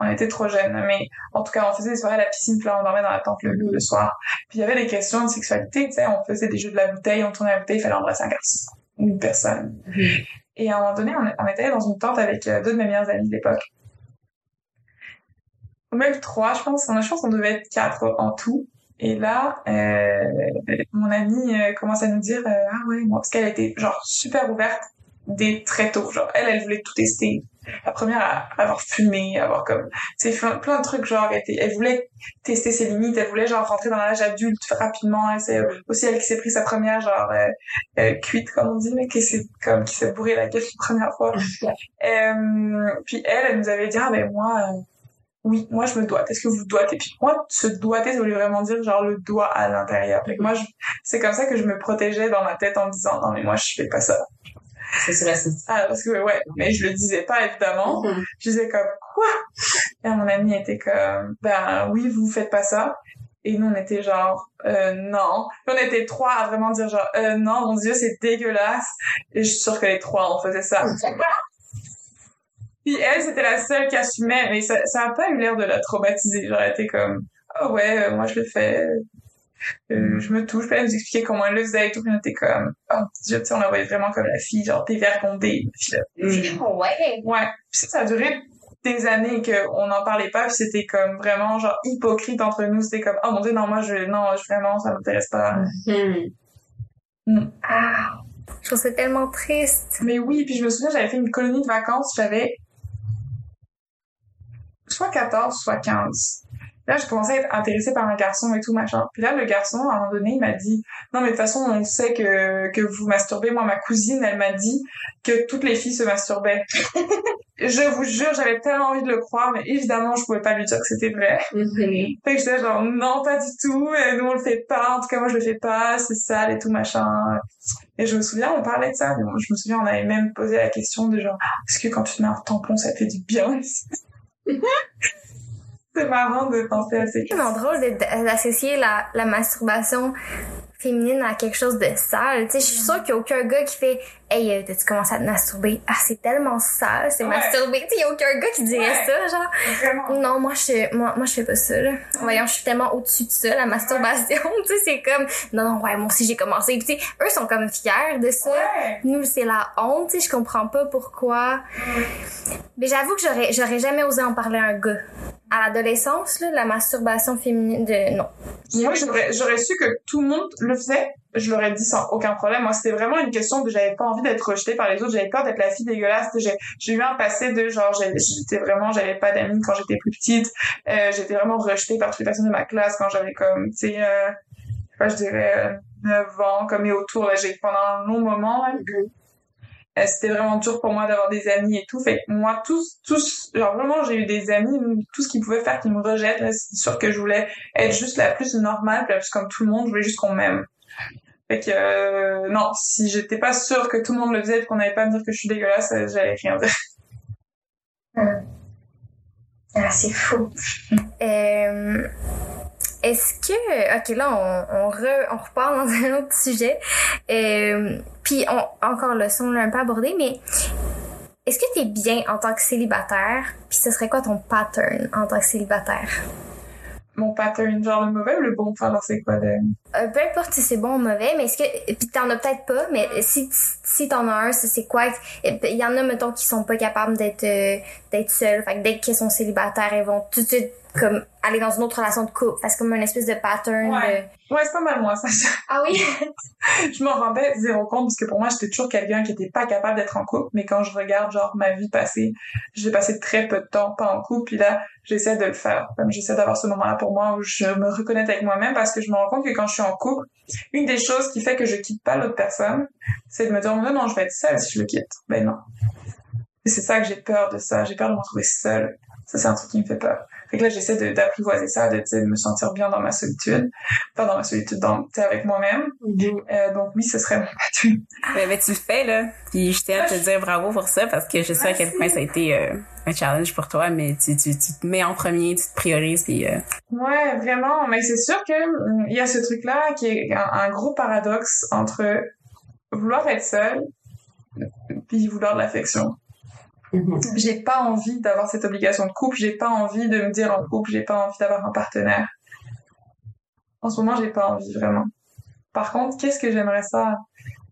S3: On était trop jeunes, mais en tout cas, on faisait des soirées à la piscine, puis là, on dormait dans la tente le, soir. Puis il y avait des questions de sexualité, tu sais, on faisait des jeux de la bouteille, on tournait la bouteille, il fallait embrasser un garçon ou une personne. Et à un moment donné, on, on était dans une tente avec euh, deux de mes meilleures amies de l'époque. Même trois, je pense. On je pense qu'on devait être quatre en tout. Et là, euh, mon amie euh, commence à nous dire, ah ouais, parce qu'elle était genre super ouverte dès très tôt. Genre, elle, elle voulait tout tester. La première à avoir fumé, à avoir comme, tu sais, plein, de trucs, genre, elle, elle voulait tester ses limites, elle voulait, genre, rentrer dans l'âge adulte rapidement, c'est aussi elle qui s'est pris sa première, genre, euh, euh, cuite, comme on dit, mais qui s'est, comme, qui s'est bourré la gueule la première fois. Euh, puis elle, elle nous avait dit, ah, ben, moi, oui, moi, je me doite. Est-ce que vous doitez? Puis moi, se doiter, ça voulait vraiment dire, genre, le doigt à l'intérieur. Fait que moi, je- c'est comme ça que je me protégeais dans ma tête en me disant, non, mais moi, je fais pas ça.
S2: C'est sûr, c'est
S3: Ah, parce que, ouais, mais je le disais pas, évidemment. Je disais comme, quoi? Et mon ami était comme, ben, oui, vous faites pas ça. Et nous, on était genre, euh, non. On était trois à vraiment dire genre, euh, non, mon dieu, c'est dégueulasse. Et je suis sûre que les trois, on faisait ça. Puis elle, c'était la seule qui assumait, mais ça, ça pas eu l'air de la traumatiser. Elle était comme, oh ouais, euh, moi je le fais. Euh, je me touche, elle nous expliquait comment elle le faisait et tout, on était comme, oh tu sais, on la voyait vraiment comme la fille, genre dévergondée. Puis là,
S1: Ouais?
S3: Ouais. Puis ça, ça a duré des années qu'on n'en parlait pas, puis c'était comme vraiment genre hypocrite entre nous. C'était comme, oh mon dieu, non, moi, je, non, je, vraiment, ça m'intéresse pas.
S1: Ah. Je trouve ça tellement triste.
S3: Mais oui, puis je me souviens, j'avais fait une colonie de vacances, j'avais soit 14, soit 15. Là, j'ai commencé à être intéressée par un garçon et tout, machin. Puis là, le garçon, à un moment donné, il m'a dit, non, mais de toute façon, on sait que, que vous masturbez. Moi, ma cousine, elle m'a dit que toutes les filles se masturbaient. je vous jure, j'avais tellement envie de le croire, mais évidemment, je pouvais pas lui dire que c'était vrai. Fait que j'étais genre, non, pas du tout, euh, nous on le fait pas, en tout cas moi je le fais pas, c'est sale et tout machin. Et je me souviens, on parlait de ça, mais bon, je me souviens, on avait même posé la question de genre, est-ce que quand tu te mets un tampon, ça te fait du bien C'est marrant de penser à ces
S1: C'est tellement drôle d'associer la, la masturbation féminine à quelque chose de sale. Tu sais, je suis sûre qu'il y a aucun gars qui fait Hey, euh, t'as-tu commencé à te masturber? Ah, c'est tellement sale, c'est
S3: Ouais.
S1: masturber. Tu sais, il y a aucun gars qui dirait
S3: Ouais.
S1: ça, genre.
S3: Vraiment.
S1: Non, moi, je, moi, moi, je fais pas ça, là. Voyons, je suis tellement au-dessus de ça, la masturbation. tu sais, c'est comme, non, non, ouais, moi aussi, j'ai commencé. Puis, tu sais, eux sont comme fiers de ça. Nous, c'est la honte, tu sais, je comprends pas pourquoi. Mais j'avoue que j'aurais, j'aurais jamais osé en parler à un gars. À l'adolescence, là, la masturbation féminine, de, non.
S3: Moi, j'aurais, j'aurais su que tout le monde le faisait, je l'aurais dit sans aucun problème. Moi, c'était vraiment une question de j'avais pas envie d'être rejetée par les autres, j'avais peur d'être la fille dégueulasse. J'ai, j'ai eu un passé de genre, j'étais vraiment, j'avais pas d'amis quand j'étais plus petite, euh, j'étais vraiment rejetée par toutes les personnes de ma classe quand j'avais comme, tu sais, euh, je dirais euh, 9 ans, comme et autour, là, j'ai, pendant un long moment, là, euh, c'était vraiment dur pour moi d'avoir des amis et tout. Fait que moi, tous, tous, genre vraiment, j'ai eu des amis, tout ce qu'ils pouvaient faire qu'ils me rejettent, c'est sûr que je voulais être juste la plus normale, la plus comme tout le monde, je voulais juste qu'on m'aime. Fait que, euh, non, si j'étais pas sûre que tout le monde le faisait et qu'on n'allait pas me dire que je suis dégueulasse, euh, j'allais rien dire.
S4: Ah, c'est fou.
S1: Euh, Est-ce que, ok, là, on, on, re- on repart dans un autre sujet. Euh, Puis, on, encore le son, on l'a un peu abordé, mais est-ce que t'es bien en tant que célibataire? Puis, ce serait quoi ton pattern en tant que célibataire?
S3: Mon pattern, genre le mauvais ou le bon? Alors, c'est quoi le...
S1: Euh, peu importe si c'est bon ou mauvais, mais est-ce que puis t'en as peut-être pas, mais si si t'en as un, c'est c'est quoi? Il y en a mettons qui sont pas capables d'être euh, d'être seuls, fait que dès qu'ils sont célibataires, ils vont tout de suite comme aller dans une autre relation de couple, c'est comme une espèce de pattern.
S3: Ouais. Ouais, c'est pas mal moi, ça.
S1: Ah oui?
S3: je m'en rendais zéro compte parce que pour moi, j'étais toujours quelqu'un qui était pas capable d'être en couple. Mais quand je regarde, genre, ma vie passée, j'ai passé très peu de temps pas en couple. Puis là, j'essaie de le faire. Comme j'essaie d'avoir ce moment-là pour moi où je me reconnais avec moi-même parce que je me rends compte que quand je suis en couple, une des choses qui fait que je quitte pas l'autre personne, c'est de me dire, non, non, je vais être seule si je le quitte. Ben non. Et c'est ça que j'ai peur de ça. J'ai peur de me retrouver seule. Ça, c'est un truc qui me fait peur. Fait que là, j'essaie d'apprivoiser ça, de, de me sentir bien dans ma solitude. Pas dans ma solitude, dans, avec moi-même. Euh, donc oui, ce serait mon.
S2: Mais, mais tu le fais, là. Puis je tiens à te dire bravo pour ça parce que je sais à quel point ça a été euh, un challenge pour toi, mais tu, tu, tu te mets en premier, tu te priorises, puis... euh,
S3: Ouais, vraiment. Mais c'est sûr que hum, y a ce truc-là qui est un, un gros paradoxe entre vouloir être seul puis vouloir de l'affection. J'ai pas envie d'avoir cette obligation de couple, j'ai pas envie de me dire en couple, j'ai pas envie d'avoir un partenaire. En ce moment, j'ai pas envie vraiment. Par contre, qu'est-ce que j'aimerais ça?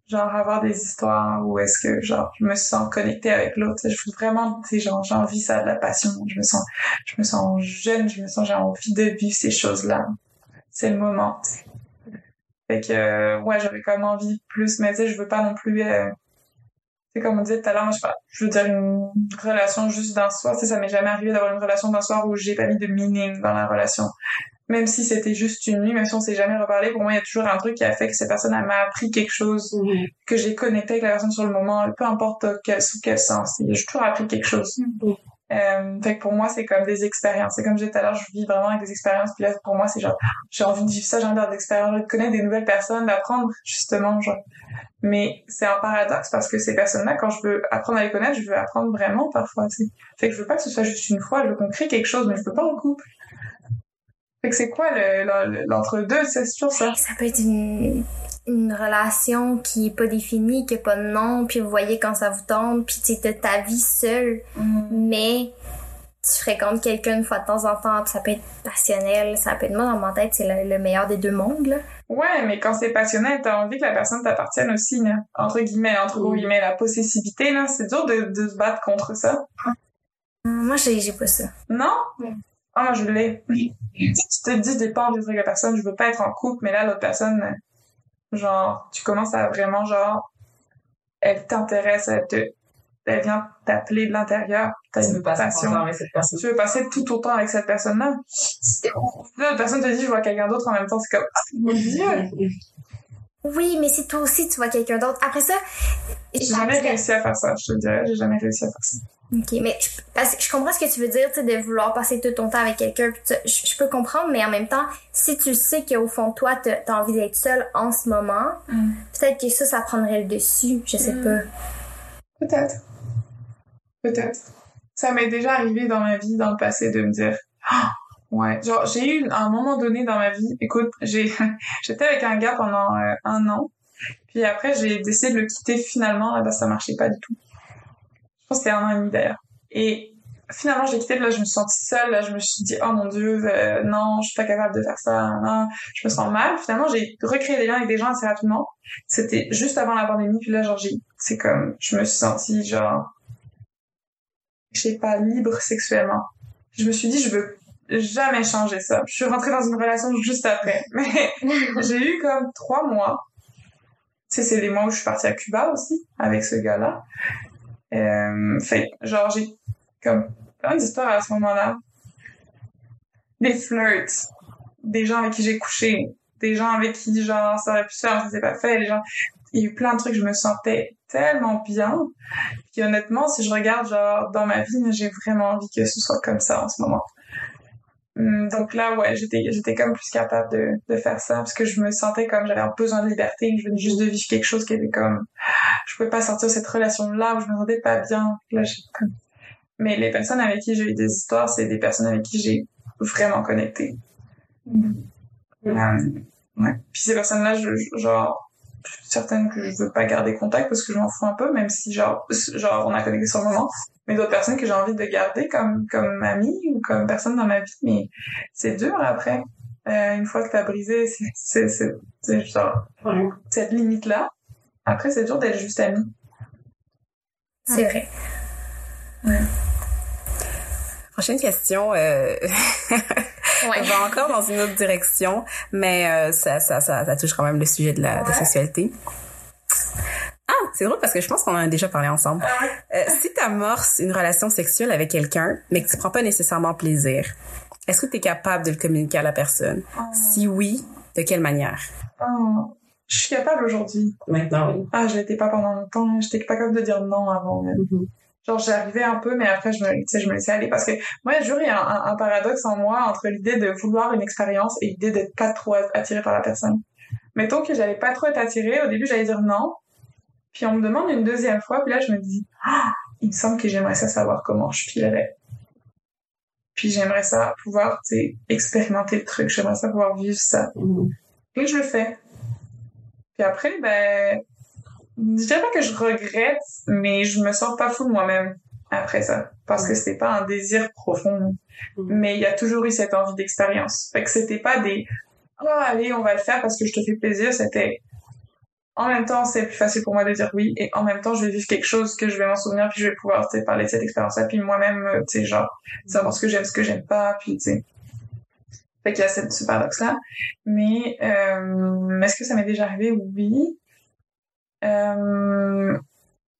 S3: Genre avoir des histoires où est-ce que genre je me sens connectée avec l'autre, je veux vraiment tu sais genre j'ai envie ça de la passion, je me sens je me sens jeune, je me sens j'ai envie de vivre ces choses-là. C'est le moment. tu sais. Fait que euh, ouais, j'aurais quand même envie plus mais tu sais je veux pas non plus euh, comme on disait tout à l'heure, moi, je, veux dire une relation juste d'un soir. Tu sais, ça m'est jamais arrivé d'avoir une relation d'un soir où j'ai pas mis de meaning dans la relation. Même si c'était juste une nuit, même si on s'est jamais reparlé, pour moi, il y a toujours un truc qui a fait que cette personne m'a appris quelque chose,
S2: Mhm.
S3: que j'ai connecté avec la personne sur le moment, peu importe quel, sous quel sens. J'ai toujours appris quelque chose.
S2: Mhm.
S3: Euh, fait que pour moi, c'est comme des expériences. C'est comme disais tout à l'heure, je vis vraiment avec des expériences. Puis là, pour moi, c'est genre, j'ai envie de vivre ça, j'ai envie d'avoir des expériences, j'ai de connaître des nouvelles personnes, d'apprendre, justement, genre. Mais c'est un paradoxe parce que ces personnes-là, quand je veux apprendre à les connaître, je veux apprendre vraiment parfois, tu. Fait que je veux pas que ce soit juste une fois, je veux qu'on crée quelque chose, mais je veux pas en couple. Fait que c'est quoi le, le- l'entre-deux, c'est toujours ça.
S1: Ça peut être une, une relation qui est pas définie, qui a pas de nom, puis vous voyez quand ça vous tombe, puis tu t'as ta vie seule, mais tu fréquentes quelqu'un une fois de temps en temps, puis ça peut être passionnel, ça peut être moi dans ma tête, c'est le, le meilleur des deux mondes, là.
S3: Ouais, mais quand c'est passionnel, t'as envie que la personne t'appartienne aussi, là. Entre guillemets, entre gros guillemets, la possessivité, là. C'est dur de, de se battre contre ça.
S1: Moi, j'ai pas ça.
S3: Non? Ah, moi, je l'ai. Tu te dis, j'ai pas avec la personne, je veux pas être en couple, mais là, l'autre personne, genre, tu commences à vraiment, genre, elle t'intéresse, elle te, elle vient t'appeler de l'intérieur, t'as
S2: Tu
S3: une
S2: veux passer
S3: passion.
S2: longtemps avec cette personne.
S3: Tu veux passer tout autant avec cette personne-là. Là, la personne te dit, je vois quelqu'un d'autre en même temps, c'est comme, ah, mon dieu!
S1: Oui, mais si toi aussi tu vois quelqu'un d'autre. Après ça,
S3: J'ai jamais réussi à faire ça, je te dirais, j'ai jamais réussi à faire ça.
S1: Ok, mais je, parce que je comprends ce que tu veux dire, tu sais, de vouloir passer tout ton temps avec quelqu'un. Je, je peux comprendre, mais en même temps, si tu sais qu'au fond de toi, t'as as envie d'être seule en ce moment,
S3: Mm.
S1: peut-être que ça, ça prendrait le dessus. Je sais
S3: Mm.
S1: pas.
S3: Peut-être. Peut-être. Ça m'est déjà arrivé dans ma vie, dans le passé, de me dire, Ah, ouais, genre, j'ai eu un moment donné dans ma vie, écoute, j'ai, j'étais avec un gars pendant euh, un an, puis après, j'ai décidé de le quitter finalement, là, ça marchait pas du tout. Je pense que c'était un an et demi d'ailleurs. Et finalement, j'ai quitté, là, je me suis sentie seule, là, je me suis dit, oh mon dieu, euh, non, je suis pas capable de faire ça, je me sens mal. Finalement, j'ai recréé des liens avec des gens assez rapidement. C'était juste avant la pandémie, puis là, genre, j'ai, c'est comme, je me suis sentie, genre, je sais pas, libre sexuellement. Je me suis dit, je veux jamais changer ça. Je suis rentrée dans une relation juste après. Mais j'ai eu comme trois mois. Tu sais, c'est les mois où je suis partie à Cuba aussi, avec ce gars-là. Euh, fait, genre, j'ai comme plein d'histoires à ce moment-là. Des flirts. Des gens avec qui j'ai couché. Des gens avec qui, genre, ça aurait pu se faire, ça s'est pas fait. Il y a eu plein de trucs, je me sentais tellement bien. Puis honnêtement, si je regarde, genre, dans ma vie, j'ai vraiment envie que ce soit comme ça en ce moment. Hum, Donc là, ouais, j'étais, j'étais comme plus capable de, de faire ça parce que je me sentais comme j'avais un besoin de liberté, je venais juste de vivre quelque chose qui était comme, je pouvais pas sortir de cette relation-là où je me sentais pas bien. Là, comme... Mais les personnes avec qui j'ai eu des histoires, c'est des personnes avec qui j'ai vraiment connecté. Euh, ouais. Puis ces personnes-là, je, je- genre, je suis certaine que je veux pas garder contact parce que je m'en fous un peu, même si genre, genre on a connecté sur le moment. Mais d'autres personnes que j'ai envie de garder comme comme amie ou comme personne dans ma vie, mais c'est dur après. Euh, une fois que t'as brisé, c'est genre
S2: Ouais.
S3: cette limite là. Après, c'est dur d'être juste amie.
S1: C'est vrai.
S2: Prochaine question. Euh...
S1: Ouais.
S2: Va encore dans une autre direction, mais euh, ça, ça, ça, ça touche quand même le sujet de la, de la sexualité. Ah, c'est drôle parce que je pense qu'on en a déjà parlé ensemble. Euh, si tu amorces une relation sexuelle avec quelqu'un, mais que tu prends pas nécessairement plaisir, est-ce que tu es capable de le communiquer à la personne? Si oui, de quelle manière?
S3: Oh, je suis capable aujourd'hui.
S2: Maintenant, oui.
S3: Ah, je l'étais pas pendant longtemps. J'étais pas capable de dire non avant. même. Genre, j'arrivais un peu, mais après, je me, tu sais, je me laissais aller parce que moi, il y a un, paradoxe en moi entre l'idée de vouloir une expérience et l'idée d'être pas trop attirée par la personne. Mettons que j'allais pas trop être attirée, au début, j'allais dire non. Puis on me demande une deuxième fois, puis là, je me dis, ah, il me semble que j'aimerais ça savoir comment je filerais. Puis j'aimerais ça pouvoir, expérimenter le truc. J'aimerais ça pouvoir vivre ça. Et je le fais. Puis après, ben, je dirais pas que je regrette, mais je me sens pas fou de moi-même après ça. Parce que c'était pas un désir profond.
S2: Mhm.
S3: Mais il y a toujours eu cette envie d'expérience. Fait que c'était pas des, oh, allez, on va le faire parce que je te fais plaisir. C'était, en même temps, c'est plus facile pour moi de dire oui, et en même temps, je vais vivre quelque chose que je vais m'en souvenir, puis je vais pouvoir, tu parler de cette expérience-là, puis moi-même, euh, tu sais, genre, savoir ce que j'aime, ce que j'aime pas, puis, tu sais. Fait qu'il y a cette, ce paradoxe-là. Mais, euh, est-ce que ça m'est déjà arrivé? Oui. Euh,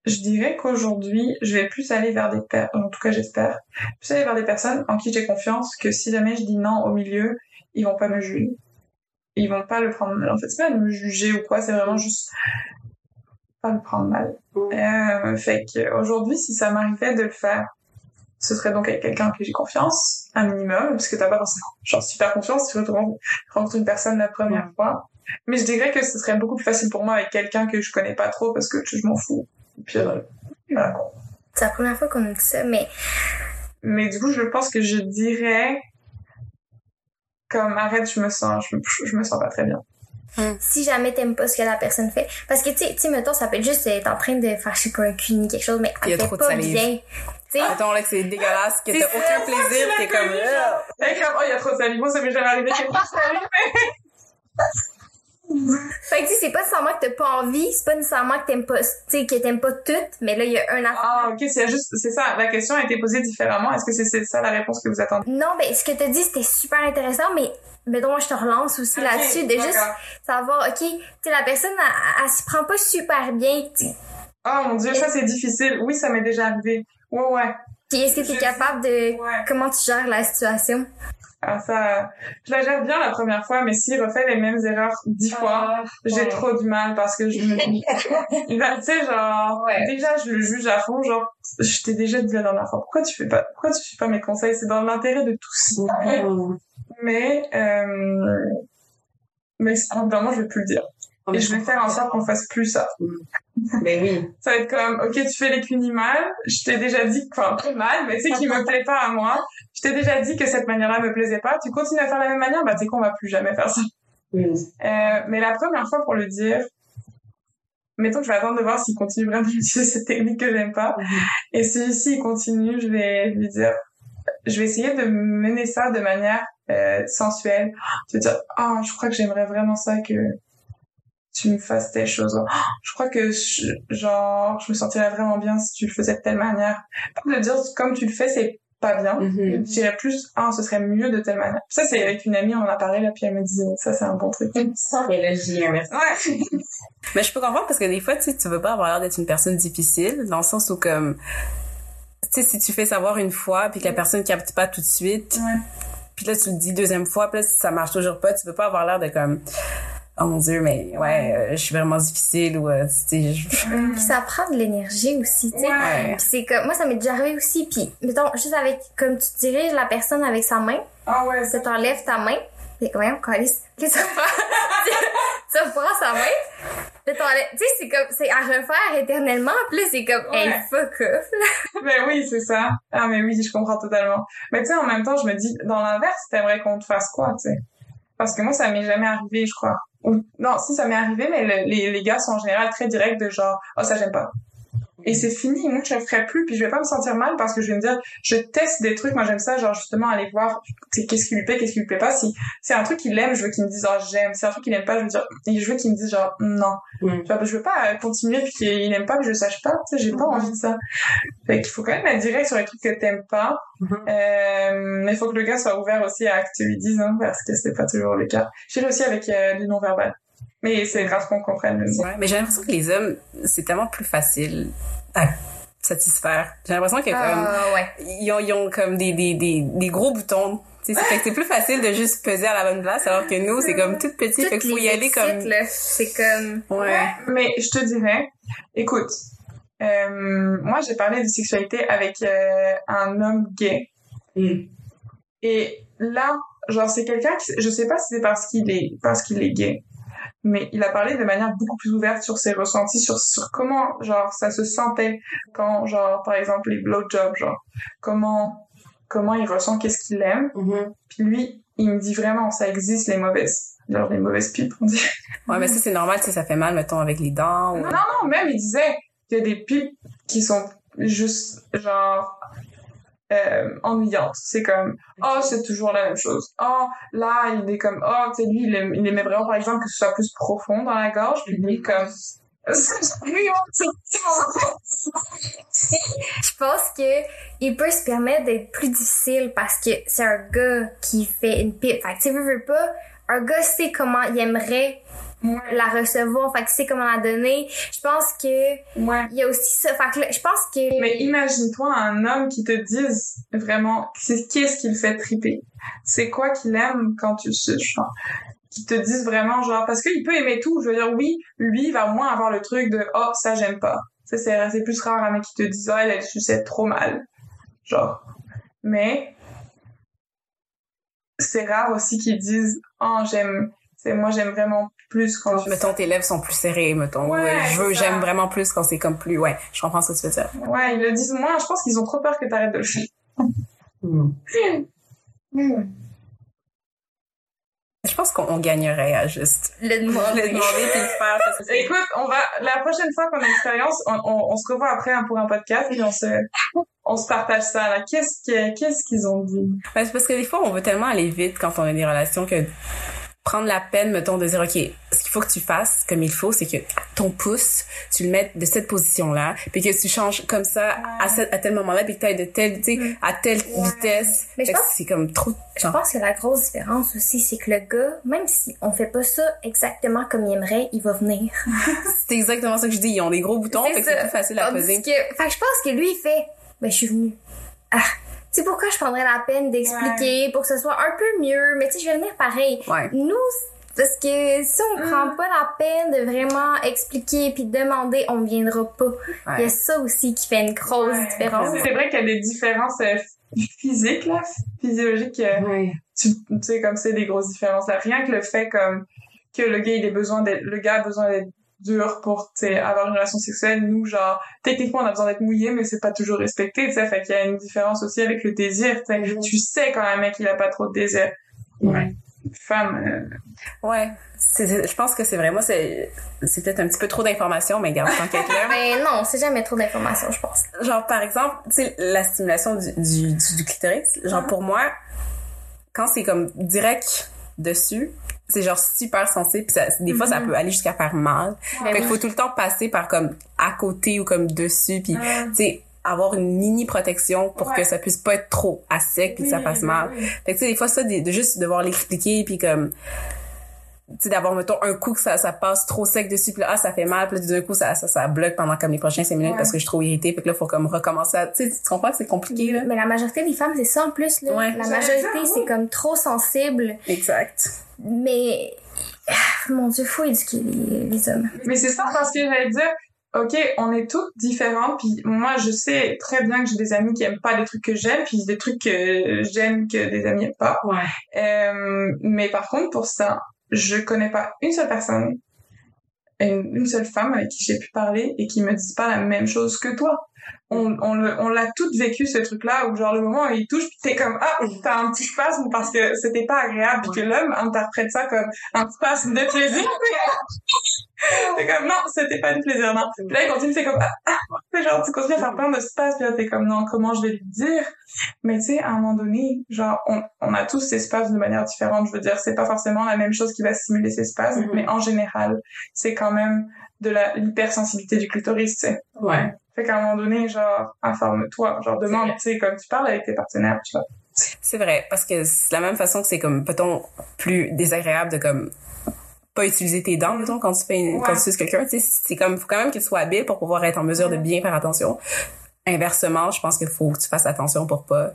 S3: je dirais qu'aujourd'hui, je vais plus aller vers des personnes, en tout cas j'espère, plus aller vers des personnes en qui j'ai confiance que si jamais je dis non au milieu, ils vont pas me juger. Ils vont pas le prendre mal. En fait, c'est pas de me juger ou quoi, c'est vraiment juste pas le prendre mal. Euh, fait que aujourd'hui, si ça m'arrivait de le faire, ce serait donc avec quelqu'un en qui j'ai confiance, un minimum, parce que t'as pas forcément genre super confiance, tu rencontres une personne la première fois. Mais je dirais que ce serait beaucoup plus facile pour moi avec quelqu'un que je connais pas trop parce que je m'en fous. Puis euh, voilà.
S1: C'est la première fois qu'on me dit ça, mais.
S3: Mais du coup, je pense que je dirais comme arrête, je me sens, je me, je me sens pas très bien.
S1: Si jamais t'aimes pas ce que la personne fait. Parce que, tu sais, mettons, ça peut être juste être en train de faire, je sais pas, un cuni, quelque chose, mais elle fait pas bien.
S2: sais? Mettons là que c'est dégueulasse, que t'as aucun plaisir, t'es comme...
S3: Oh, il y a trop de salive, moi ça m'est jamais arrivé ait trop de salive,
S1: fait que c'est pas nécessairement que t'as pas envie, c'est pas nécessairement que t'aimes pas, tu sais, que t'aimes pas tout, mais là, il y a un affaire.
S3: Ah, ok, c'est juste, c'est ça, la question a été posée différemment. Est-ce que c'est ça la réponse que vous attendez?
S1: Non, ben, ce que t'as dit, c'était super intéressant, mais, mais donc, je te relance aussi là-dessus, de juste savoir, ok, tu sais, la personne, elle, elle, s'y prend pas super bien,
S3: Oh mon dieu, ça c'est difficile. Oui, ça m'est déjà arrivé. Ouais, ouais.
S1: Puis est-ce que tu es capable de, comment tu gères la situation?
S3: Ah, ça, je la gère bien la première fois, mais s'il refait les mêmes erreurs dix fois, ah, j'ai trop du mal parce que je me dis, tu sais, genre, déjà, je le juge à fond, genre, je t'ai déjà dit la dernière fois, pourquoi tu fais pas, pourquoi tu fais pas mes conseils? C'est dans l'intérêt de tous. mais, euh, mais, vraiment, je vais plus le dire. Et je vais faire en sorte qu'on fasse plus ça.
S2: Mais oui.
S3: Ça va être comme, ok, tu fais les cunis mal, je t'ai déjà dit, enfin, très mal, mais tu sais qu'il me plaît pas à moi. Je t'ai déjà dit que cette manière-là me plaisait pas. Tu continues à faire la même manière, bah, tu sais qu'on va plus jamais faire ça. Euh, mais la première fois pour le dire, mettons que je vais attendre de voir s'il continue vraiment d'utiliser cette technique que j'aime pas. Mm-hmm. Et si, s'il continue, je vais lui dire, je vais essayer de mener ça de manière euh, sensuelle. Je vais dire, oh, je crois que j'aimerais vraiment ça que tu me fasses telle chose. Je crois que genre je me sentirais vraiment bien si tu le faisais de telle manière. Pas de dire comme tu le fais, c'est pas bien. Mm Je dirais plus ah ce serait mieux de telle manière. Ça c'est avec une amie on en a parlé là puis elle me disait ça c'est un bon truc.
S2: Ça merci. Ouais. Mais je peux comprendre parce que des fois tu sais tu veux pas avoir l'air d'être une personne difficile dans le sens où comme tu sais si tu fais savoir une fois puis que la personne capte pas tout de suite. Ouais. Puis là tu le dis deuxième fois puis là si ça marche toujours pas tu veux pas avoir l'air de comme oh mon dieu mais ouais euh, je suis vraiment difficile ou euh, tu
S1: sais ça prend de l'énergie aussi tu sais. Ouais. c'est comme moi ça m'est déjà arrivé aussi puis mettons juste avec comme tu diriges la personne avec sa main.
S3: Ah ouais.
S1: Ça t'enlève ta main. C'est quand même quand tu tu prends sa main. Tu sais c'est comme c'est à refaire éternellement. Plus c'est comme hey fuck off
S3: ben oui c'est ça. Ah mais oui je comprends totalement. Mais tu sais en même temps je me dis dans l'inverse t'aimerais qu'on te fasse quoi tu sais? Parce que moi ça m'est jamais arrivé je crois non, si ça m'est arrivé, mais les, les gars sont en général très directs de genre, oh ça j'aime pas et c'est fini moi je le ferai plus puis je vais pas me sentir mal parce que je vais me dire je teste des trucs moi j'aime ça genre justement aller voir qu'est-ce qui lui plaît qu'est-ce qui lui plaît pas. Si c'est un truc qu'il aime je veux qu'il me dise oh j'aime. C'est un truc qu'il aime pas je veux dire je veux qu'il me dise genre non. Mm. je veux pas continuer puis qu'il aime pas que je sache pas tu sais j'ai pas envie de ça. Fait qu'il faut quand même être direct sur les trucs que t'aimes pas. Mm-hmm. euh, mais il faut que le gars soit ouvert aussi à que tu lui dises hein, parce que c'est pas toujours le cas. J'ai aussi avec euh, les non verbal mais c'est grave qu'on comprenne.
S2: Ouais, mais j'ai l'impression que les hommes, c'est tellement plus facile à satisfaire. J'ai l'impression que comme
S1: uh, ouais.
S2: ils, ont, ils ont comme des, des, des, des gros boutons. C'est c'est plus facile de juste peser à la bonne place alors que nous c'est comme tout petit fait qu'il faut y aller comme
S1: c'est comme
S3: ouais. mais je te dirais écoute euh, moi j'ai parlé de sexualité avec euh, un homme gay mm. et là genre c'est quelqu'un qui je sais pas si c'est parce qu'il est parce qu'il est gay mais il a parlé de manière beaucoup plus ouverte sur ses ressentis, sur, sur comment, genre, ça se sentait quand, genre, par exemple, les blowjobs, genre, comment, comment il ressent, qu'est-ce qu'il aime. Mm-hmm. Puis lui, il me dit vraiment, ça existe, les mauvaises, genre, les mauvaises pipes, on dit.
S2: Ouais, mais ça, c'est normal, si ça fait mal, mettons, avec les dents.
S3: Ou... Non, non, même, il disait qu'il y a des pipes qui sont juste, genre, euh, ennuyante. C'est comme, oh, c'est toujours la même chose. Oh, là, il est comme, oh, tu sais, lui, il, il aimait vraiment, par exemple, que ce soit plus profond dans la gorge, puis lui, comme,
S1: je pense que il peut se permettre d'être plus difficile parce que c'est un gars qui fait une pipe. Fait que tu veux, veux pas, un gars sait comment il aimerait
S3: Ouais.
S1: la recevoir, fait que c'est comment la donner. Je pense que
S3: Ouais.
S1: il y a aussi ça. Fait que là, je pense que
S3: Mais imagine-toi un homme qui te dise vraiment qu'est-ce qu'il fait triper? C'est quoi qu'il aime quand tu suces. Qui te dise vraiment, genre, parce qu'il peut aimer tout. Je veux dire, oui, lui, il va moins avoir le truc de, oh, ça, j'aime pas. Ça, c'est, plus rare un mec qui te dise, oh, elle, elle suçait trop mal. Genre. Mais, c'est rare aussi qu'ils disent, oh, j'aime, c'est, moi, j'aime vraiment plus quand
S2: Mettons, tes lèvres sont plus serrées, mettons.
S3: Ouais,
S2: Ouais, je veux, j'aime vraiment plus quand c'est comme plus, ouais, je comprends ce que tu veux dire.
S3: Ouais, ils le disent moins. Je pense qu'ils ont trop peur que t'arrêtes de le faire.
S2: Je pense qu'on on gagnerait à juste
S1: le
S2: le
S1: demander.
S2: demander puis le faire. parce que
S3: Écoute, on va la prochaine fois qu'on a l'expérience, on, on, on se revoit après hein, pour un podcast et on se on se partage ça. Qu'est-ce qui qu'est-ce qu'ils ont dit?
S2: C'est parce que des fois, on veut tellement aller vite quand on a des relations que prendre la peine, mettons, de dire, OK, ce qu'il faut que tu fasses comme il faut, c'est que ton pouce, tu le mettes de cette position-là, puis que tu changes comme ça à, tel moment-là, puis que tu ailles de telle, tu sais, à telle vitesse.
S1: Mais je
S2: Fait que
S1: pense-
S2: c'est comme trop...
S1: Je pense que la grosse différence aussi, c'est que le gars, même si on fait pas ça exactement comme il aimerait, il va venir.
S2: C'est exactement ça que je dis. Ils ont des gros boutons,
S1: C'est
S2: fait que
S1: ça.
S2: c'est plus facile à poser.
S1: que, que je pense que lui, il fait, ben, je suis venu. Ah. Sais pourquoi je prendrais la peine d'expliquer pour que ce soit un peu mieux, mais tu sais, je vais venir pareil.
S2: Ouais.
S1: Nous, parce que si on prend pas la peine de vraiment expliquer puis demander, on viendra pas. Il y a ça aussi qui fait une grosse
S3: Ouais.
S1: différence.
S3: C'est vrai qu'il y a des différences euh, physiques là, physiologiques. euh,
S2: Ouais.
S3: tu, tu sais comme c'est des grosses différences là. Rien que le fait comme que le gars il ait besoin d'être le gars a besoin d'être dur pour avoir une relation sexuelle nous genre techniquement on a besoin d'être mouillé mais c'est pas toujours respecté tu sais fait qu'il y a une différence aussi avec le désir tu sais tu sais quand un mec il a pas trop de désir
S2: Ouais.
S3: femme euh,
S2: Ouais. Je pense que c'est vrai. Moi, c'est c'est peut-être un petit peu trop d'informations, mais garde, tant là.
S1: Mais non, c'est jamais trop d'informations, je pense.
S2: genre par exemple tu sais la stimulation du, du, du, du clitoris genre pour moi quand c'est comme direct dessus c'est genre super sensible puis ça, des fois ça peut aller jusqu'à faire mal
S1: Ben
S2: fait qu'il
S1: oui.
S2: faut tout le temps passer par comme à côté ou comme dessus puis tu sais avoir une mini protection pour
S3: Ouais.
S2: que ça puisse pas être trop à sec puis que ça fasse mal fait que tu sais des fois ça de, de juste devoir l'expliquer puis comme tu sais d'avoir mettons un coup que ça ça passe trop sec dessus puis là ah ça fait mal puis là d'un coup ça, ça ça bloque pendant comme les prochains cinq minutes
S3: Ouais.
S2: parce que je suis trop irritée fait que là faut comme recommencer à tu sais tu comprends que c'est compliqué là?
S1: Mais la majorité des femmes, c'est ça en plus. Là.
S2: Ouais.
S1: La majorité, c'est
S3: oui.
S1: comme trop sensible.
S2: exact
S1: Mais ah, mon Dieu, faut éduquer les, les hommes.
S3: Mais c'est ça parce que j'allais dire, ok, on est toutes différentes, puis moi je sais très bien que j'ai des amis qui aiment pas des trucs que j'aime, puis des trucs que j'aime que des amis aiment pas.
S2: ouais
S3: Euh, mais par contre, pour ça, je connais pas une seule personne, une, une seule femme avec qui j'ai pu parler et qui me dise pas la même chose que toi. On, on, le- on l'a toutes vécu ce truc-là où genre le moment où il touche t'es comme ah t'as un petit spasme parce que c'était pas agréable puis que l'homme interprète ça comme un spasme de plaisir. T'es comme non c'était pas du plaisir non. Puis là il continue c'est comme ah, ah. Genre tu continues à faire plein de spasmes puis là t'es comme non comment je vais lui dire? Mais tu sais à un moment donné genre on, on a tous ces spasmes de manière différente. Je veux dire c'est pas forcément la même chose qui va stimuler ces spasmes
S2: Mhm.
S3: mais en général c'est quand même de la l'hypersensibilité du clitoris tu sais.
S2: Ouais
S3: fait qu'à un moment donné, genre, informe-toi. Genre, demande, tu sais, comme tu parles avec tes partenaires, tu vois.
S2: c'est vrai parce que c'est la même façon que c'est comme peut-on plus désagréable de comme pas utiliser tes dents mettons quand tu fais une,
S3: Ouais.
S2: quand tu suces quelqu'un tu sais c'est comme faut quand même que tu sois habile pour pouvoir être en mesure de bien faire attention inversement je pense qu'il faut que tu fasses attention pour pas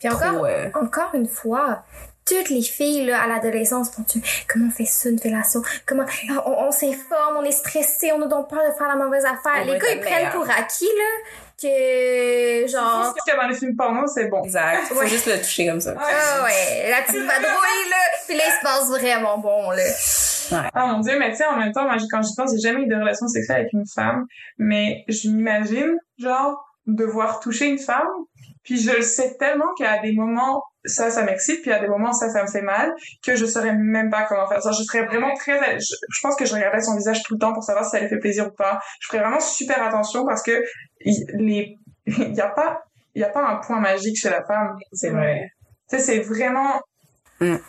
S1: Puis encore,
S2: trop euh,
S1: encore une fois, toutes les filles là, à l'adolescence font tu comment on fait ça une fellation? Comment on, on s'informe on est stressé on a donc peur de faire la mauvaise affaire.
S2: On
S1: les gars ils prennent pour acquis là que genre
S3: que dans les films porno, c'est bon.
S2: exact. Faut
S1: Ouais.
S2: juste le toucher comme ça.
S1: Ah ouais la petite vadrouille là puis là il se passe vraiment bon là.
S3: Ah mon dieu, mais tu sais, en même temps, moi, quand j'y pense, j'ai jamais eu de relation sexuelle avec une femme, mais je m'imagine, genre, devoir toucher une femme, puis je le sais tellement qu'à des moments, ça, ça m'excite, puis à des moments, ça, ça me fait mal, que je saurais même pas comment faire ça. Je serais vraiment très, je, je pense que je regarderais son visage tout le temps pour savoir si ça lui fait plaisir ou pas. Je ferais vraiment super attention parce que il, les, il y a pas, il y a pas un point magique chez la femme.
S2: c'est vrai
S3: Tu sais, c'est vraiment,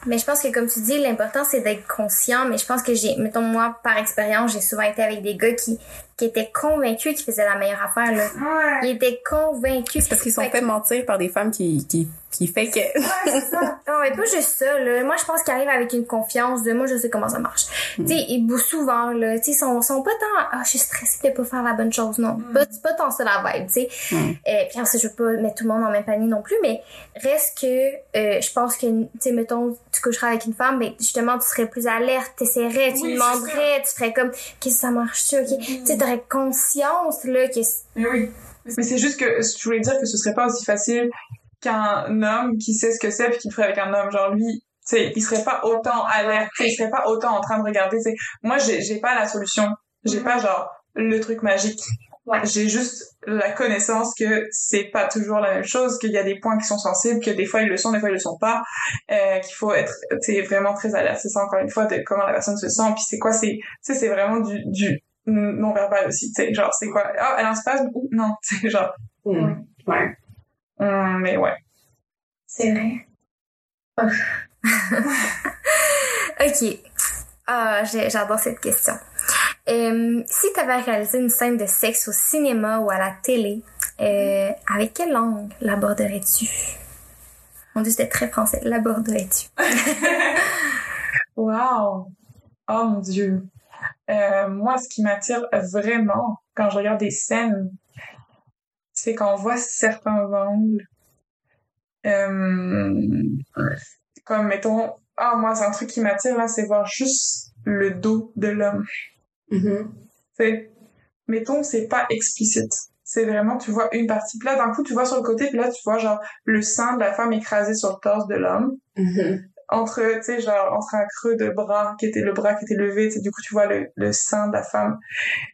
S1: Mais je pense que comme tu dis, l'important c'est d'être conscient. Mais je pense que j'ai, mettons moi par expérience, j'ai souvent été avec des gars qui qu'il était convaincu qu'il faisait la meilleure affaire, là.
S3: Ouais.
S1: Il était convaincu.
S2: C'est parce qu'ils sont
S1: Fait
S2: mentir par des femmes qui, qui, qui fait que...
S3: Ouais, c'est ça.
S1: Non, mais pas juste ça, là. Moi, je pense qu'ils arrivent avec une confiance de moi, je sais comment ça marche. Tu sais, beau- souvent, là, tu sais, sont, sont pas tant, ah, je suis stressée de pas faire la bonne chose, non. Pas, c'est pas tant ça la vibe, tu sais.
S2: Mm.
S1: Euh, puis après, ça, je veux pas mettre tout le monde dans le même panier non plus, mais reste que, euh, je pense que, tu sais, mettons, tu coucheras avec une femme, ben, justement, tu serais plus alerte, t'essaierais, tu
S3: Oui,
S1: demanderais, tu ferais comme, qu'est-ce que ça marche-tu, ok? Tu sais, conscience, là, que,
S3: Mais oui. Mais c'est juste que je voulais dire que ce serait pas aussi facile qu'un homme qui sait ce que c'est puis qui le ferait avec un homme. Genre lui, tu sais, il serait pas autant alerte, il serait pas autant en train de regarder. tu sais. Moi, j'ai pas la solution. J'ai pas genre le truc magique.
S1: Ouais.
S3: J'ai juste la connaissance que c'est pas toujours la même chose, qu'il y a des points qui sont sensibles, que des fois ils le sont, des fois ils le sont pas, euh, qu'il faut être, vraiment très alerte. C'est ça encore une fois de comment la personne se sent, puis c'est quoi, c'est, c'est vraiment du, du non verbal aussi, tu sais, genre c'est quoi, ah elle a un spasme? Ou non, tu sais, genre,
S2: Mm. Ouais.
S3: hum, mais ouais.
S4: C'est vrai.
S1: Ok. Ah, j'adore cette question. Euh, si tu avais réalisé une scène de sexe au cinéma ou à la télé, euh, avec quelle langue l'aborderais-tu? Mon dieu, c'était très français. L'aborderais-tu?
S3: Wow! Oh mon dieu! Euh, moi, ce qui m'attire vraiment quand je regarde des scènes, c'est quand on voit certains angles. Euh, comme, mettons, ah, moi, c'est un truc qui m'attire, là, c'est voir juste le dos de l'homme. C'est, mettons, c'est pas explicite. C'est vraiment, tu vois une partie. Puis là, d'un coup, tu vois sur le côté, puis là, tu vois, genre, le sein de la femme écrasé sur le torse de l'homme
S2: Mhm.
S3: Entre tu sais genre entre un creux de bras qui était le bras qui était levé du coup tu vois le, le sein de la femme.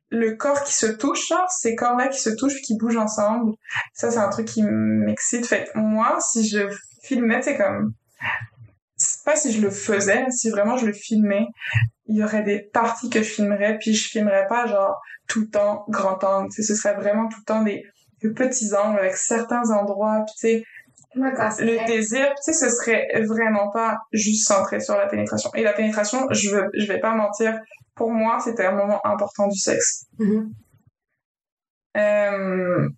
S3: Le corps qui se touche genre ces corps là qui se touchent qui bougent ensemble ça c'est un truc qui m'excite. Fait moi si je filmais c'est comme pas si je le faisais si vraiment je le filmais il y aurait des parties que je filmerais puis je filmerais pas genre tout le temps grand angle. Ce serait vraiment tout le temps des, petits angles avec certains endroits puis tu sais le
S4: vrai,
S3: désir, tu sais, ce serait vraiment pas juste centré sur la pénétration. Et la pénétration, je veux, je vais pas mentir, pour moi, c'était un moment important du sexe.
S2: Mhm.
S3: Euh,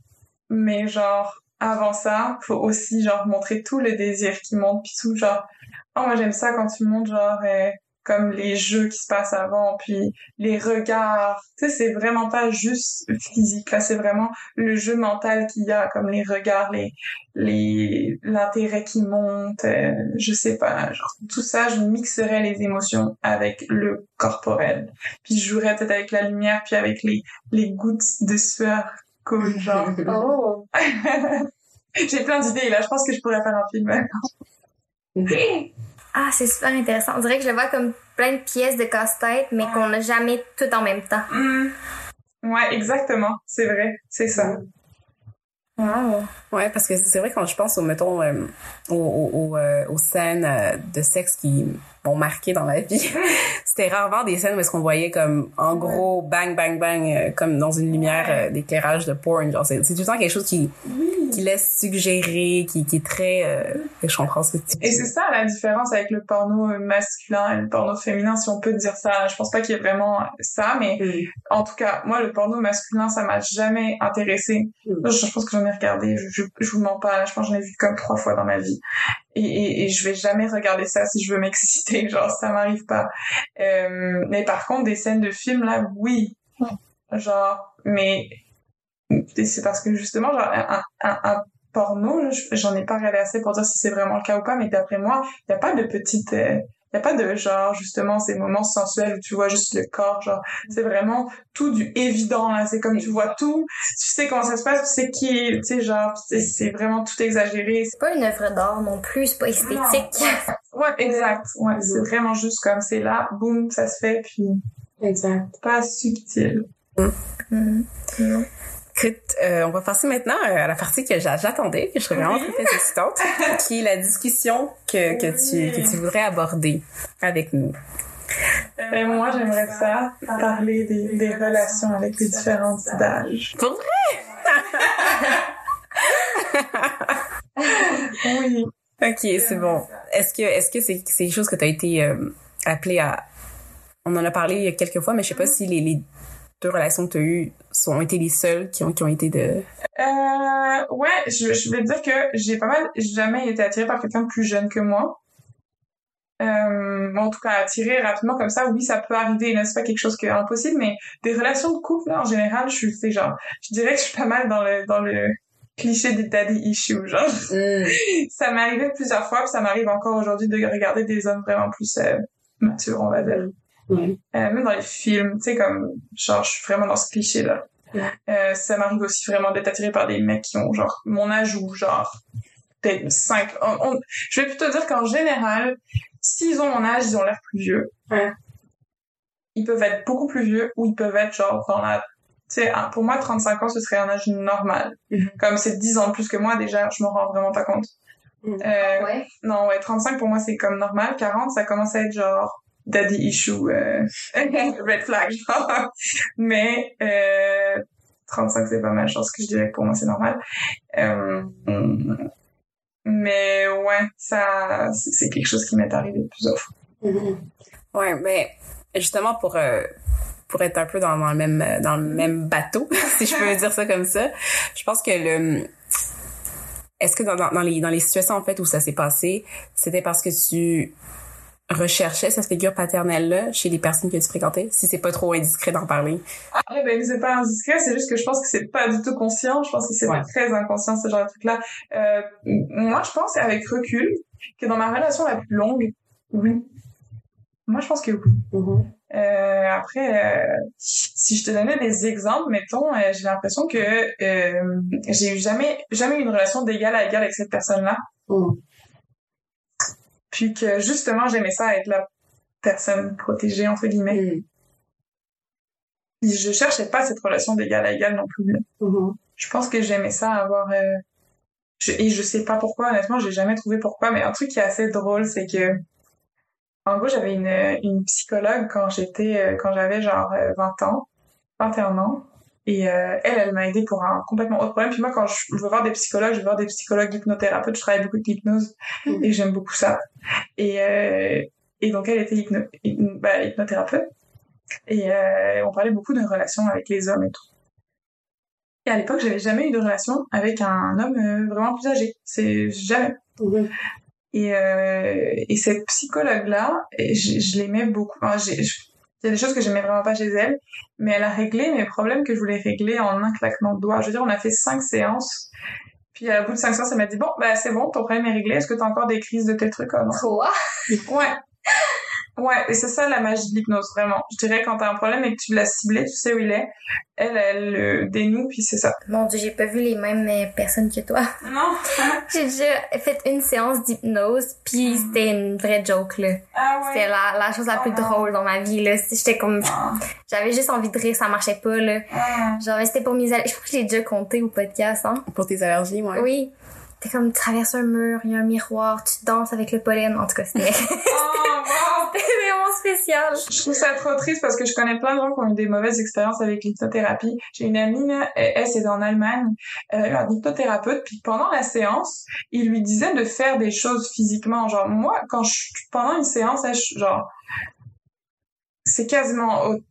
S3: mais genre, avant ça, faut aussi, genre, montrer tout le désir qui monte, puis tout, genre, oh, moi, j'aime ça quand tu montres, genre, euh, comme les jeux qui se passent avant, puis les regards. Tu sais, c'est vraiment pas juste physique, là, c'est vraiment le jeu mental qu'il y a, comme les regards, les, les, l'intérêt qui monte, euh, je sais pas, genre, tout ça, je mixerais les émotions avec le corporel. Puis je jouerais peut-être avec la lumière, puis avec les, les gouttes de sueur cool, genre.
S4: Oh!
S3: J'ai plein d'idées, là, je pense que je pourrais faire un film.
S1: Ah, c'est super intéressant. On dirait que je le vois comme plein de pièces de casse-tête, mais qu'on n'a jamais tout en même temps.
S3: Hmm. Ouais, exactement, c'est vrai, c'est ça.
S1: Wow.
S2: Ouais, parce que c'est vrai quand je pense, au, mettons, euh, aux, aux, aux, euh, aux scènes euh, de sexe qui m'ont marqué dans ma vie, c'était rarement des scènes où est-ce qu'on voyait comme, en gros, bang, bang, bang, comme dans une lumière d'éclairage de porn. Genre, c'est c'est tout le temps quelque chose qui, qui laisse suggérer, qui, qui est très... Euh, je comprends ce tu
S3: Et c'est ça la différence avec le porno masculin et le porno féminin, si on peut dire ça. Je pense pas qu'il y ait vraiment ça, mais
S2: dis.
S3: en tout cas, moi, le porno masculin, ça m'a jamais intéressé.
S2: Mm.
S3: Je, je pense que j'en ai regardé, je, je, je vous mens pas, je pense que j'en ai vu comme trois fois dans ma vie. Et, et, et je vais jamais regarder ça si je veux m'exciter, genre, ça m'arrive pas. Euh, mais par contre, des scènes de films, là, oui. Genre, mais c'est parce que justement, genre, un, un, un porno, je- j'en ai pas regardé assez pour dire si c'est vraiment le cas ou pas, mais d'après moi, il y a pas de petite... euh, y a pas de genre justement ces moments sensuels où tu vois juste le corps genre c'est vraiment tout du évident là c'est comme tu vois tout tu sais comment ça se passe tu sais qui est tu sais genre c'est c'est vraiment tout exagéré
S1: C'est pas une œuvre d'art non plus, c'est pas esthétique.
S3: ouais exact ouais c'est vraiment juste comme c'est là boum ça se fait puis
S2: Exact.
S3: pas subtil
S1: Mhm. Mhm.
S2: Écoute, euh, on va passer maintenant euh, à la partie que j'a- j'attendais, que je serais vraiment très, excitante, qui est la discussion que, que, tu, que tu voudrais aborder avec nous.
S3: Et moi j'aimerais ça parler des, des relations avec les différentes d'âge
S2: Pour vrai?
S3: oui
S2: Ok, c'est bon. Est-ce que est-ce que c'est c'est quelque chose que tu as été euh, appelé à... On en a parlé quelques fois, mais je sais pas si les, les deux relations que tu as eues sont été les seules qui ont, qui ont été de...
S3: Euh, ouais, je, je vais te dire que j'ai pas mal jamais été attirée par quelqu'un de plus jeune que moi. Euh, en tout cas, attirée rapidement comme ça, oui, ça peut arriver, n'est-ce pas quelque chose qui est impossible, mais des relations de couple, là, en général, je suis, c'est genre, je dirais que je suis pas mal dans le, dans le cliché des daddy issues, genre.
S2: Mm.
S3: ça m'est arrivé plusieurs fois, puis ça m'arrive encore aujourd'hui de regarder des hommes vraiment plus euh, matures, on va dire.
S2: Ouais.
S3: Euh, même dans les films, tu sais, comme, genre, je suis vraiment dans ce cliché-là.
S2: Ouais.
S3: Euh, ça m'arrive aussi vraiment d'être attirée par des mecs qui ont, genre, mon âge ou, genre, peut-être 5... on- on- je vais plutôt dire qu'en général, s'ils ont mon âge, ils ont l'air plus vieux.
S2: Ouais.
S3: Ils peuvent être beaucoup plus vieux ou ils peuvent être, genre, dans la... Tu sais, un- pour moi, 35 ans, ce serait un âge normal.
S2: Mhm.
S3: Comme c'est 10 ans de plus que moi, déjà, je m'en rends vraiment pas compte.
S2: Mhm.
S3: Euh,
S1: Ouais?
S3: non, ouais, 35 pour moi c'est comme normal. 40, ça commence à être genre daddy issue, euh, red flag. Mais euh, 35 c'est pas mal. Je pense que je dirais que pour moi c'est normal. Euh, mais ouais, ça c'est quelque chose qui m'est arrivé plusieurs fois.
S2: Mhm. Ouais, mais justement pour euh, pour être un peu dans, le même euh, dans le même bateau, si je peux dire ça comme ça, je pense que le est-ce que dans, dans les dans les situations en fait où ça s'est passé, c'était parce que tu recherchais cette figure paternelle là chez les personnes que tu fréquentais, si c'est pas trop indiscret d'en parler?
S3: Après, ben, c'est pas indiscret, c'est juste que je pense que c'est pas du tout conscient. Je pense que c'est
S2: Ouais.
S3: très inconscient, ce genre de truc-là. Euh, moi, je pense, avec recul, que dans ma relation la plus longue, oui. Moi, je pense que oui. Euh, après, euh, si je te donnais des exemples, mettons, euh, j'ai l'impression que euh, j'ai eu jamais jamais eu une relation d'égal à égal avec cette personne-là.
S2: Mhm.
S3: Puis que justement, j'aimais ça être la personne protégée entre guillemets. Puis je cherchais pas cette relation d'égal à égal non plus.
S2: Mhm.
S3: Je pense que j'aimais ça avoir euh, je- et je sais pas pourquoi honnêtement, j'ai jamais trouvé pourquoi, mais un truc qui est assez drôle, c'est que en gros, j'avais une une psychologue quand j'étais euh, quand j'avais genre euh, 20 ans, 21 ans. Et euh, elle, elle m'a aidé pour un complètement autre problème. Puis moi, quand je veux voir des psychologues, je veux voir des psychologues hypnothérapeutes. Je travaille beaucoup avec l'hypnose
S2: Mhm.
S3: et j'aime beaucoup ça. Et euh, et donc elle était hypno, hypno- bah, hypnothérapeute. Et euh, on parlait beaucoup de relations avec les hommes et tout. Et à l'époque, j'avais jamais eu de relation avec un homme euh, vraiment plus âgé. C'est jamais.
S2: Mhm.
S3: Et, euh, et cette psychologue-là, je, je l'aimais beaucoup. Enfin, j'ai- je- il y a des choses que j'aimais vraiment pas chez elle, mais elle a réglé mes problèmes que je voulais régler en un claquement de doigts. Je veux dire, on a fait cinq séances. Puis à bout de cinq séances, elle m'a dit, bon, bah c'est bon, ton problème est réglé. Est-ce que t'as encore des crises de tel truc? Ah, non.
S1: Quoi?
S3: Ouais. Ouais, et c'est ça la magie de l'hypnose, vraiment. Je dirais quand t'as un problème et que tu l'as ciblé, tu sais où il est. Elle, elle le dénoue, puis c'est ça.
S1: Mon dieu, j'ai pas vu les mêmes euh, personnes que toi.
S3: Non.
S1: J'ai déjà fait une séance d'hypnose, puis c'était une vraie joke, là.
S3: Ah
S1: C'était la, la chose la plus
S3: Oh non.
S1: drôle dans ma vie, là. J'étais comme...
S3: Ah.
S1: J'avais juste envie de rire, ça marchait pas, là.
S3: Ah.
S1: Genre, c'était pour mes... allergies. Je crois que je l'ai déjà compté au podcast, hein.
S2: Pour tes allergies, ouais.
S1: Oui. T'es comme, tu traverses un mur, il y a un miroir, tu danses avec le pollen. En tout cas, c'était
S3: Oh,
S1: vraiment spécial.
S3: Je trouve ça trop triste parce que je connais plein de gens qui ont eu des mauvaises expériences avec l'hypnothérapie. J'ai une amie, là, elle, c'était en Allemagne, elle a eu un hypnothérapeute, puis pendant la séance, il lui disait de faire des choses physiquement. Genre, moi, quand je, pendant une séance, là, je- genre, c'est quasiment, c'est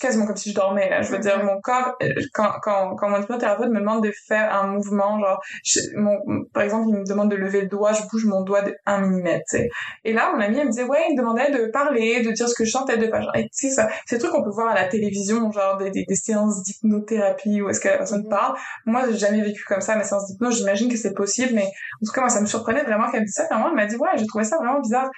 S3: quasiment comme si je dormais, là. Je veux dire, mon corps, euh, quand, quand, quand mon hypnothérapeute me demande de faire un mouvement, genre, je- mon, par exemple, il me demande de lever le doigt, je bouge mon doigt de 1 mm. Et là, mon amie, elle me disait, ouais, il me demandait de parler, de dire ce que je sentais, de pas, genre, et sais, ça, ces trucs qu'on peut voir à la télévision, genre, des, des, des séances d'hypnothérapie où est-ce que la personne
S2: Mhm.
S3: parle. Moi, j'ai jamais vécu comme ça, mes séances d'hypnose, j'imagine que c'est possible, mais en tout cas, moi, ça me surprenait vraiment qu'elle me dise ça. Moment, elle m'a dit, ouais, j'ai trouvé ça vraiment bizarre.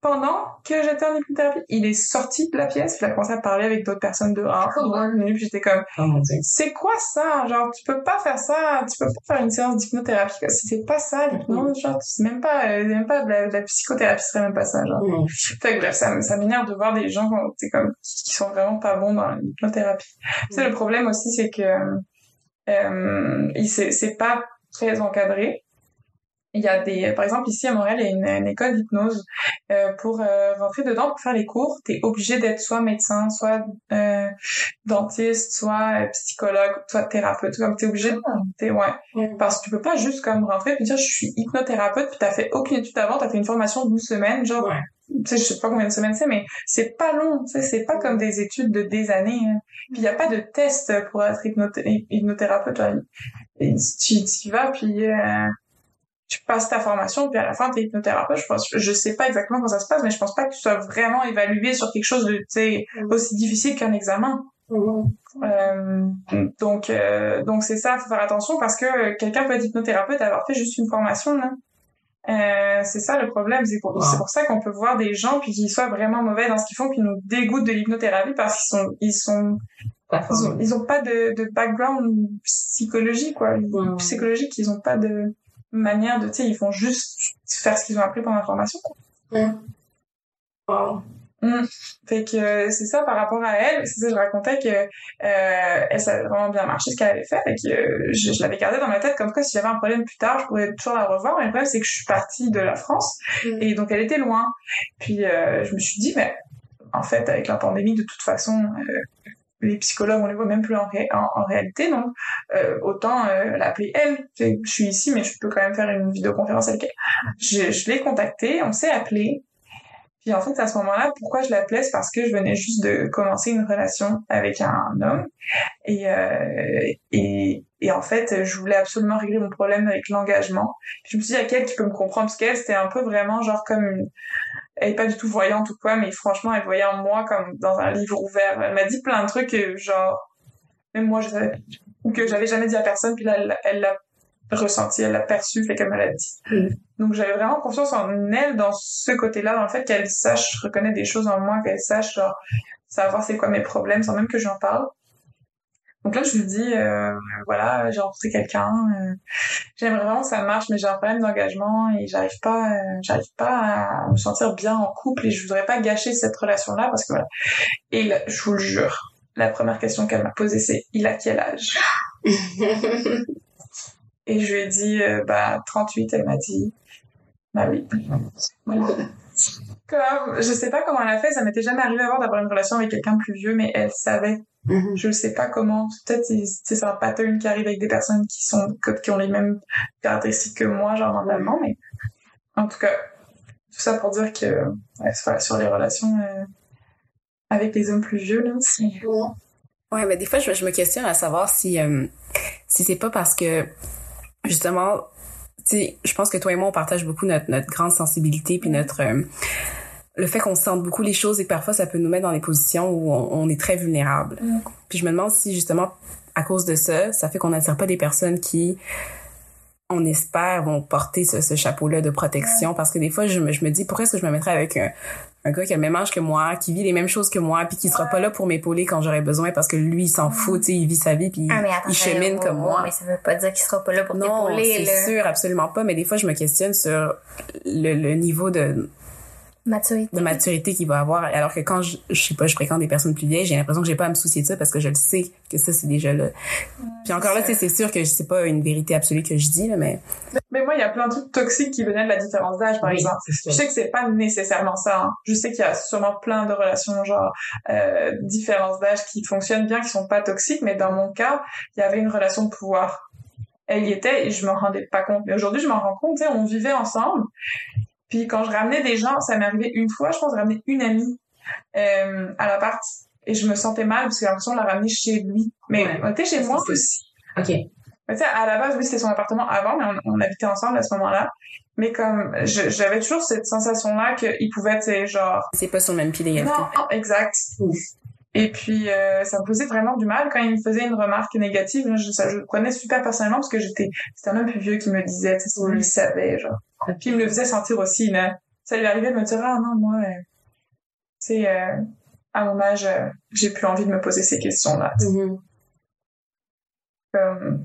S3: Pendant que j'étais en hypnothérapie, il est sorti de la pièce, il a commencé à parler avec d'autres personnes dehors.
S1: Cool.
S3: Puis j'étais comme,
S2: Oh
S3: c'est quoi ça? Genre, tu peux pas faire ça, tu peux pas faire une séance d'hypnothérapie. quoi. C'est pas ça, l'hypnose, genre, c'est même pas, euh, même pas de la, de la psychothérapie, serait même pas ça, genre.
S2: Mhm.
S3: Fait que bref, ça, me- ça m'énerve de voir des gens qui, c'est comme, qui sont vraiment pas bons dans l'hypnothérapie. Tu sais, le problème aussi, c'est que, euh, il- c'est, c'est pas très encadré. Il y a des, par exemple, ici à Montréal, il y a une, une école d'hypnose. Euh, pour euh, rentrer dedans, pour faire les cours, t'es obligé d'être soit médecin, soit euh, dentiste, soit euh, psychologue, soit thérapeute. Comme t'es obligé de, t'es, ouais.
S2: Ouais.
S3: Parce que tu peux pas juste comme rentrer et dire je suis hypnothérapeute puis t'as fait aucune étude avant, t'as fait une formation d'une semaine, genre
S2: Ouais.
S3: tu sais, je sais pas combien de semaines c'est, mais c'est pas long, tu sais, c'est pas comme des études de des années. hein. Puis il y a pas de test pour être hypnothé- hypnothérapeute. genre. Tu, tu y vas, puis euh, tu passes ta formation, puis à la fin, t'es hypnothérapeute. Je pense, je sais pas exactement comment ça se passe, mais je pense pas que tu sois vraiment évalué sur quelque chose de, tu sais, aussi difficile qu'un examen. Euh, donc, euh, donc c'est ça, faut faire attention parce que quelqu'un peut être hypnothérapeute et avoir fait juste une formation, là. Euh, c'est ça le problème, c'est pour, c'est pour ça qu'on peut voir des gens puis qu'ils soient vraiment mauvais dans ce qu'ils font puis nous dégoûtent de l'hypnothérapie parce qu'ils sont ils sont ils ont, ils ont pas de, de background psychologique quoi, psychologique, ils ont pas de manière de tu sais, ils font juste faire ce qu'ils ont appris pendant la formation. quoi.
S5: Wow.
S3: Mm. Fait que euh, c'est ça par rapport à elle, c'est ça je racontais que euh, elle vraiment bien marché ce qu'elle avait fait et que euh, je, je l'avais gardé dans ma tête comme quoi si j'avais un problème plus tard je pourrais toujours la revoir mais le problème c'est que je suis partie de la France
S5: Mm.
S3: et donc elle était loin puis euh, je me suis dit mais en fait avec la pandémie de toute façon euh, les psychologues on les voit même plus en, ré- en, en réalité donc euh, autant euh, l'appeler elle. Je suis ici mais je peux quand même faire une vidéoconférence avec elle. Je, je l'ai contactée on s'est appelé puis en fait, à ce moment-là, pourquoi je l'appelais, c'est parce que je venais juste de commencer une relation avec un homme. Et, euh, et, et en fait, je voulais absolument régler mon problème avec l'engagement. Je me suis dit, à quel qui me comprendre, parce qu'elle, c'était un peu vraiment genre comme... une- Elle est pas du tout voyante ou quoi, mais franchement, elle voyait en moi comme dans un livre ouvert. Elle m'a dit plein de trucs que, genre... Même moi, je savais... Ou que j'avais jamais dit à personne, puis là, elle- elle l'a ressenti, elle l'a perçu, fait qu'elle me l'a dit.
S5: Mm.
S3: Donc j'avais vraiment confiance en elle dans ce côté-là, dans le fait qu'elle sache reconnaître des choses en moi, qu'elle sache genre savoir c'est quoi mes problèmes sans même que j'en parle. Donc là je lui dis euh, voilà j'ai rencontré quelqu'un, euh, j'aimerais vraiment que ça marche mais j'ai un problème d'engagement et j'arrive pas euh, j'arrive pas à me sentir bien en couple et je voudrais pas gâcher cette relation là parce que voilà. Et là, je vous le jure, la première question qu'elle m'a posée c'est il a quel âge? Et je lui ai dit, bah, 38, elle m'a dit, bah oui. Voilà. Comme, je sais pas comment elle a fait, ça m'était jamais arrivé avant d'avoir une relation avec quelqu'un plus vieux, mais elle savait.
S5: Mhm.
S3: Je sais pas comment. Peut-être c'est c'est un pattern qui arrive avec des personnes qui sont, qui ont les mêmes caractéristiques que moi, genre normalement, mais en tout cas, tout ça pour dire que, ouais, sur les relations, euh, avec les hommes plus vieux, là, c'est...
S2: Ouais, mais des fois, je, je me questionne à savoir si, euh, si c'est pas parce que, justement, tu sais, je pense que toi et moi, on partage beaucoup notre, notre grande sensibilité puis notre, euh, le fait qu'on sente beaucoup les choses et que parfois ça peut nous mettre dans des positions où on, on est très vulnérable.
S3: Mm.
S2: Puis je me demande si, justement, à cause de ça, ça fait qu'on n'attire pas des personnes qui, on espère, vont porter ce, ce chapeau-là de protection. Parce que des fois, je me, je me dis, pourquoi est-ce que je me mettrais avec un, un gars qui a le même âge que moi, qui vit les mêmes choses que moi, puis qui sera pas là pour m'épauler quand j'aurai besoin parce que lui, il s'en fout, tu il vit sa vie, puis
S1: Ah, attends,
S2: il chemine
S1: oh,
S2: comme
S1: oh,
S2: moi.
S1: Mais ça veut pas dire qu'il sera pas là pour
S2: Non,
S1: t'épauler, là.
S2: c'est sûr, absolument pas. Mais des fois, je me questionne sur le, le niveau de,
S1: Maturité.
S2: de maturité qu'il va avoir. Alors que quand je, je sais pas, je fréquente des personnes plus vieilles, j'ai l'impression que j'ai pas à me soucier de ça parce que je le sais que ça, c'est déjà là. Puis encore là, c'est sûr que c'est pas une vérité absolue que je dis, là, mais
S3: Mais moi, il y a plein de trucs toxiques qui venaient de la différence d'âge, par
S5: Oui,
S3: exemple. Je sais que c'est pas nécessairement ça. hein. Je sais qu'il y a sûrement plein de relations, genre euh, différences d'âge qui fonctionnent bien, qui sont pas toxiques. Mais dans mon cas, il y avait une relation de pouvoir. Elle y était et je m'en rendais pas compte. Mais aujourd'hui, je m'en rends compte. Tu sais, on vivait ensemble. Puis quand je ramenais des gens, ça m'est arrivé une fois, je pense, de ramener une amie euh, à l'appart. Et je me sentais mal parce que j'ai l'impression de la ramener chez lui. Mais
S5: Ouais.
S3: on était chez moi
S5: C'est-
S3: aussi.
S5: Ok.
S3: Mais tu sais, à la base, oui, c'était son appartement avant, mais on, on habitait ensemble à ce moment-là. Mais comme, j'avais toujours cette sensation-là qu'il pouvait, tu sais, genre...
S2: c'est pas sur le même pied d'égalité.
S3: Non, exact.
S5: Ouf.
S3: Et puis, euh, ça me faisait vraiment du mal quand il me faisait une remarque négative. Je, ça, je le prenais super personnellement parce que j'étais... C'était un homme plus vieux qui me disait, tu sais, c'est lui, savait, genre. Puis il me le faisait sentir aussi. Ça lui arrivait de me dire, ah non, moi, euh, tu sais, euh, à mon âge, euh, j'ai plus envie de me poser ces questions-là.
S5: Mhm.
S3: comme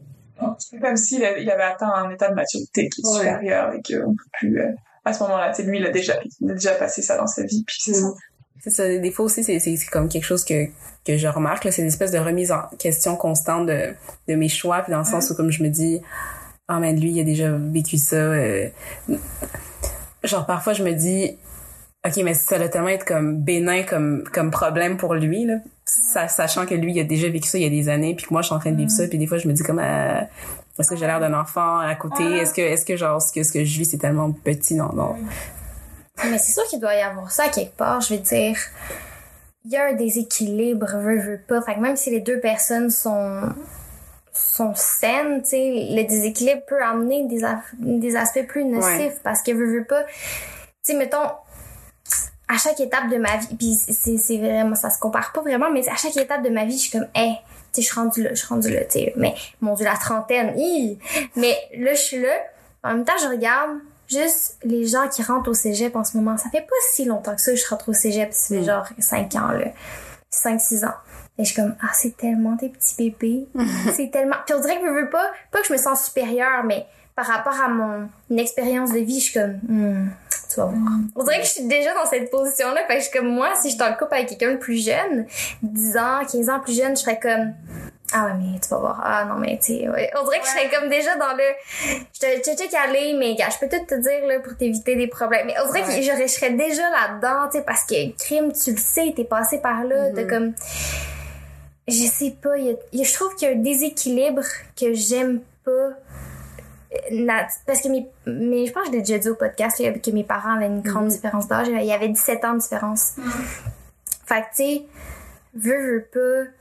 S3: comme s'il avait, il avait atteint un état de maturité qui est
S5: Ouais.
S3: supérieur et qu'on peut plus à ce moment-là tu sais lui il a déjà il a déjà passé ça dans sa vie puis c'est ça
S5: Mhm.
S2: C'est ça. Des fois aussi, c'est, c'est, c'est comme quelque chose que, que je remarque. Là, c'est une espèce de remise en question constante de, de mes choix. Puis dans le sens où, comme je me dis, ah, mais lui, il a déjà vécu ça. euh. Genre, parfois, je me dis, OK, mais ça doit tellement être comme bénin comme, comme problème pour lui, là. Sa- sachant que lui, il a déjà vécu ça il y a des années, puis que moi, je suis en train de vivre ça. Puis des fois, je me dis comme, euh, est-ce que j'ai l'air d'un enfant à côté? Est-ce que, est-ce que, genre, ce que, ce que je vis, c'est tellement petit? Non, non.
S1: Mais c'est sûr qu'il doit y avoir ça quelque part, je veux dire. Il y a un déséquilibre, veut, veut pas. Fait que même si les deux personnes sont sont saines, tu sais, le déséquilibre peut amener des, des aspects plus nocifs
S2: Ouais.
S1: parce que veut, veut pas. Tu sais, mettons, à chaque étape de ma vie, puis c'est vraiment, ça se compare pas vraiment, mais à chaque étape de ma vie, je suis comme, hey, tu sais, je suis rendue là, je suis rendue là, tu sais, mais mon dieu, la trentaine, hi! mais là, je suis là, en même temps, je regarde juste les gens qui rentrent au cégep en ce moment. Ça fait pas si longtemps que ça je rentre au cégep, ça fait
S2: Mm.
S1: genre 5 ans, là. 5-6 ans. Et je suis comme, ah, c'est tellement des petits bébés. c'est tellement. Puis on dirait que je veux pas, pas que je me sens supérieure, mais par rapport à mon expérience de vie, je suis comme, hmm, tu vas voir. On dirait que je suis déjà dans cette position-là. Fait que je suis comme, moi, si je suis en couple avec quelqu'un de plus jeune, 10 ans, 15 ans plus jeune, je serais comme, ah ouais, mais tu vas voir. Ah non, mais tu sais, ouais. On dirait que je serais comme déjà dans le, je te, te calé, mais gars, je peux tout te dire, là, pour t'éviter des problèmes. Mais on dirait
S2: Ouais.
S1: que je, je serais déjà là-dedans, tu sais, parce que crime, tu le sais, t'es passé par là, t'as comme, je sais pas, il y a- il y a- je trouve qu'il y a un déséquilibre que j'aime pas. Euh, Parce que mes, mais je pense que je l'ai déjà dit au podcast là, que mes parents avaient une grande différence d'âge. Il y avait 17 ans de différence. Fait que, tu sais, veux, veux pas.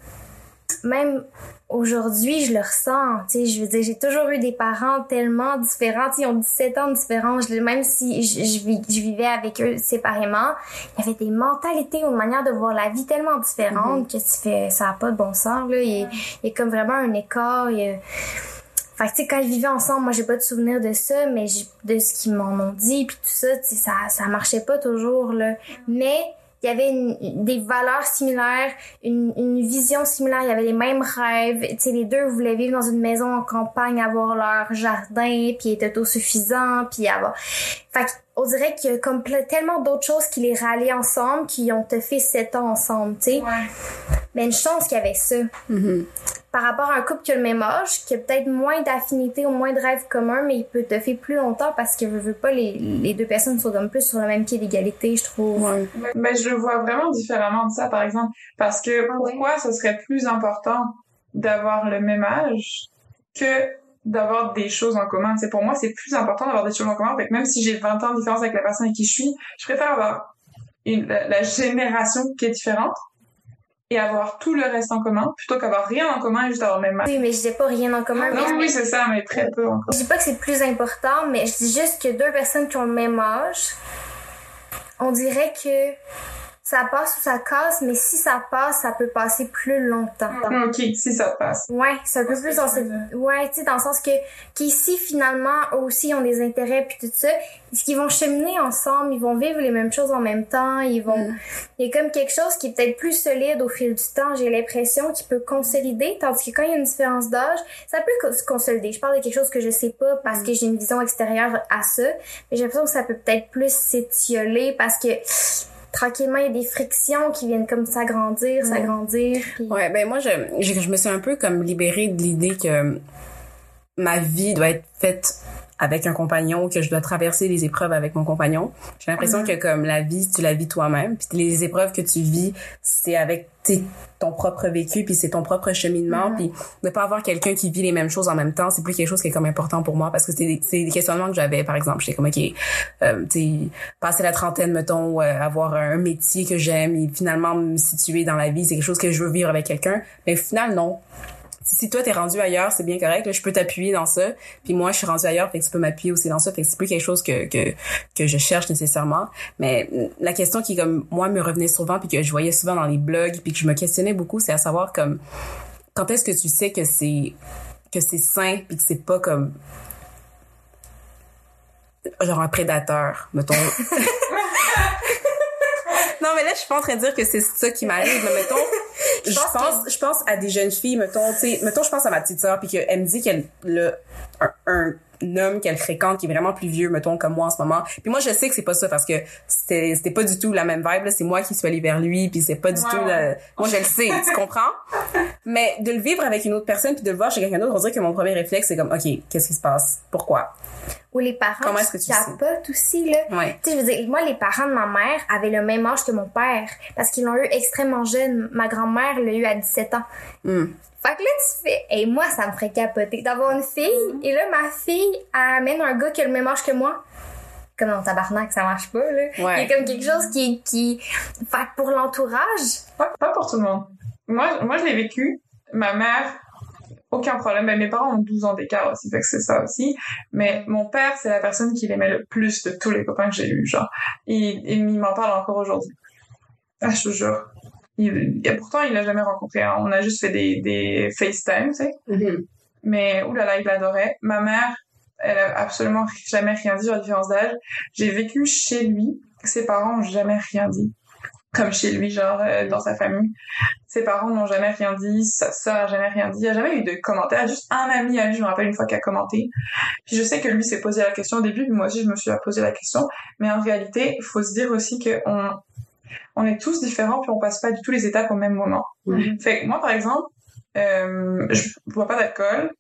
S1: Même aujourd'hui, je le ressens. Tu sais, je veux dire, j'ai toujours eu des parents tellement différents. Tu sais, ils ont 17 ans de différence. Même si je, je, vis- je vivais avec eux séparément, il y avait des mentalités ou une manière de voir la vie tellement différentes que tu fais, ça a pas de bon sens, là. Il y a, il y a comme vraiment un écart. il y a- fait que, tu sais, quand ils vivaient ensemble, moi, j'ai pas de souvenir de ça, mais de ce qu'ils m'en ont dit, puis tout ça, tu sais, ça, ça marchait pas toujours, là. Mais il y avait une- des valeurs similaires, une, une vision similaire, il y avait les mêmes rêves. Tu sais, les deux voulaient vivre dans une maison en campagne, avoir leur jardin, puis être autosuffisants, puis avoir... Fait on dirait qu'il y a comme tellement d'autres choses qui les rallient ensemble, qui ont fait sept ans ensemble, tu sais. Mais une chance qu'il y avait ça par rapport à un couple qui a le même âge, qui a peut-être moins d'affinité ou moins de rêves communs, mais il peut te faire plus longtemps parce que je veux pas les, les deux personnes sont comme plus sur le même pied d'égalité, je trouve.
S2: Ouais.
S3: Mais je le vois vraiment différemment de ça, par exemple. Parce que pourquoi ce serait plus important d'avoir le même âge que d'avoir des choses en commun? C'est pour moi, c'est plus important d'avoir des choses en commun. Fait que même si j'ai 20 ans de différence avec la personne avec qui je suis, je préfère avoir une, la, la génération qui est différente et avoir tout le reste en commun plutôt qu'avoir rien en commun et juste avoir le même âge.
S1: Oui, mais je dis pas rien en commun.
S3: Non,
S1: mais
S3: oui, c'est ça, mais très peu encore.
S1: je dis pas que c'est plus important, mais je dis juste que deux personnes qui ont le même âge, on dirait que ça passe ou ça casse, mais si ça passe, ça peut passer plus longtemps.
S3: Ok, si ça passe.
S1: Ouais, c'est un peu plus dans cette... Ouais, tu sais, dans le sens que qu'ici, finalement, eux aussi ils ont des intérêts puis tout ça. Est-ce qu'ils vont cheminer ensemble? Ils vont vivre les mêmes choses en même temps. Ils vont... Il y a comme quelque chose qui est peut-être plus solide au fil du temps. J'ai l'impression qu'il peut consolider, tandis que quand il y a une différence d'âge, ça peut se consolider. Je parle de quelque chose que je sais pas parce que j'ai une vision extérieure à ça. Mais j'ai l'impression que ça peut peut-être plus s'étioler parce que tranquillement, il y a des frictions qui viennent comme s'agrandir, s'agrandir. puis-
S2: Ouais, ben moi, je, je, je me suis un peu comme libérée de l'idée que ma vie doit être faite avec un compagnon, que je dois traverser les épreuves avec mon compagnon. J'ai l'impression que comme la vie, tu la vis toi-même, puis les épreuves que tu vis, c'est avec tes- ton propre vécu, puis c'est ton propre cheminement, puis de pas avoir quelqu'un qui vit les mêmes choses en même temps, c'est plus quelque chose qui est comme important pour moi parce que c'est des, des questionnements que j'avais par exemple, j'étais comme OK, euh, tu passer la trentaine mettons, euh, avoir un métier que j'aime et finalement me situer dans la vie, c'est quelque chose que je veux vivre avec quelqu'un, mais au final non. Si, toi t'es rendu ailleurs, c'est bien correct, là, je peux t'appuyer dans ça, puis moi je suis rendu ailleurs, fait que tu peux m'appuyer aussi dans ça, fait que c'est plus quelque chose que que que je cherche nécessairement, mais la question qui comme moi me revenait souvent puis que je voyais souvent dans les blogs puis que je me questionnais beaucoup, c'est à savoir comme quand est-ce que tu sais que c'est que c'est sain puis que c'est pas comme genre un prédateur mettons mais là je suis pas en train de dire que c'est ça qui m'arrive mais mettons je
S1: pense
S2: pense je pense à des jeunes filles mettons tu sais mettons je pense à ma petite sœur puis qu'elle me dit qu'elle un, un homme qu'elle fréquente qui est vraiment plus vieux mettons comme moi en ce moment puis moi je sais que c'est pas ça parce que c'était c'était pas du tout la même vibe c'est moi qui suis allée vers lui puis c'est pas du tout la- moi je le sais tu comprends? Mais de le vivre avec une autre personne puis de le voir chez quelqu'un d'autre on dirait que mon premier réflexe c'est comme ok qu'est-ce qui se passe? Pourquoi?
S1: Ou les parents
S2: Comment est-ce que tu
S1: capotent aussi, là.
S2: ouais
S1: Tu sais, je veux dire, moi, les parents de ma mère avaient le même âge que mon père. Parce qu'ils l'ont eu extrêmement jeune. Ma grand-mère l'a eu à 17 ans.
S2: Hmm.
S1: Fait que là, tu fais, et moi, ça me ferait capoter d'avoir une fille, et là, ma fille, elle amène un gars qui a le même âge que moi. comme dans tabarnak, ça marche pas, là. Il y
S2: Ouais.
S1: a comme quelque chose qui, qui, fait que pour l'entourage,
S3: Pas, pas pour tout le monde. Moi, moi je l'ai vécu. Ma mère, aucun problème. Ben, mes parents ont 12 ans d'écart aussi, fait que c'est ça aussi. Mais mon père, c'est la personne qui l'aimait le plus de tous les copains que j'ai eus, genre. Et, et il m'en parle encore aujourd'hui. Ah, je te jure. Il, et pourtant, il l'a jamais rencontré. hein. On a juste fait des, des FaceTime, tu sais.
S2: Mhm.
S3: Mais oulala, il l'adorait. Ma mère, elle a absolument jamais rien dit sur la différence d'âge. J'ai vécu chez lui. Ses parents ont jamais rien dit. Comme chez lui, genre euh, dans sa famille. Ses parents n'ont jamais rien dit. Sa sœur a jamais rien dit. Il n'y a jamais eu de commentaires. Juste un ami à lui, je me rappelle une fois qui a commenté. Puis je sais que lui s'est posé la question au début. Puis moi aussi, je me suis posé la question. Mais en réalité, il faut se dire aussi que on, est tous différents. Puis on passe pas du tout les étapes au même moment. Fait que moi, par exemple, euh, je bois pas d'alcool.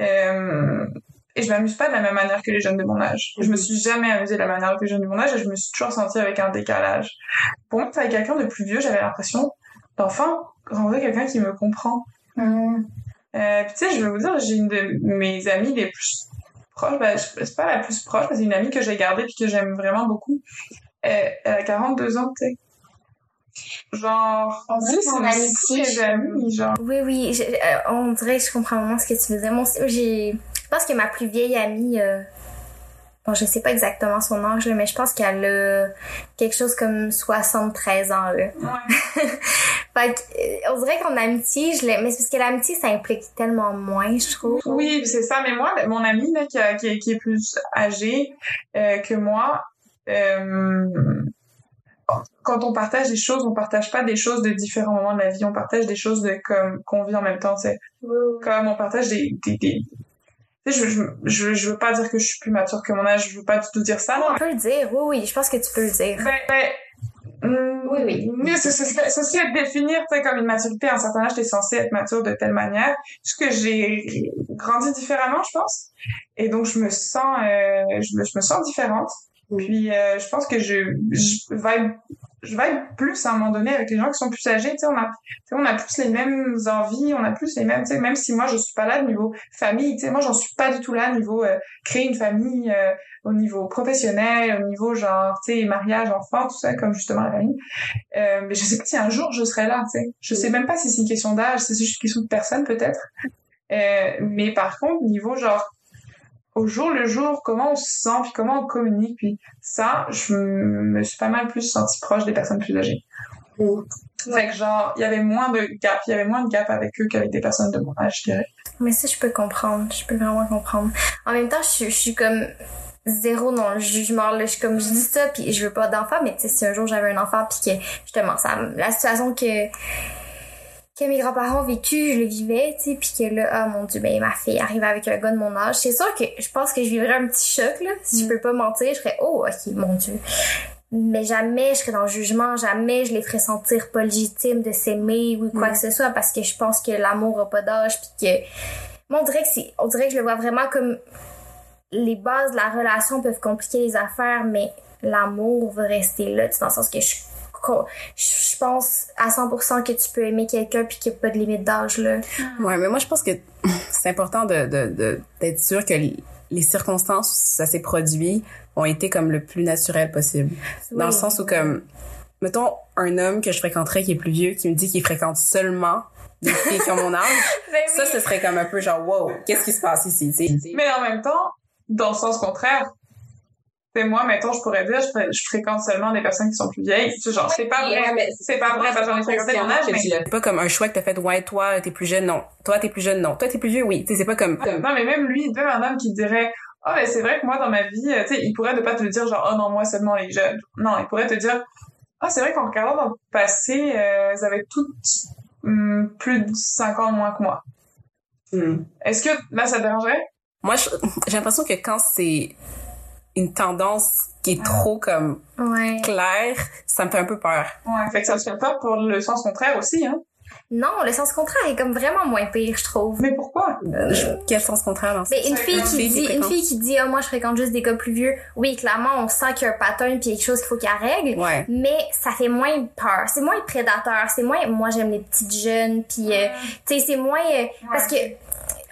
S3: Euh, et je m'amuse pas de la même manière que les jeunes de mon âge. Je me suis jamais amusée de la manière que les jeunes de mon âge et je me suis toujours sentie avec un décalage. Pour moi, avec quelqu'un de plus vieux, j'avais l'impression d'enfin rencontrer quelqu'un qui me comprend.
S1: hum,
S3: Euh, tu sais, je vais vous dire, j'ai une de mes amies les plus proches, ben, je- c'est pas la plus proche, mais c'est une amie que j'ai gardée puis que j'aime vraiment beaucoup. Euh, elle a 42 ans, tu sais. Genre,
S1: On dirait
S3: c'est une
S1: amitié,
S3: amie, genre.
S1: Oui, oui, je- euh, on dirait que je comprends vraiment ce que tu veux dire. Moi j'ai, je pense que ma plus vieille amie, euh, bon, je sais pas exactement son âge, là, mais je pense qu'elle a quelque chose comme 73 ans, là.
S3: Ouais.
S1: Fait que, euh, on dirait qu'en amitié, je l'ai, mais c'est parce que l'amitié, ça implique tellement moins, je trouve.
S3: Oui, c'est ça. Mais moi, mon ami là, qui, a- qui, est- qui est plus âgé euh, que moi, euh, quand on partage des choses, on partage pas des choses de différents moments de la vie. On partage des choses de comme qu'on vit en même temps. C'est comme on partage des, des, des... Tu je, je, je, je veux pas dire que je suis plus mature que mon âge. Je veux pas du tout dire ça.
S1: On peut le dire, oui, oui, je pense que tu peux le dire.
S3: Ben, ben, hum,
S1: Oui, oui.
S3: Mais ce ce serait ceci à définir, tu comme une maturité. À un certain âge, t'es censé être mature de telle manière. Juste que j'ai grandi différemment, je pense. Et donc, je me sens, euh, je me, je me sens différente.
S2: Oui.
S3: Puis, euh, je pense que je, je vibe, je vibe plus à un moment donné avec les gens qui sont plus âgés. Tu sais, on a, on a plus les mêmes envies, on a plus les mêmes, tu sais, même si moi, je suis pas là au niveau famille, tu sais, moi, j'en suis pas du tout là au niveau euh, créer une famille, euh, au niveau professionnel, au niveau genre, tu sais, mariage, enfant, tout ça, comme justement la famille. Euh, mais je sais pas si un jour je serai là, tu sais. Je sais même pas si c'est une question d'âge, si c'est juste une question de personne, peut-être. Euh, mais par contre, niveau genre, au jour le jour, comment on se sent, puis comment on communique, puis ça, je me suis pas mal plus sentie proche des personnes plus âgées.
S2: Mm.
S3: Fait que genre, il y avait moins de gap, il y avait moins de gap avec eux qu'avec des personnes de mon âge, je dirais.
S1: Mais ça, je peux comprendre. Je peux vraiment comprendre. En même temps, je, suis- je suis comme zéro dans le jugement. Là. Je suis comme, je dis ça, puis je veux pas d'enfant, mais tu sais, si un jour j'avais un enfant, puis que, justement, ça, la situation que, que mes grands-parents ont vécu, je le vivais, tu sais, puis que là, ah mon dieu, ben ma fille arrive avec un gars de mon âge. C'est sûr que je pense que je vivrais un petit choc, là. Si je peux pas mentir, je serais, oh, ok, mon dieu. Mais jamais je serais dans le jugement, jamais je les ferais sentir pas légitimes de s'aimer ou quoi
S2: Mm.
S1: que ce soit, parce que je pense que l'amour a pas d'âge, puis que moi, on dirait que c'est, on dirait que je le vois vraiment comme les bases de la relation peuvent compliquer les affaires, mais l'amour va rester là, tu sais, dans le sens que je, je pense à 100% que tu peux aimer quelqu'un puis qu'il n'y a pas de limite d'âge, là.
S2: Ouais, mais moi, je pense que c'est important de, de, de- d'être sûr que les circonstances où ça s'est produit ont été comme le plus naturel possible. Dans le sens où, comme, mettons, un homme que je fréquenterais qui est plus vieux, qui me dit qu'il fréquente seulement des filles qui ont mon âge,
S1: Ben
S2: ça, ce serait comme un peu genre, wow, qu'est-ce qui se passe ici, tu sais?
S3: Mais en même temps, dans le sens contraire, c'est moi, mettons, je pourrais dire, je, fré- je fréquente seulement des personnes qui sont plus vieilles. C'est genre, c'est pas vrai. C'est pas vrai parce que j'en ai fréquenté mon âge, mais
S2: C'est pas comme un choix que t'as fait, ouais, toi, t'es plus jeune, non. Toi, t'es plus jeune, non. Toi, t'es plus vieux, oui. Tu sais, c'est pas comme,
S3: Non, mais même lui, même un homme qui dirait, oh, mais c'est vrai que moi, dans ma vie, euh, tu sais, il pourrait ne pas te le dire, genre, oh non, moi seulement les jeunes. Non, il pourrait te dire, ah, c'est vrai qu'en regardant dans le passé, euh, elles avaient toutes hum, plus de 5 ans moins que moi.
S2: Hmm.
S3: Est-ce que là, ça te dérangerait?
S2: moi, je- j'ai l'impression que quand c'est une tendance qui est trop comme
S1: Ouais.
S2: claire, ça me fait un peu peur.
S3: Ouais. Fait que ça se fait pas pour le sens contraire aussi, hein?
S1: Non, le sens contraire est comme vraiment moins pire, je trouve.
S3: Mais pourquoi?
S1: Euh,
S2: Quel sens contraire dans ça?
S1: Mais une fille
S2: Une
S1: qui
S2: fille qui
S1: dit, une fille qui dit, ah, moi, je fréquente juste des gars plus vieux. Oui, clairement, on sent qu'il y a un pattern puis quelque chose qu'il faut qu'elle règle.
S2: Ouais.
S1: Mais ça fait moins peur. C'est moins prédateur. C'est moins, moi, j'aime les petites jeunes puis, euh, tu sais, c'est moins, euh, parce que,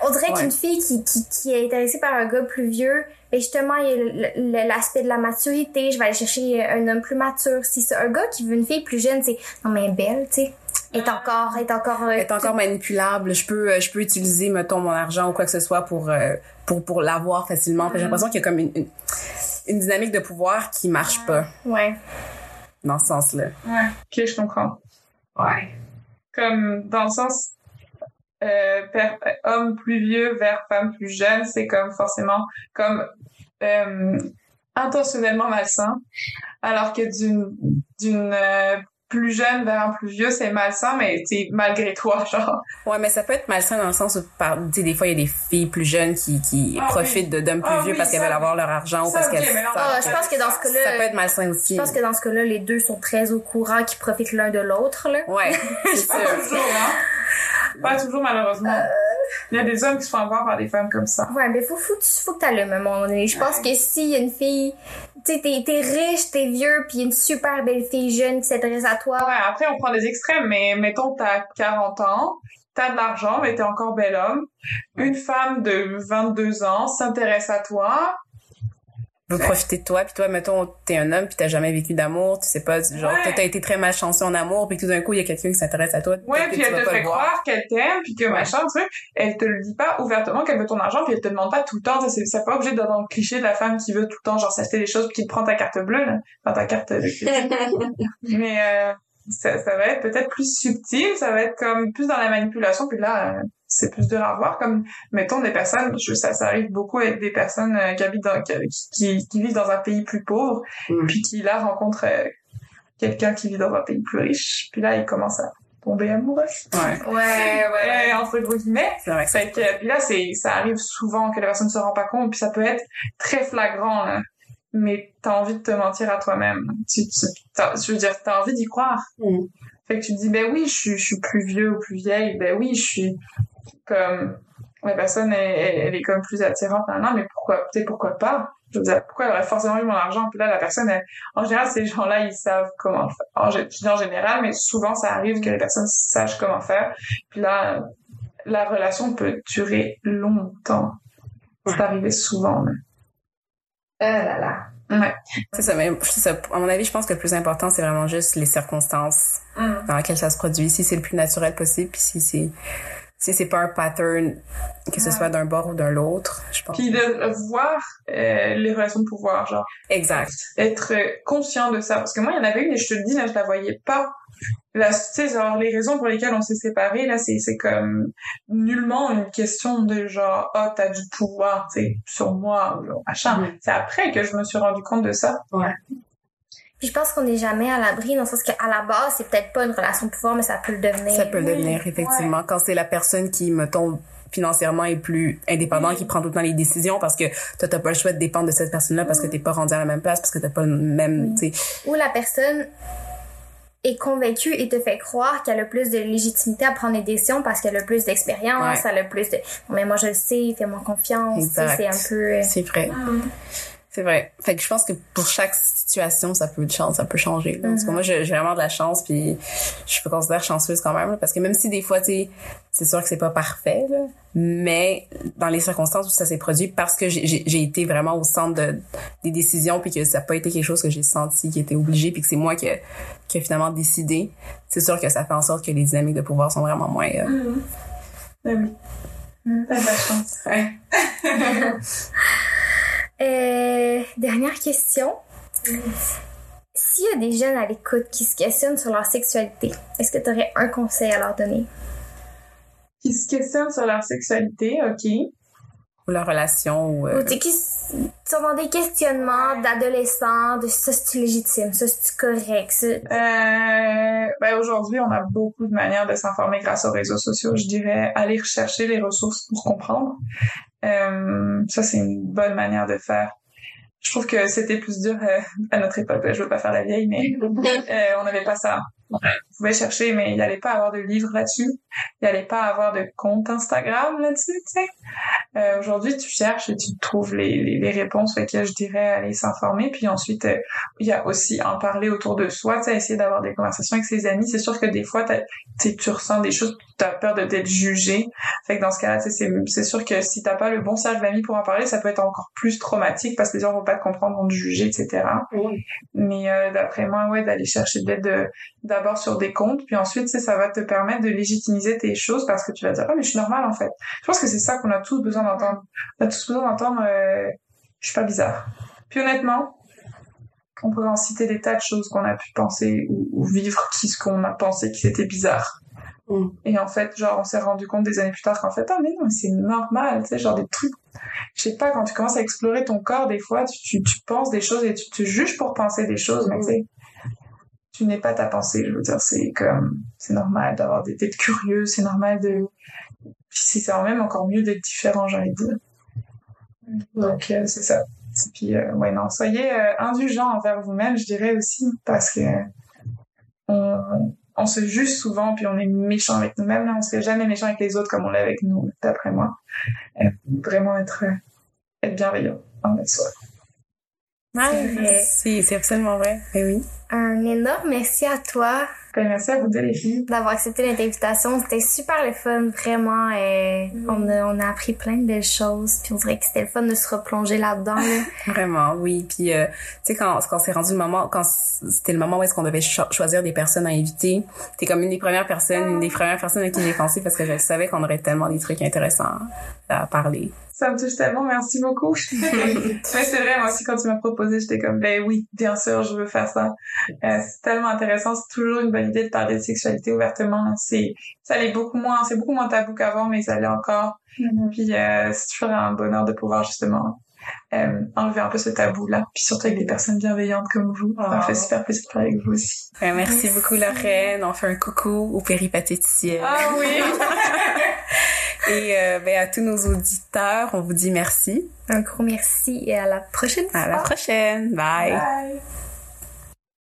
S1: On dirait
S2: Ouais.
S1: qu'une fille qui, qui, qui est intéressée par un gars plus vieux, ben justement, il y a l'aspect de la maturité. Je vais aller chercher un homme plus mature. Si c'est un gars qui veut une fille plus jeune, c'est non mais elle est belle, tu sais. Elle est encore, elle est encore. euh,
S2: est encore manipulable. Je peux, euh, je peux utiliser, mettons, mon argent ou quoi que ce soit pour, euh, pour, pour l'avoir facilement. J'ai l'impression qu'il y a comme une, une, une dynamique de pouvoir qui marche pas
S1: Ouais.
S2: dans ce sens-là.
S3: Ouais. Ok, je comprends.
S5: Ouais.
S3: Comme dans le sens euh, per- homme plus vieux vers femme plus jeune, c'est comme forcément comme euh, intentionnellement malsain, alors que d'une d'une euh, plus jeune vers un plus vieux, c'est malsain, mais c'est malgré toi, genre.
S2: Ouais, mais ça peut être malsain dans le sens où, par, tu sais, des fois, il y a des filles plus jeunes qui, qui
S3: Ah
S2: profitent de d'hommes plus
S3: Ah
S2: vieux
S3: oui,
S2: parce qu'elles veut avoir leur argent ou
S3: ça,
S2: parce qu'elles
S1: Ah, je pense que dans ce cas-là,
S2: ça peut être malsain aussi.
S1: Je pense que dans ce cas-là, les deux sont très au courant qu'ils profitent l'un de l'autre, là.
S2: Ouais, c'est
S3: Pas toujours, hein. Pas toujours, malheureusement. Il y a des hommes qui se font avoir par des femmes comme ça.
S1: Ouais, mais faut, faut, faut que t'allumes à un moment donné. Je pense que s'il y a une fille, tu sais, t'es, riche, t'es vieux, puis une super belle fille jeune qui s'intéresse à toi.
S3: Ouais, après, on prend des extrêmes, mais mettons, t'as 40 ans, t'as de l'argent, mais t'es encore bel homme. Une femme de 22 ans s'intéresse à toi.
S2: Veut profiter de toi puis toi mettons t'es un homme puis t'as jamais vécu d'amour tu sais pas genre
S3: Ouais.
S2: toi, t'as été très malchanceux en amour puis tout d'un coup il y a quelqu'un qui s'intéresse à toi
S3: Ouais, puis elle te fait croire qu'elle t'aime, puis que machin, truc. Elle te le dit pas ouvertement qu'elle veut ton argent, puis elle te demande pas tout le temps. C'est c'est pas obligé d'être dans le cliché de la femme qui veut tout le temps, genre, s'acheter des choses, puis qui te prend ta carte bleue, là. Enfin, ta carte crédit. Mais euh, ça, ça va être peut-être plus subtil, ça va être comme plus dans la manipulation, puis là, euh, c'est plus dur à voir. Comme, mettons, des personnes, je, ça, ça arrive beaucoup avec des personnes euh, qui habitent dans, qui, qui, qui vivent dans un pays plus pauvre,
S2: Mm.
S3: puis qui là rencontrent euh, quelqu'un qui vit dans un pays plus riche, puis là, ils commencent à tomber amoureux.
S2: ouais
S1: Ouais,
S3: Ouais, entre guillemets.
S2: c'est vrai que
S3: puis là, c'est, ça arrive souvent que la personne ne se rend pas compte, puis ça peut être très flagrant, là. Mais t'as envie de te mentir à toi-même. Tu, tu, je veux dire, t'as envie d'y croire.
S2: Mm.
S3: Fait que tu te dis, ben oui, je suis, je suis plus vieux ou plus vieille, ben oui, je suis comme, la personne, elle, elle- est comme plus attirante, non, non, mais pourquoi, tu sais, pourquoi pas? Je veux dire, pourquoi elle aurait forcément eu mon argent? Puis là, la personne, elle- en général, ces gens-là, ils savent comment faire. En, gé- je dis en général, mais souvent, ça arrive que les personnes sachent comment faire. Puis là, la relation peut durer longtemps. C'est arrivé souvent. là.
S5: Ah là là.
S3: Ouais.
S2: c'est ça mais c'est ça à mon avis je pense que le plus important c'est vraiment juste les circonstances dans lesquelles ça se produit si c'est le plus naturel possible puis si c'est si c'est pas un pattern que ce
S3: Ouais.
S2: soit d'un bord ou d'un l'autre je pense
S3: Puis de voir euh, les relations de pouvoir, genre
S2: exact
S3: être conscient de ça. Parce que moi, il y en avait une et je te le dis, là, je la voyais pas. Là, tu sais, genre, les raisons pour lesquelles on s'est séparés, là, c'est, c'est comme nullement une question de genre, oh, t'as du pouvoir, tu sais, sur moi, ou genre, machin.
S2: Mhm.
S3: C'est après que je me suis rendu compte de ça.
S1: Puis je pense qu'on n'est jamais à l'abri, dans le sens qu'à la base, c'est peut-être pas une relation de pouvoir, mais ça peut le devenir.
S2: Ça peut le
S3: Oui,
S2: devenir, effectivement. Quand c'est la personne qui, mettons, financièrement est plus indépendant, qui prend tout le temps les décisions parce que toi, t'as pas le choix de dépendre de cette personne-là parce que t'es pas rendu à la même place, parce que t'as pas le même, tu sais.
S1: Où la personne est convaincue et te fait croire qu'elle a plus de légitimité à prendre des décisions parce qu'elle a plus d'expérience,
S2: Ouais.
S1: elle a plus de... Mais moi, je le sais, fais-moi confiance. tu. C'est un peu... euh,
S2: C'est vrai. C'est vrai. Fait que je pense que pour chaque situation, ça peut, chan- ça peut changer. là. Parce que moi, j'ai vraiment de la chance, puis je me considère chanceuse quand même. là, parce que même si des fois, tu c'est sûr que c'est pas parfait, là, mais dans les circonstances où ça s'est produit, parce que j'ai- été vraiment au centre de, des décisions, puis que ça n'a pas été quelque chose que j'ai senti qui était obligé, puis que c'est moi qui, a- qui a finalement décidé, c'est sûr que ça fait en sorte que les dynamiques de pouvoir sont vraiment moins... euh,
S3: Ah oui. T'as de la chance.
S2: ouais.
S1: Euh, dernière question. S'il y a des jeunes à l'écoute qui se questionnent sur leur sexualité, est-ce que tu aurais un conseil à leur donner?
S3: Qui se questionnent sur leur sexualité, ok.
S2: Ou la relation, ou... euh,
S1: Ou tu sais, qui sont dans des questionnements d'adolescents, de ça c'est légitime, ça c'est correct, ça?
S3: Euh, ben aujourd'hui, on a beaucoup de manières de s'informer grâce aux réseaux sociaux. Je dirais aller rechercher les ressources pour comprendre. Euh, ça, c'est une bonne manière de faire. Je trouve que c'était plus dur euh, à notre époque. Je veux pas faire la vieille, mais euh, on n'avait pas ça. Pouvez chercher, mais il n'y allait pas avoir de livre là-dessus. Il n'y allait pas avoir de compte Instagram là-dessus, tu sais. Euh, Aujourd'hui, tu cherches et tu trouves les, les, les réponses. Fait que je dirais aller s'informer. Puis ensuite, euh, il y a aussi en parler autour de soi, tu sais, essayer d'avoir des conversations avec ses amis. C'est sûr que des fois, tu ressens des choses, tu as peur de t'être jugé. Fait que dans ce cas-là, c'est sûr que si t'as pas le bon cercle d'amis pour en parler, ça peut être encore plus traumatique parce que les gens vont pas te comprendre, vont te juger, etc. Mais euh, d'après moi, ouais, d'aller chercher de l'aide euh, d'abord sur des comptes, puis ensuite, ça va te permettre de légitimiser tes choses parce que tu vas dire, ah, mais je suis normale, en fait. Je pense que c'est ça qu'on a tous besoin d'entendre. On a tous besoin d'entendre, euh, je suis pas bizarre. Puis honnêtement, on pourrait en citer des tas de choses qu'on a pu penser ou, ou vivre qui ce qu'on a pensé qui c'était bizarre.
S2: Mm.
S3: Et en fait, genre, on s'est rendu compte des années plus tard qu'en fait, ah, mais non, mais c'est normal, tu sais, genre des trucs. Je sais pas, quand tu commences à explorer ton corps, des fois, tu, tu, tu penses des choses et tu te juges pour penser des choses, mais tu sais, tu n'es pas ta pensée, je veux dire, c'est comme, c'est normal d'avoir des, d'être curieux, c'est normal de, puis c'est c'est même encore mieux d'être différent, j'ai envie de dire. Donc, euh, c'est ça. Et puis, euh, ouais, non, soyez euh, indulgents envers vous-même, je dirais aussi, parce que on, on se juge souvent, puis on est méchant avec nous-mêmes. Là, on serait jamais méchant avec les autres comme on l'est avec nous, d'après moi. Euh, vraiment être, euh, être bienveillant envers soi.
S2: Si, c'est absolument vrai. Mais oui.
S1: Un énorme merci à toi
S3: Ben, merci à vous deux, les filles.
S1: d'avoir accepté notre invitation. C'était super le fun, vraiment. euh, on, a, on a appris plein de belles choses. Puis on dirait que c'était le fun de se replonger là-dedans. là.
S2: Vraiment, oui. Puis, euh, tu sais, quand, quand c'est rendu le moment, quand c'était le moment où est-ce qu'on devait cho- choisir des personnes à inviter, t'es comme une des premières personnes, une des premières personnes à qui j'ai pensé parce que je savais qu'on aurait tellement des trucs intéressants à parler.
S3: Ça me touche tellement, merci beaucoup. Mais c'est vrai, moi aussi, quand tu m'as proposé, j'étais comme, ben oui, bien sûr, je veux faire ça. Euh, c'est tellement intéressant, c'est toujours une bonne idée de parler de sexualité ouvertement. C'est, ça allait beaucoup moins, c'est beaucoup moins tabou qu'avant, mais ça allait encore. Puis euh, c'est toujours un bonheur de pouvoir justement euh, enlever un peu ce tabou-là. Puis surtout avec des personnes bienveillantes comme vous. Ça me fait super plaisir de parler avec vous aussi.
S2: Euh, merci beaucoup, Lorraine. On fait un coucou aux péripatéticiennes.
S3: Ah oui!
S2: Et euh, ben, à tous nos auditeurs, on vous dit merci.
S1: Un gros merci et à la prochaine
S2: À la prochaine. Bye.
S3: Bye!